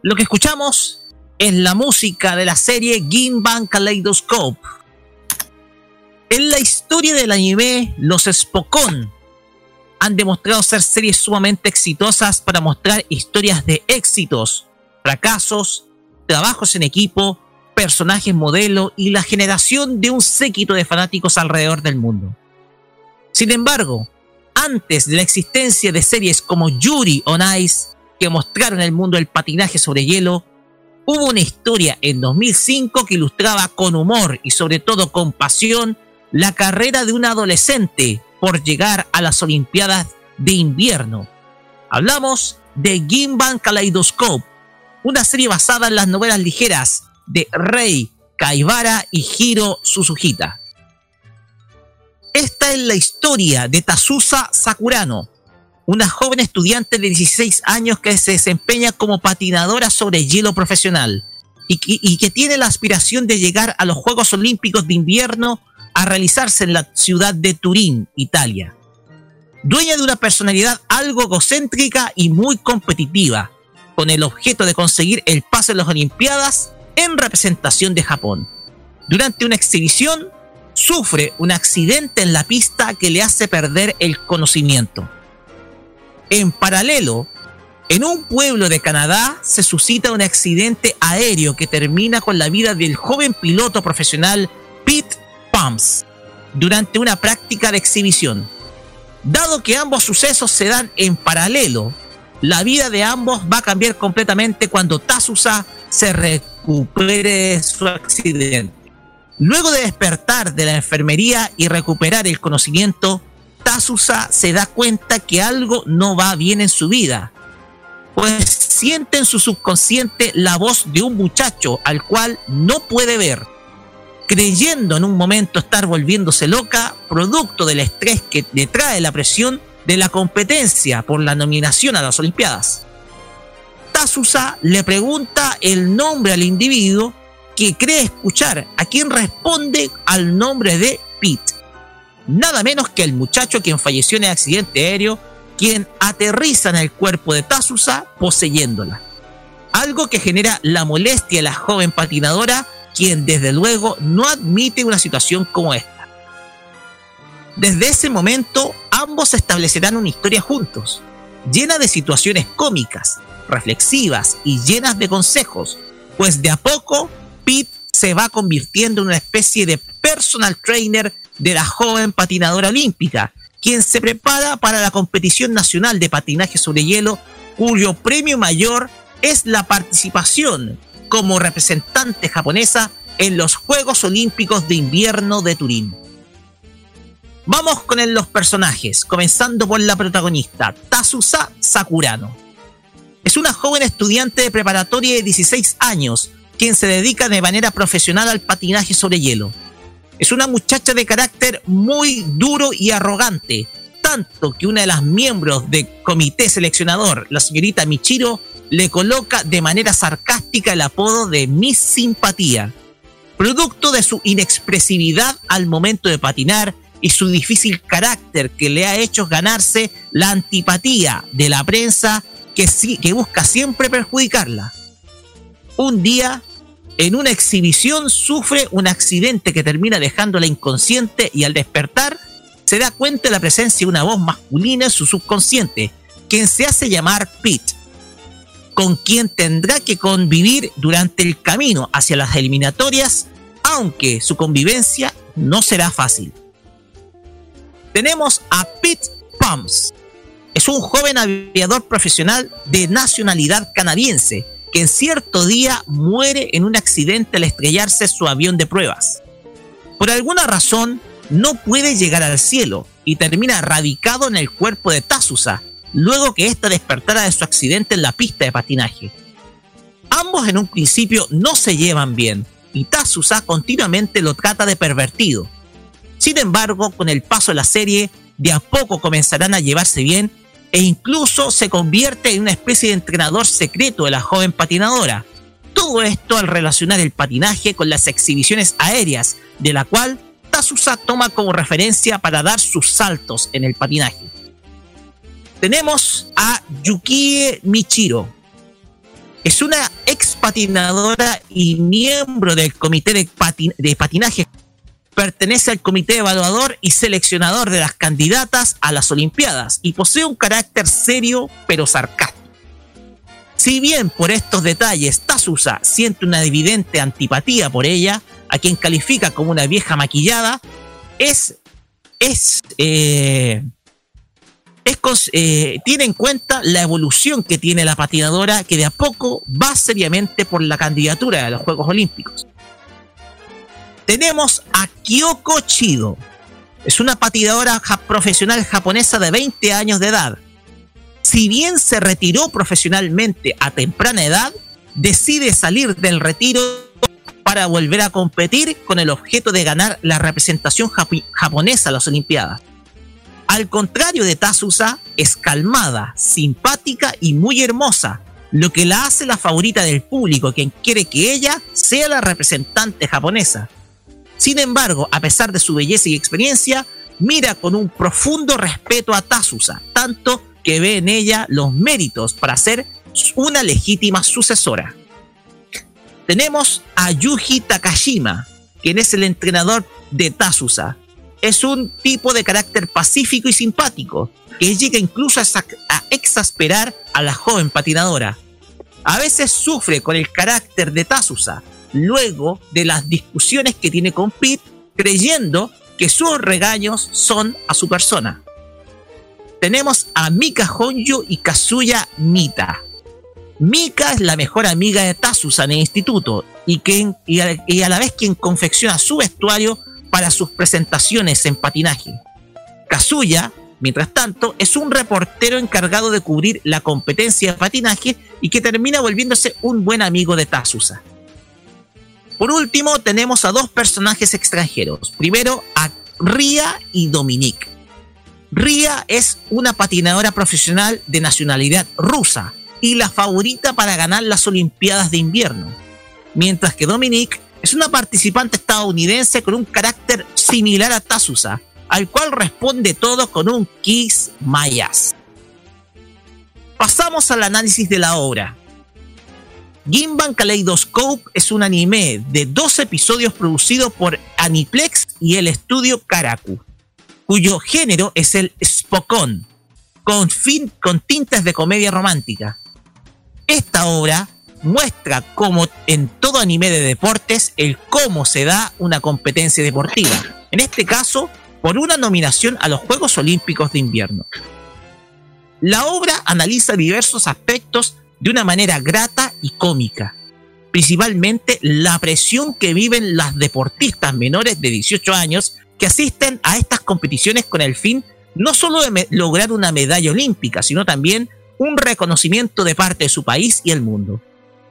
Lo que escuchamos es la música de la serie Ginban Kaleidoscope. En la historia del anime, los Spokon han demostrado ser series sumamente exitosas para mostrar historias de éxitos, fracasos, trabajos en equipo, personajes modelo y la generación de un séquito de fanáticos alrededor del mundo. Sin embargo, antes de la existencia de series como Yuri on Ice, que mostraron el mundo del patinaje sobre hielo, hubo una historia en 2005 que ilustraba con humor y sobre todo con pasión la carrera de un adolescente por llegar a las Olimpiadas de invierno. Hablamos de Ginban Kaleidoscope, una serie basada en las novelas ligeras de Rei Kaibara y Hiro Suzuhita. Esta es la historia de Tazusa Sakurano, una joven estudiante de 16 años que se desempeña como patinadora sobre hielo profesional y que, tiene la aspiración de llegar a los Juegos Olímpicos de invierno a realizarse en la ciudad de Turín, Italia. Dueña de una personalidad algo egocéntrica y muy competitiva, con el objeto de conseguir el pase a las Olimpiadas en representación de Japón. Durante una exhibición, sufre un accidente en la pista que le hace perder el conocimiento. En paralelo, en un pueblo de Canadá se suscita un accidente aéreo que termina con la vida del joven piloto profesional Pete Pumps durante una práctica de exhibición. Dado que ambos sucesos se dan en paralelo, la vida de ambos va a cambiar completamente cuando Tasusa se recupere de su accidente. Luego de despertar de la enfermería y recuperar el conocimiento, Tasusa se da cuenta que algo no va bien en su vida, pues siente en su subconsciente la voz de un muchacho al cual no puede ver, creyendo en un momento estar volviéndose loca, producto del estrés que le trae la presión de la competencia por la nominación a las Olimpiadas. Tasusa le pregunta el nombre al individuo que cree escuchar, a quien responde al nombre de. Nada menos que el muchacho quien falleció en el accidente aéreo, quien aterriza en el cuerpo de Tasusa poseyéndola. Algo que genera la molestia de la joven patinadora, quien desde luego no admite una situación como esta. Desde ese momento, ambos establecerán una historia juntos, llena de situaciones cómicas, reflexivas y llenas de consejos, pues de a poco Pete se va convirtiendo en una especie de personal trainer de la joven patinadora olímpica, quien se prepara para la competición nacional de patinaje sobre hielo, cuyo premio mayor es la participación como representante japonesa en los Juegos Olímpicos de Invierno de Turín. Vamos con los personajes, comenzando por la protagonista, Tasusa Sakurano. Es una joven estudiante de preparatoria de 16 años, quien se dedica de manera profesional al patinaje sobre hielo. Es una muchacha de carácter muy duro y arrogante, tanto que una de las miembros del comité seleccionador, la señorita Michiro, le coloca de manera sarcástica el apodo de Miss Simpatía, producto de su inexpresividad al momento de patinar y su difícil carácter que le ha hecho ganarse la antipatía de la prensa que, que busca siempre perjudicarla. Un día, en una exhibición, sufre un accidente que termina dejándola inconsciente y al despertar se da cuenta de la presencia de una voz masculina en su subconsciente, quien se hace llamar Pete, con quien tendrá que convivir durante el camino hacia las eliminatorias, aunque su convivencia no será fácil tenemos a Pete Pumps. Es un joven aviador profesional de nacionalidad canadiense que en cierto día muere en un accidente al estrellarse su avión de pruebas. Por alguna razón, no puede llegar al cielo y termina radicado en el cuerpo de Tasusa, luego que ésta despertara de su accidente en la pista de patinaje. Ambos en un principio no se llevan bien y Tasusa continuamente lo trata de pervertido, sin embargo, con el paso de la serie, de a poco comenzarán a llevarse bien e incluso se convierte en una especie de entrenador secreto de la joven patinadora. Todo esto al relacionar el patinaje con las exhibiciones aéreas, de la cual Tasusa toma como referencia para dar sus saltos en el patinaje. Tenemos a Yukie Michiro. Es una ex patinadora y miembro del comité de patinaje pertenece al comité evaluador y seleccionador de las candidatas a las Olimpiadas y posee un carácter serio pero sarcástico. Si bien por estos detalles Tasusa siente una evidente antipatía por ella, a quien califica como una vieja maquillada, es, es, eh, eh, tiene en cuenta la evolución que tiene la patinadora que de a poco va seriamente por la candidatura a los Juegos Olímpicos tenemos a Kyoko Chido. Es una patinadora profesional japonesa de 20 años de edad. Si bien se retiró profesionalmente a temprana edad, decide salir del retiro para volver a competir con el objeto de ganar la representación japonesa a las Olimpiadas. Al contrario de Tasusa, es calmada, simpática y muy hermosa, lo que la hace la favorita del público, quien quiere que ella sea la representante japonesa. Sin embargo, a pesar de su belleza y experiencia, mira con un profundo respeto a Tasusa, tanto que ve en ella los méritos para ser una legítima sucesora. Tenemos a Yuji Takashima, quien es el entrenador de Tasusa. Es un tipo de carácter pacífico y simpático, que llega incluso a, exasperar a la joven patinadora. A veces sufre con el carácter de Tasusa, luego de las discusiones que tiene con Pete, creyendo que sus regaños son a su persona. tenemos a Mika Honjo y Kazuya Mita. Mika es la mejor amiga de Tazusa en el instituto y, quien, y, a, la vez quien confecciona su vestuario para sus presentaciones en patinaje. Kazuya, mientras tanto, es un reportero encargado de cubrir la competencia de patinaje y que termina volviéndose un buen amigo de Tazusa. Por último, tenemos a dos personajes extranjeros. Primero, a Ria y Dominique. Ria es una patinadora profesional de nacionalidad rusa y la favorita para ganar las Olimpiadas de invierno, mientras que Dominique es una participante estadounidense con un carácter similar a Tazusa, al cual responde todo con un kiss mayas. Pasamos al análisis de la obra. Ginban Kaleidoscope es un anime de dos episodios producido por Aniplex y el estudio Karaku, cuyo género es el Spokon, con, fin, con tintas de comedia romántica. Esta obra muestra como en todo anime de deportes el cómo se da una competencia deportiva. En este caso, por una nominación a los Juegos Olímpicos de Invierno. La obra analiza diversos aspectos de una manera grata y cómica, principalmente la presión que viven las deportistas menores de 18 años que asisten a estas competiciones con el fin no solo de lograr una medalla olímpica, sino también un reconocimiento de parte de su país y el mundo.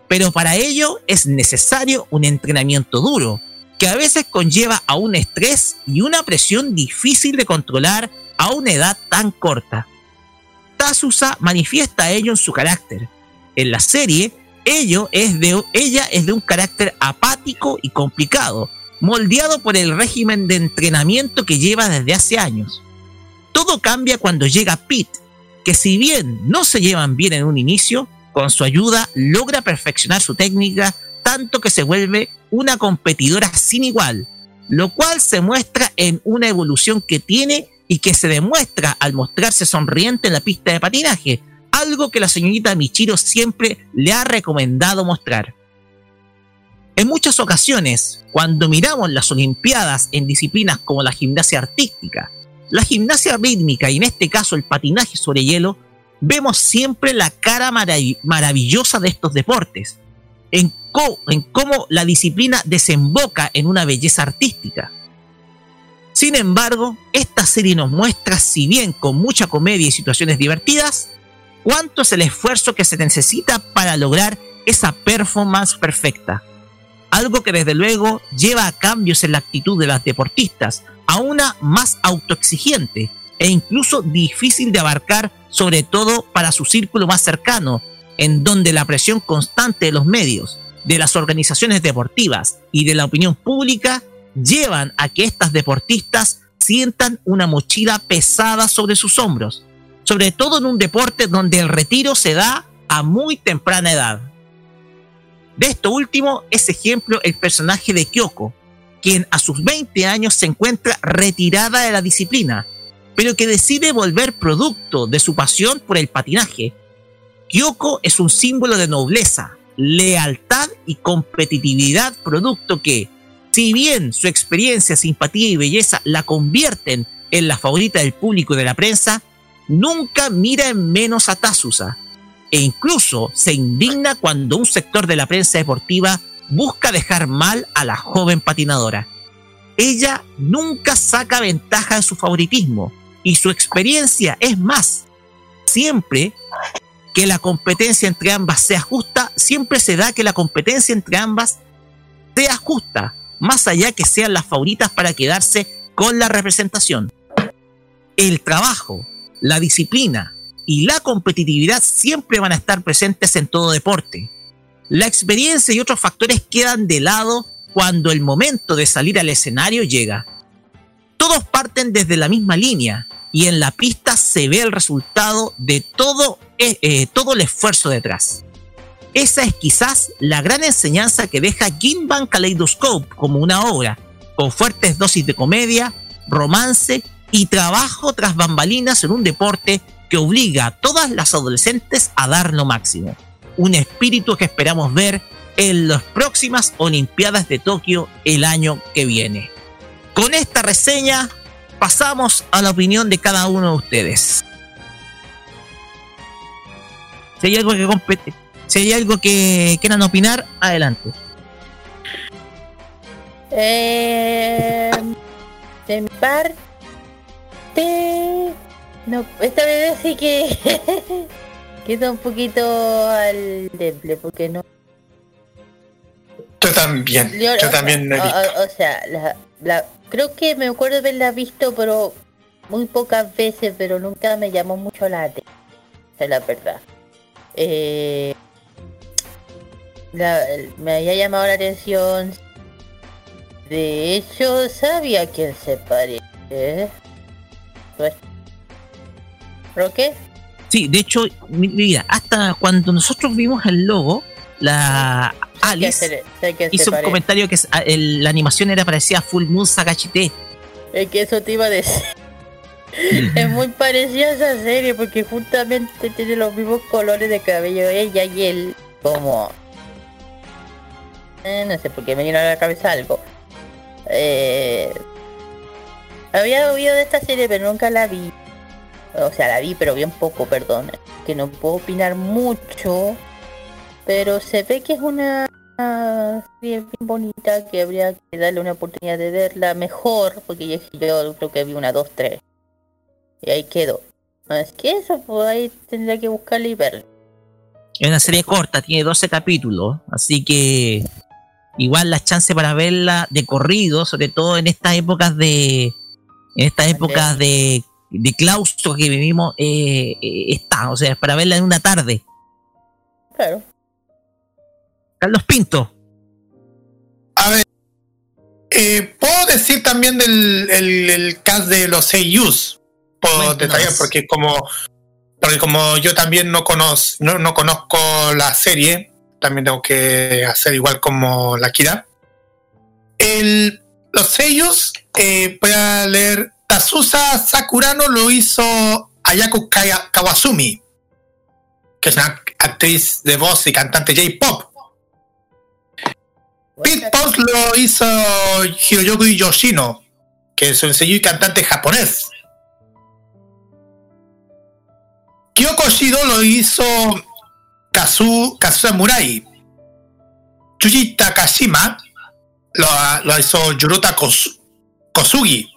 Pero para ello es necesario un entrenamiento duro, que a veces conlleva a un estrés y una presión difícil de controlar a una edad tan corta. Tazusa manifiesta ello en su carácter, en la serie, ella es de un carácter apático y complicado, moldeado por el régimen de entrenamiento que lleva desde hace años. Todo cambia cuando llega Pete, que si bien no se llevan bien en un inicio, con su ayuda logra perfeccionar su técnica tanto que se vuelve una competidora sin igual, lo cual se muestra en una evolución que tiene y que se demuestra al mostrarse sonriente en la pista de patinaje, algo que la señorita Michiro siempre le ha recomendado mostrar. En muchas ocasiones, cuando miramos las Olimpiadas en disciplinas como la gimnasia artística, la gimnasia rítmica y en este caso el patinaje sobre hielo, vemos siempre la cara maravillosa de estos deportes, en, en cómo la disciplina desemboca en una belleza artística. Sin embargo, esta serie nos muestra, si bien con mucha comedia y situaciones divertidas, cuánto es el esfuerzo que se necesita para lograr esa performance perfecta. Algo que desde luego lleva a cambios en la actitud de las deportistas, a una más autoexigente e incluso difícil de abarcar, sobre todo para su círculo más cercano, en donde la presión constante de los medios, de las organizaciones deportivas y de la opinión pública llevan a que estas deportistas sientan una mochila pesada sobre sus hombros, sobre todo en un deporte donde el retiro se da a muy temprana edad. De esto último es ejemplo el personaje de Kyoko, quien a sus 20 años se encuentra retirada de la disciplina, pero que decide volver producto de su pasión por el patinaje. Kyoko es un símbolo de nobleza, lealtad y competitividad, producto que, si bien su experiencia, simpatía y belleza la convierten en la favorita del público y de la prensa, nunca mira en menos a Tazusa e incluso se indigna cuando un sector de la prensa deportiva busca dejar mal a la joven patinadora. Ella nunca saca ventaja de su favoritismo y su experiencia es más. Siempre que la competencia entre ambas sea justa, siempre se da que la competencia entre ambas sea justa, más allá que sean las favoritas para quedarse con la representación. El trabajo, la disciplina y la competitividad siempre van a estar presentes en todo deporte. La experiencia y otros factores quedan de lado cuando el momento de salir al escenario llega. Todos parten desde la misma línea y en la pista se ve el resultado de todo, eh, eh, todo el esfuerzo detrás. Esa es quizás la gran enseñanza que deja Ginban Kaleidoscope como una obra, con fuertes dosis de comedia, romance y trabajo tras bambalinas en un deporte que obliga a todas las adolescentes a dar lo máximo. Un espíritu que esperamos ver en las próximas Olimpiadas de Tokio el año que viene. Con esta reseña pasamos a la opinión de cada uno de ustedes. Si hay algo que compete, si hay algo que quieran opinar, adelante. Eh, parte, no, esta vez sí que queda un poquito al temple, porque no. Yo también, yo, también o, o, sea, la, la, creo que me acuerdo de haberla visto, pero muy pocas veces, pero nunca me llamó mucho la atención, es la verdad. Eh, me había llamado la atención. De hecho, sabía quién se parece. ¿Pero qué? Sí, de hecho, mira, hasta cuando nosotros vimos el logo, la Alice hizo un comentario que la animación era parecida a Full Moon Sagachite. Es que eso te iba a decir. es muy parecida a esa serie porque justamente tiene los mismos colores de cabello ella y él como eh, no sé por qué me vino a la cabeza algo eh, había oído de esta serie pero nunca la vi o sea la vi pero bien poco perdón que no puedo opinar mucho pero se ve que es una serie bien bonita que habría que darle una oportunidad de verla mejor porque yo, creo que vi una dos tres y ahí quedó. Es que eso, pues ahí tendría que buscarle y verlo. Es una serie corta, tiene 12 capítulos, así que igual la chance para verla de corrido, sobre todo en estas épocas de en estas épocas de, de claustro que vivimos, eh, eh, está, o sea, es para verla en una tarde. Claro. Carlos Pinto. A ver, eh, puedo decir también del el, el cast de los seiyus detalles porque como porque como yo también no conozco no, conozco la serie también tengo que hacer igual como la Kira el, los sellos eh, voy a leer Tazusa Sakurano lo hizo Ayako Kawasumi que es una actriz de voz y cantante J-pop Pete Post lo hizo Hiroyoki Yoshino que es un sello y cantante japonés Kyoko Shido lo hizo Kazu, Kazuya Murai. Chuji Takashima lo, lo hizo Yuruta Kosugi.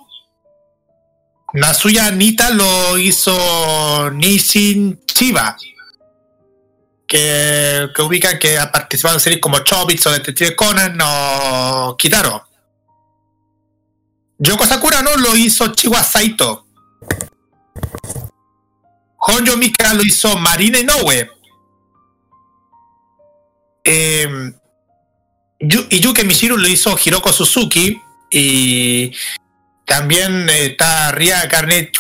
Nasuya Nita lo hizo Nishin Chiba. Que, que ubica que ha participado en series como Chobits o Detective Conan o Kitaro. Yoko Sakura no lo hizo Chiwa Saito. Honjo Mika lo hizo Marina Inoue. Eh, y Yuke Mishiru lo hizo Hiroko Suzuki. Y también está Ria Garnet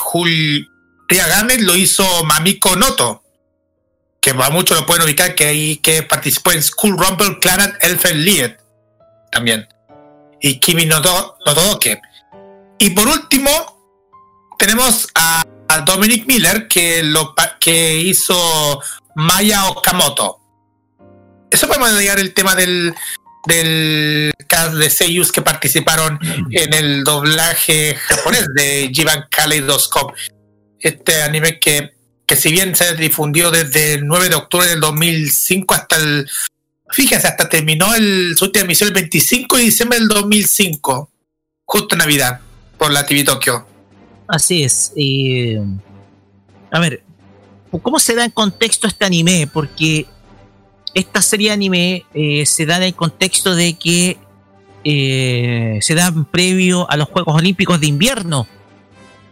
Ria Garnet lo hizo Mamiko Noto. Que va mucho lo pueden ubicar que participó en School Rumble Clannad Elfen Lied. También. Y Kimi Nodoke. Y por último, tenemos a a Dominic Miller que lo que hizo Maya Okamoto. Eso podemos llegar el tema del del cast de seiyus que participaron en el doblaje japonés de Jivan Kaleidoscope. Este anime que, que si bien se difundió desde el 9 de octubre del 2005 hasta el... Fíjense, hasta terminó el, su última emisión el 25 de diciembre del 2005, justo en Navidad, por la TV Tokyo. Así es. a ver, ¿cómo se da en contexto este anime? Porque esta serie de anime eh, se da en el contexto de que eh, se da previo a los Juegos Olímpicos de invierno,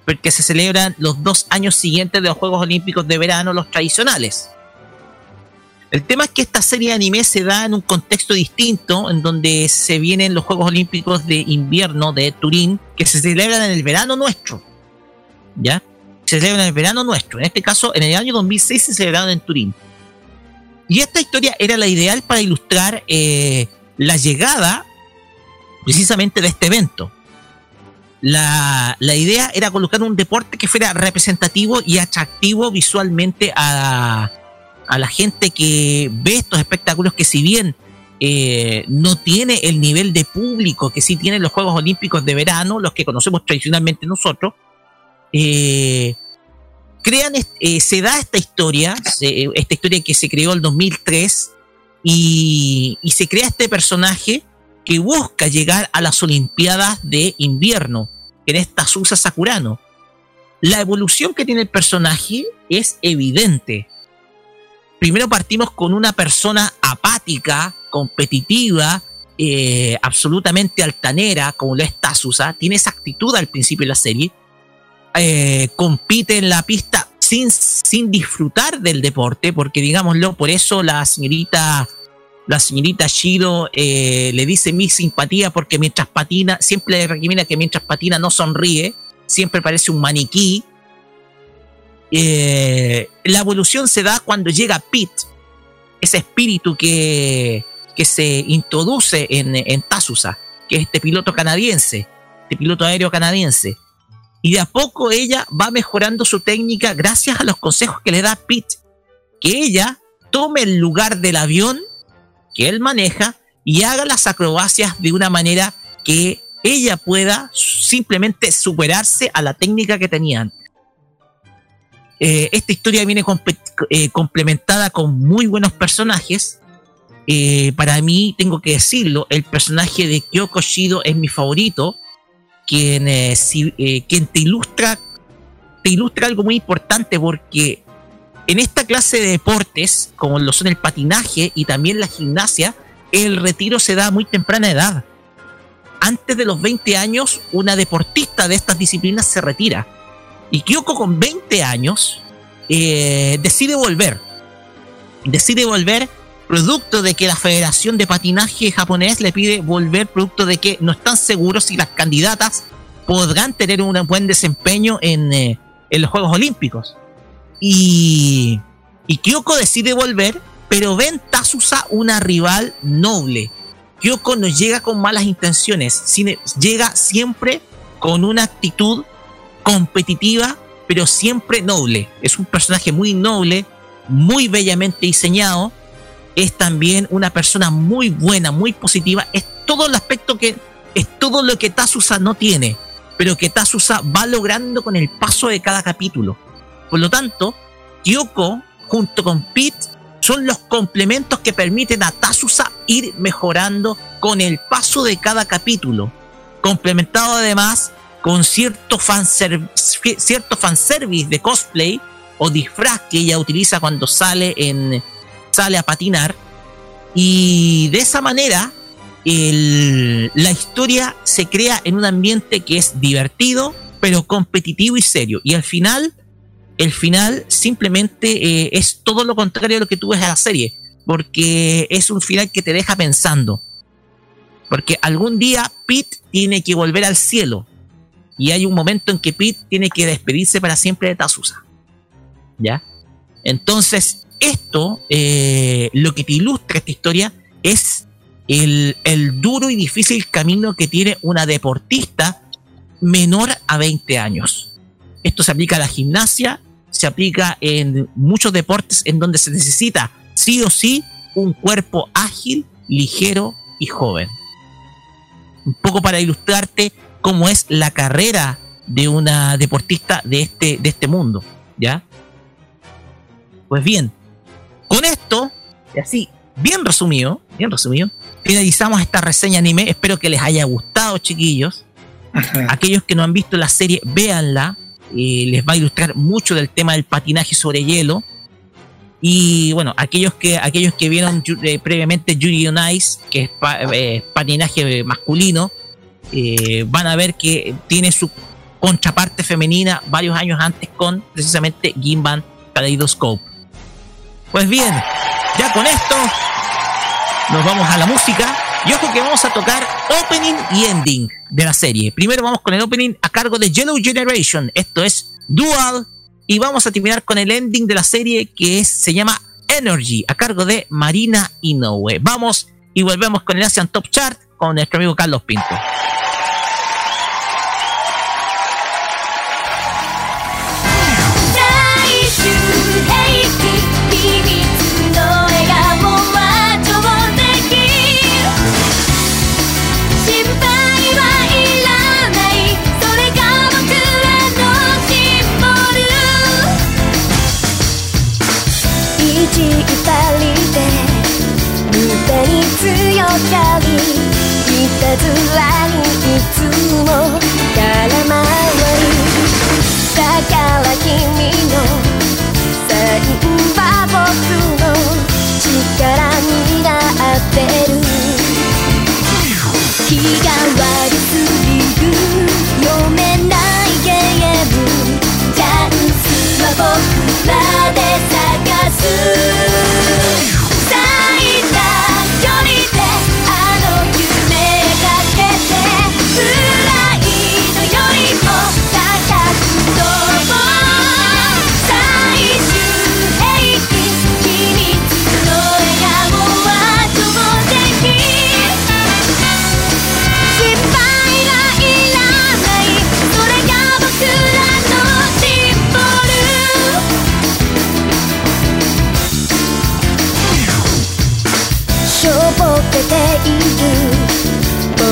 porque se celebran los dos años siguientes de los Juegos Olímpicos de verano, los tradicionales. El tema es que esta serie de anime se da en un contexto distinto, en donde se vienen los Juegos Olímpicos de invierno de Turín, que se celebran en el verano nuestro. ¿ya? Se celebra en el verano nuestro. En este caso, en el año 2006 se celebraron en Turín. Y esta historia era la ideal para ilustrar eh, la llegada precisamente de este evento. La, la, idea era colocar un deporte que fuera representativo y atractivo visualmente a, a la gente que ve estos espectáculos que si bien eh, no tiene el nivel de público que sí tienen los Juegos Olímpicos de verano, los que conocemos tradicionalmente nosotros, eh, crean, eh, se da esta historia, esta historia que se creó en 2003, y, y se crea este personaje que busca llegar a las Olimpiadas de invierno, en esta Susa Sakurano. La evolución que tiene el personaje es evidente. Primero partimos con una persona apática, competitiva, eh, absolutamente altanera, como lo es Tazusa, tiene esa actitud al principio de la serie, eh, compite en la pista sin, sin disfrutar del deporte, porque digámoslo, por eso la señorita la señorita Shiro eh, le dice mi simpatía porque mientras patina, siempre le recrimina que mientras patina no sonríe, siempre parece un maniquí. Eh, la evolución se da cuando llega Pete, ese espíritu que, que se introduce en, en Tazusa, que es este piloto canadiense, este piloto aéreo canadiense. Y de a poco ella va mejorando su técnica gracias a los consejos que le da Pete. Que ella tome el lugar del avión que él maneja y haga las acrobacias de una manera que ella pueda simplemente superarse a la técnica que tenía eh, esta historia viene eh, complementada con muy buenos personajes. Eh, para mí, tengo que decirlo, el personaje de Kyoko Shido es mi favorito, quien, quien te ilustra te ilustra algo muy importante porque en esta clase de deportes, como lo son el patinaje y también la gimnasia, el retiro se da a muy temprana edad. Antes de los 20 años, una deportista de estas disciplinas se retira. Y Kyoko con 20 años eh, decide volver. Decide volver producto de que la Federación de Patinaje japonés le pide volver producto de que no están seguros si las candidatas podrán tener un buen desempeño en, eh, los Juegos Olímpicos. Y, Kyoko decide volver, pero ven Tazusa una rival noble. Kyoko no llega con malas intenciones, llega siempre con una actitud competitiva, pero siempre noble. Es un personaje muy noble, muy bellamente diseñado. Es también una persona muy buena, muy positiva. Es todo el aspecto que es todo lo que Tazusa no tiene, pero que Tazusa va logrando con el paso de cada capítulo. Por lo tanto, Kyoko junto con Pete son los complementos que permiten a Tazusa ir mejorando con el paso de cada capítulo, complementado además con cierto cierto fanservice de cosplay o disfraz que ella utiliza cuando sale, en, sale a patinar. Y de esa manera la historia se crea en un ambiente que es divertido, pero competitivo y serio. Y al final el final simplemente eh, es todo lo contrario a lo que tú ves en la serie, porque es un final que te deja pensando. Porque algún día Pete tiene que volver al cielo y hay un momento en que Pete tiene que despedirse para siempre de Tazusa. ¿Ya? Entonces, esto, eh, lo que te ilustra esta historia es el, el duro y difícil camino que tiene una deportista menor a 20 años. Esto se aplica a la gimnasia, se aplica en muchos deportes en donde se necesita sí o sí un cuerpo ágil, ligero y joven. Un poco para ilustrarte cómo es la carrera de una deportista de este, de este mundo, ¿ya? Pues bien, con esto, y así, bien resumido, bien resumido, finalizamos esta reseña anime. Espero que les haya gustado, chiquillos. Aquellos que no han visto la serie, véanla les va a ilustrar mucho del tema del patinaje sobre hielo. Y bueno, aquellos que, aquellos que vieron eh, previamente Yuri on Ice, que es eh, patinaje masculino, eh, van a ver que tiene su contraparte femenina varios años antes con precisamente Gimban Kaleidoscope. Pues bien, ya con esto nos vamos a la música. Y ojo que vamos a tocar opening y ending de la serie. Primero vamos con el opening a cargo de Yellow Generation. Esto es Dual. Y vamos a terminar con el ending de la serie que se llama Energy, a cargo de Marina Inoue. Vamos y volvemos con el Asian Top Chart con nuestro amigo Carlos Pinto. いたずらにいつも空回りだから君のサインは僕の力になってる気が悪すぎる読めないゲームチャンスは僕まで探す see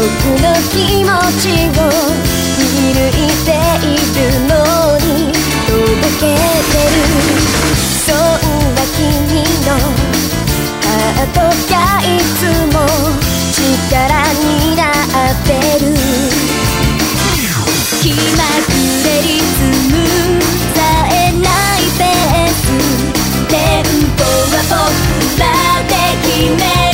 僕の気持ちを振抜いているのにとぼけてるそんな君のハートがいつも力になってる。気まぐれリズムさえないペース。テンポは僕らで決める。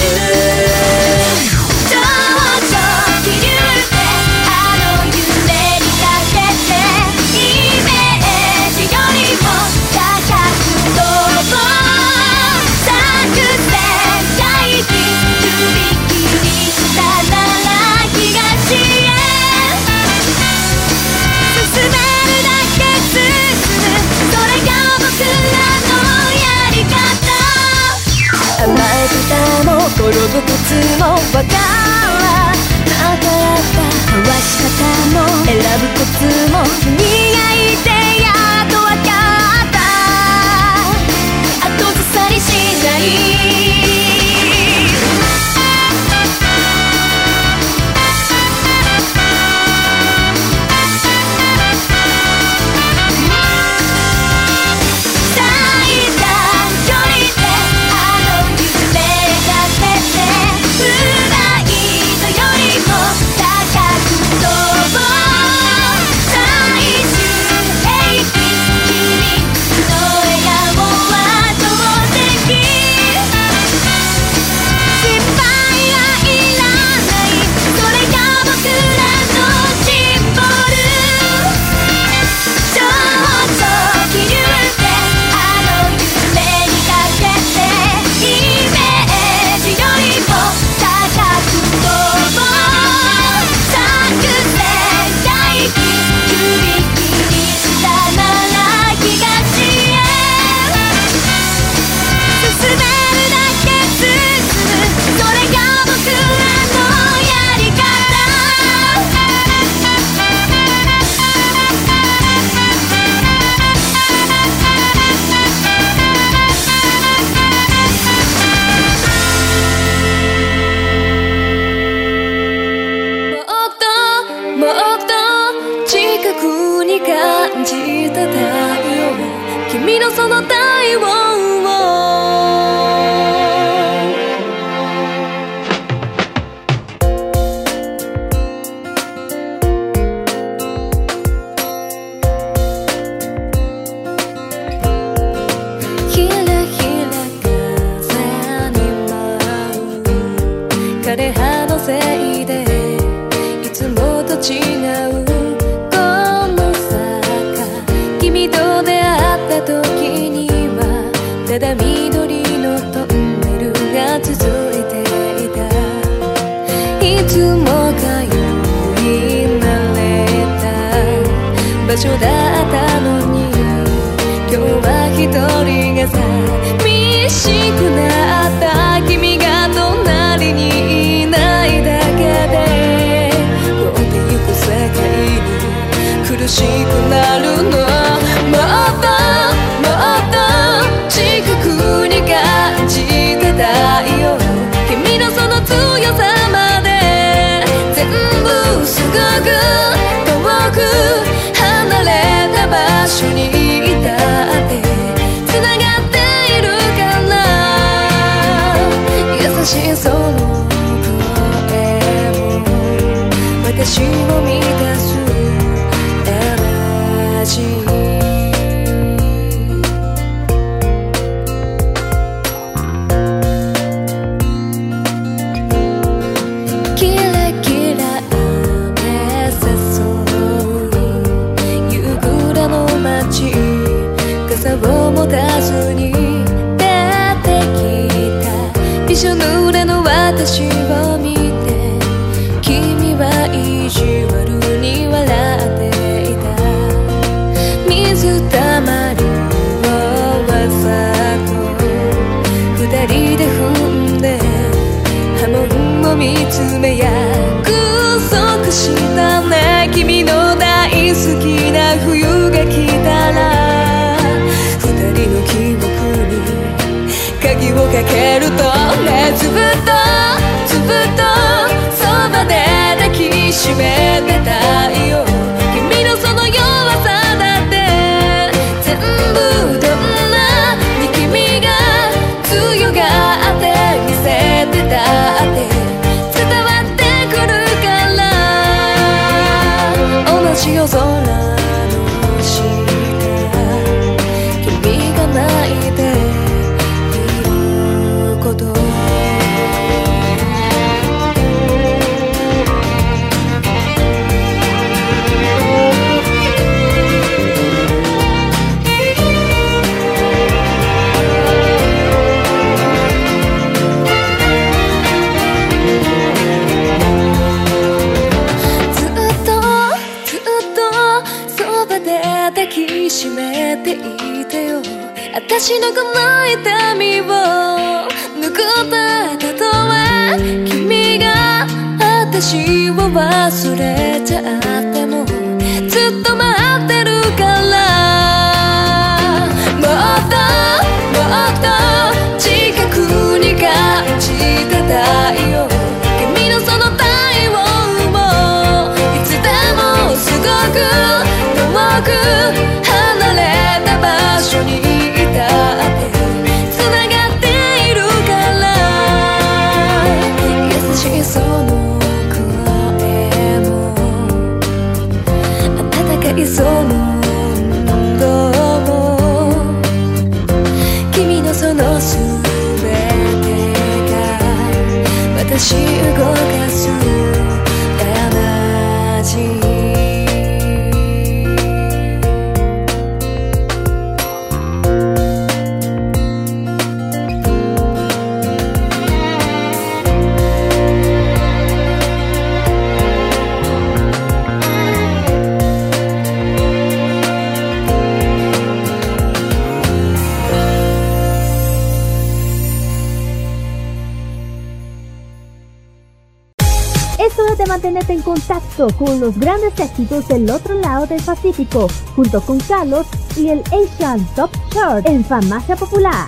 つもわからなかった交わし方も選ぶコツも君がいてやっとわかった。後ずさりしない。junto con Carlos y el Asian Top Chart en Farmacia Popular.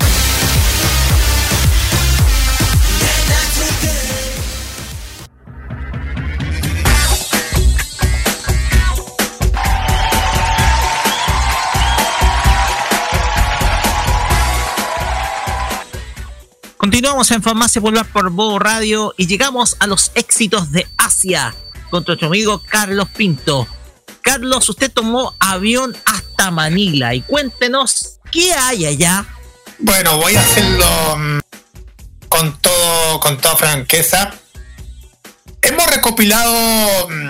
Continuamos en Farmacia Popular por Bobo Radio y llegamos a los éxitos de Asia con nuestro amigo Carlos Pinto. Carlos, usted tomó avión hasta Manila y cuéntenos qué hay allá. Bueno, voy a hacerlo mm, con todo, con toda franqueza. Hemos recopilado mm,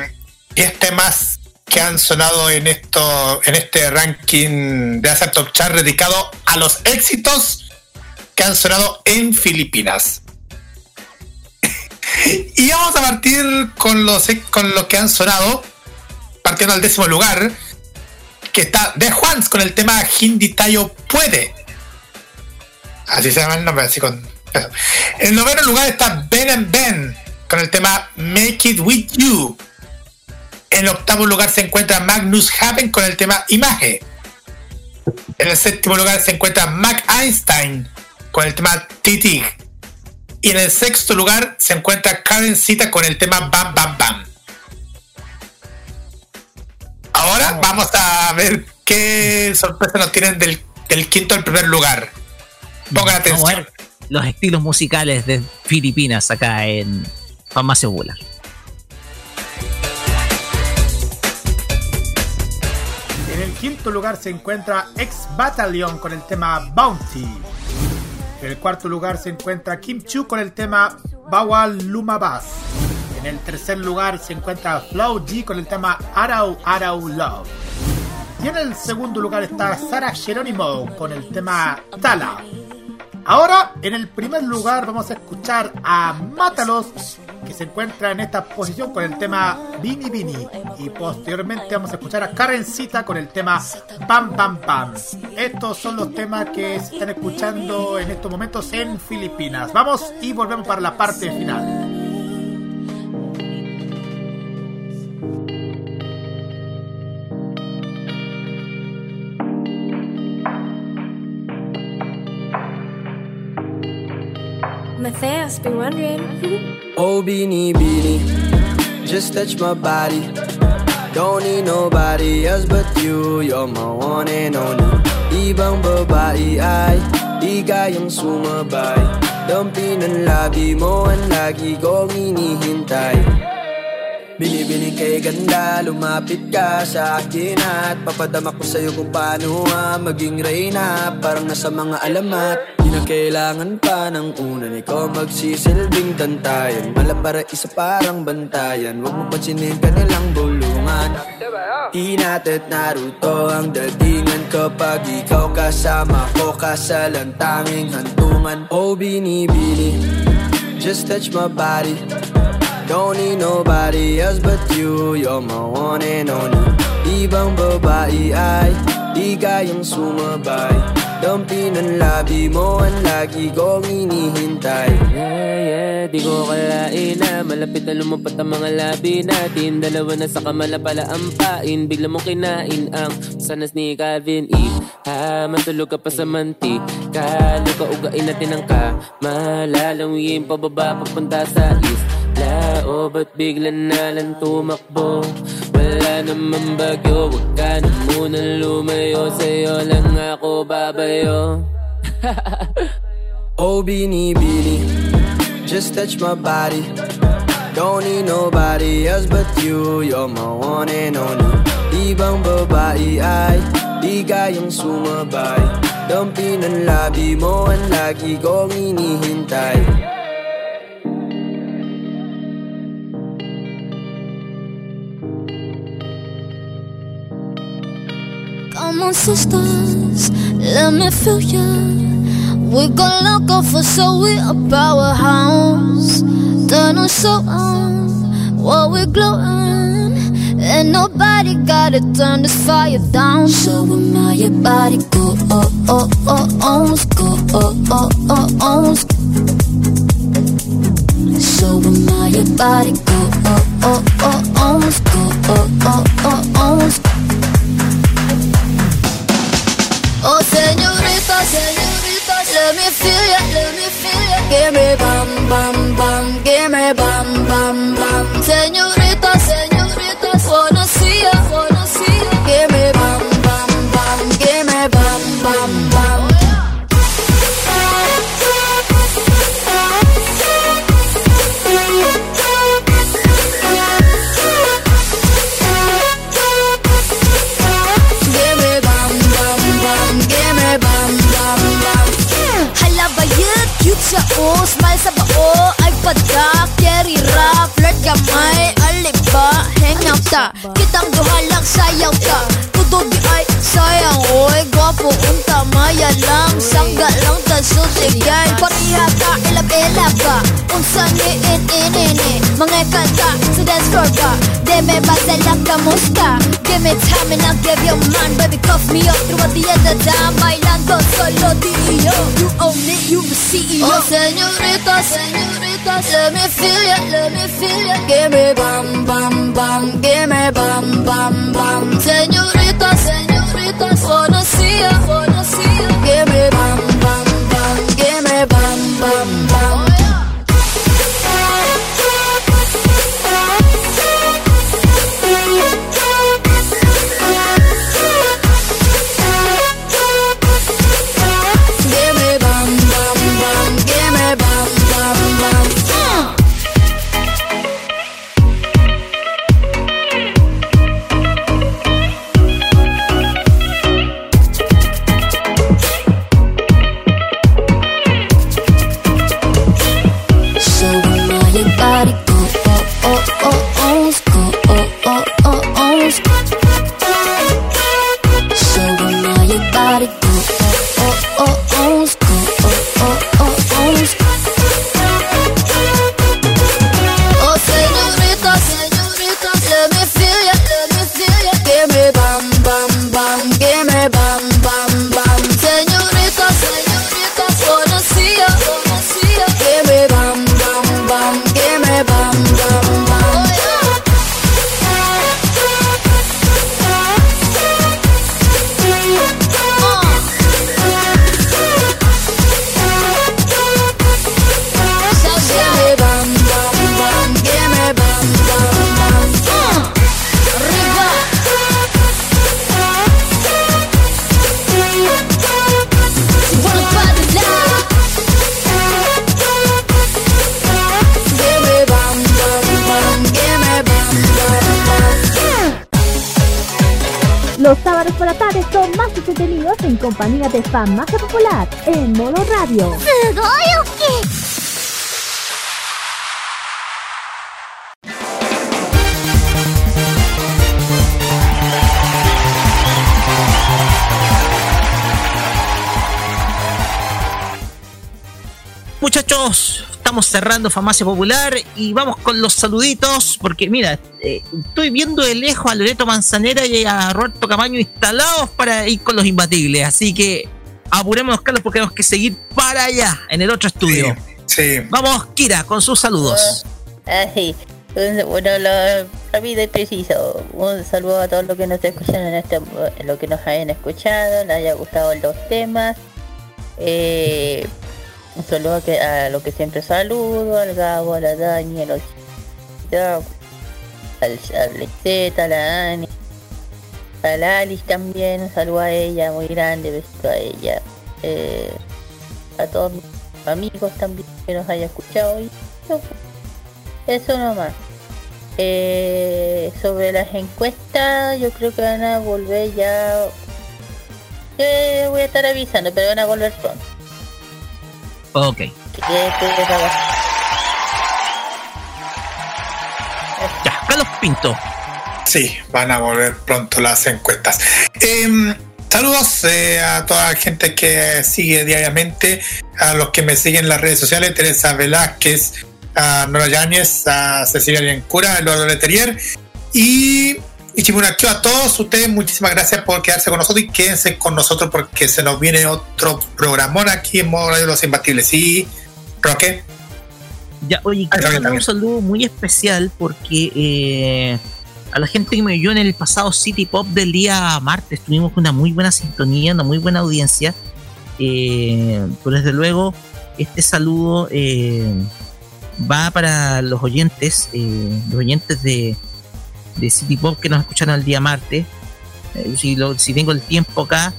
10 temas que han sonado en esto, en este ranking de Asset Top Chart dedicado a los éxitos que han sonado en Filipinas. y vamos a partir con los, con los que han sonado partiendo al décimo lugar, que está De Juans con el tema Hindi Tayo Puede. Así se llama el nombre, así con. En el noveno lugar está Ben and Ben con el tema Make It With You. En el octavo lugar se encuentra Magnus Haven con el tema Imagen. En el séptimo lugar se encuentra Mac Einstein con el tema Titig. Y en el sexto lugar se encuentra Karen Cita con el tema Bam Bam Bam. Ahora vamos a ver qué sorpresa nos tienen del, quinto al primer lugar. Pongan atención. Los estilos musicales de Filipinas acá en Farmacia Popular. En el quinto lugar se encuentra Ex Battalion con el tema Bounty. En el cuarto lugar se encuentra Kim Chu con el tema Bawal Lumabas. En el tercer lugar se encuentra Flow G con el tema Arau Arau Love. Y en el segundo lugar está Sara Geronimo con el tema Tala. Ahora, en el primer lugar vamos a escuchar a Mátalos, que se encuentra en esta posición con el tema Bini Bini. Y posteriormente vamos a escuchar a Karencita con el tema Pam Pam Pam. Estos son los temas que se están escuchando en estos momentos en Filipinas. Vamos y volvemos para la parte final. Fans be wondering. Oh, beanie, beanie, just touch my body. Don't need nobody else but you. You're my one and only. Ibang babae ay di kayang sumabay. Dampi ng labi mo ang lagi kong inihintay. Binibining kay ganda, lumapit ka sa akin At papadama ko sa'yo kung paano nga maging reyna Parang nasa mga alamat. Di na kailangan pa ng unan Ikaw magsisilbing tantayan Mala para isa parang bantayan. Huwag mo pansinin ka nilang bulungan. Inat at naruto ang datingan Kapag ikaw kasama ko Kasalang tanging hantungan. Oh binibini Just touch my body Don't need nobody else but you. You're my one and only. Ibang babae ay Di kayang sumabay. Dampi ng labi mo Ang lagi kong inihintay Yeah, yeah, di ko kalain na. Malapit na lumampat ang mga labi natin Dalawa na sa kamala pala ang pain. Bigla mong kinain ang sanas ni Calvin E. Ha, matulog ka pa sa mantik. Kalo ka ugain natin ang kamalalanguyin Pababa papunta sa east Lao, ba't bigla na tumakbo? Wala naman bagyo, wag ka na munang lumayo Sa'yo lang ako babayo. Oh binibini Just touch my body. Don't need nobody else but you You're my one and only. Ibang babae ay Di kayang sumabay. Dampi ng labi mo Ang lagi kong inihintay Come on, sisters, let me feel ya. We gon' look up for so we a powerhouse. Done on so um, on, while we glowing. And nobody gotta turn this fire down. So when my body go oh oh oh oh go oh oh oh oh. So when my body go oh oh oh oh go oh oh oh. Oh let me feel ya, let me feel ya. Give me bam, bam, bam, give me bam, bam, bam. Señorita, sa o, smile sa bao, ay padak, carry rap, flirt kamay, aliba, hang out ta, kitang duha lang sayaw ta, kudubi ay sayang, oy, gwapo unta, maya lang, sangga lang ta, susigay, pariha ka, ilab-ila ka, unsa ni in in in in, mga kanta, sa dance floor ka, deme ba lang kamusta, give me time and I'll give you mine, baby, cuff me up through at the end of time, bailando solo Dio, you own it, you the CEO. Oh, señorita, señorita, let me feel ya, let me feel ya, give me bam, bam, bam, give me bam, bam, bam, señorita, señorita, wanna see ya, give me bam, Farmacia Popular en modo radio. Muchachos, estamos cerrando Farmacia Popular y vamos con los saluditos, porque mira, eh, estoy viendo de lejos a Loreto Manzanera y a Roberto Camaño instalados para ir con los imbatibles, así que apurémonos, Carlos, porque tenemos que seguir para allá, en el otro estudio. Sí. Vamos, Kira, con sus saludos. Ah, sí. Un- Bueno, lo rápido y preciso. Un saludo a todos los que nos escuchan en este, en lo que nos hayan escuchado, les haya gustado los temas. Eh, un saludo a, que, a lo que siempre saludo, al Gabo, a la Dani, a los al, al a la Ani, a la Alice también, un saludo a ella, muy grande, besito a ella. Eh, a todos mis amigos también que nos haya escuchado hoy. Eso nomás. Eh, sobre las encuestas, yo creo que van a volver ya. Eh, voy a estar avisando, pero van a volver pronto. Ok. Ya, Carlos Pinto. Sí, van a volver pronto las encuestas. Em, saludos eh, a toda la gente que sigue diariamente, a los que me siguen en las redes sociales, Teresa Velázquez, a Nora Yáñez, a Cecilia Liencura, a Eduardo Leterier y y Chimunacho, a todos ustedes, muchísimas gracias por quedarse con nosotros y quédense con nosotros porque se nos viene otro programón aquí en modo radio Los Imbatibles. Sí, Roque. Ya, oye, quiero mandar un saludo muy especial porque eh, a la gente que me oyó en el pasado City Pop del día martes tuvimos una muy buena sintonía, una muy buena audiencia. Eh, pero desde luego, este saludo eh, va para los oyentes, eh, los oyentes de, City Pop que nos escucharon el día martes. Eh, si, lo- si tengo el tiempo acá,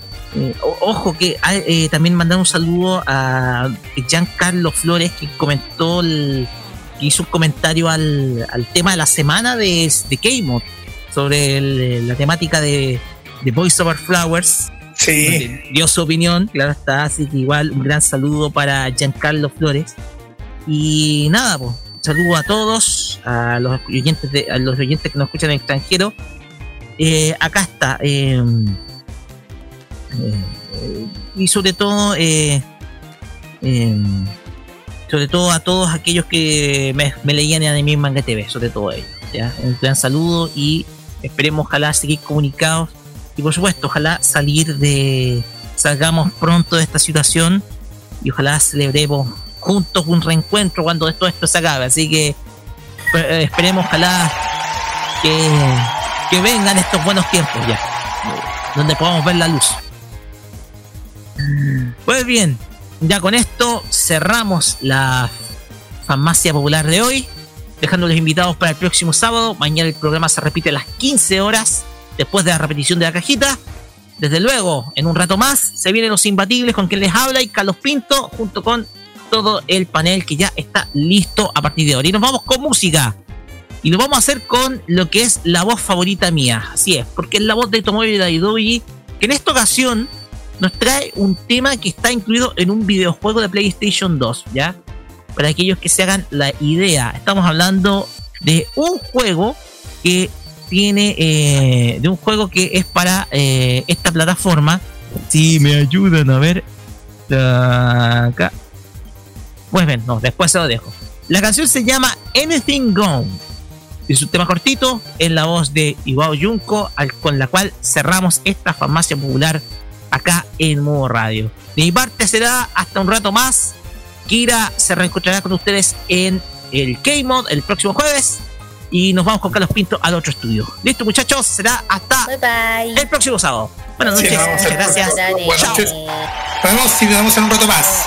ojo que ah, también mandar un saludo a Giancarlo Flores que comentó el, hizo un comentario al, al tema de la semana de, de K-Mod sobre el- la temática de, de Voice Over Flowers. Sí. Dio su opinión, claro está, así que igual un gran saludo para Giancarlo Flores. Y nada, pues, saludo a todos, a los oyentes de, a los oyentes que nos escuchan en el extranjero. Eh, acá está. eh, eh, y sobre todo, eh, eh, sobre todo a todos aquellos que me, me leían en Anime Manga TV, sobre todo ellos. ¿ya? Un gran saludo y esperemos, ojalá, seguir comunicados. Y por supuesto, ojalá salir de. salgamos pronto de esta situación y ojalá celebremos juntos un reencuentro cuando todo esto se acabe. Así que eh, esperemos, ojalá, que, que vengan estos buenos tiempos ya, donde podamos ver la luz. Pues bien, ya con esto cerramos la farmacia popular de hoy, dejándoles invitados para el próximo sábado. Mañana el programa se repite a las 15 horas, después de la repetición de la cajita. Desde luego, en un rato más, se vienen los imbatibles con quien les habla y Carlos Pinto, junto con todo el panel que ya está listo a partir de ahora. Y nos vamos con música. Y lo vamos a hacer con lo que es la voz favorita mía. Así es, porque es la voz de Tomoyo Daidoji, que en esta ocasión nos trae un tema que está incluido en un videojuego de PlayStation 2, ¿ya? Para aquellos que se hagan la idea, estamos hablando de un juego que tiene, eh, de un juego que es para eh, esta plataforma. Si me ayudan a ver, acá. Pues bien, no, después se lo dejo. La canción se llama Anything Gone. Es un tema cortito, en la voz de Iwao Junko, al- con la cual cerramos esta farmacia popular acá en Modo Radio. De mi parte será hasta un rato más. Kira se reencontrará con ustedes en el K-Mod el próximo jueves. Y nos vamos con Carlos Pinto al otro estudio. Listo, muchachos, será hasta el próximo sábado. Buenas Sí, noches, vemos muchas el gracias. Buenas Chao. noches. Nos vemos y nos vemos en un rato más.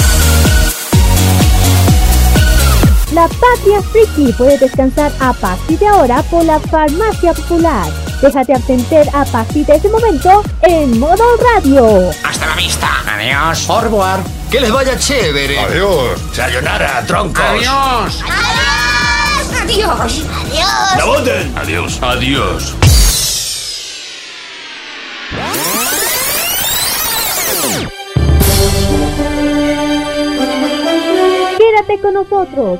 La Patria Friki puede descansar a partir de ahora por la Farmacia Popular. Déjate atender a partir de ese momento en modo radio. Hasta la vista. Adiós. Forward. Que les vaya chévere. Adiós. Sayonara, troncos. Adiós. Adiós. Adiós. ¡La voten! Adiós. Adiós. Quédate con nosotros,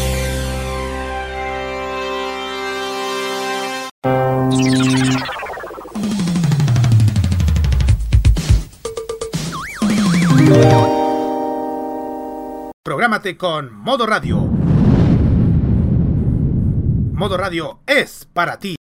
Con Modo Radio. Modo Radio es para ti.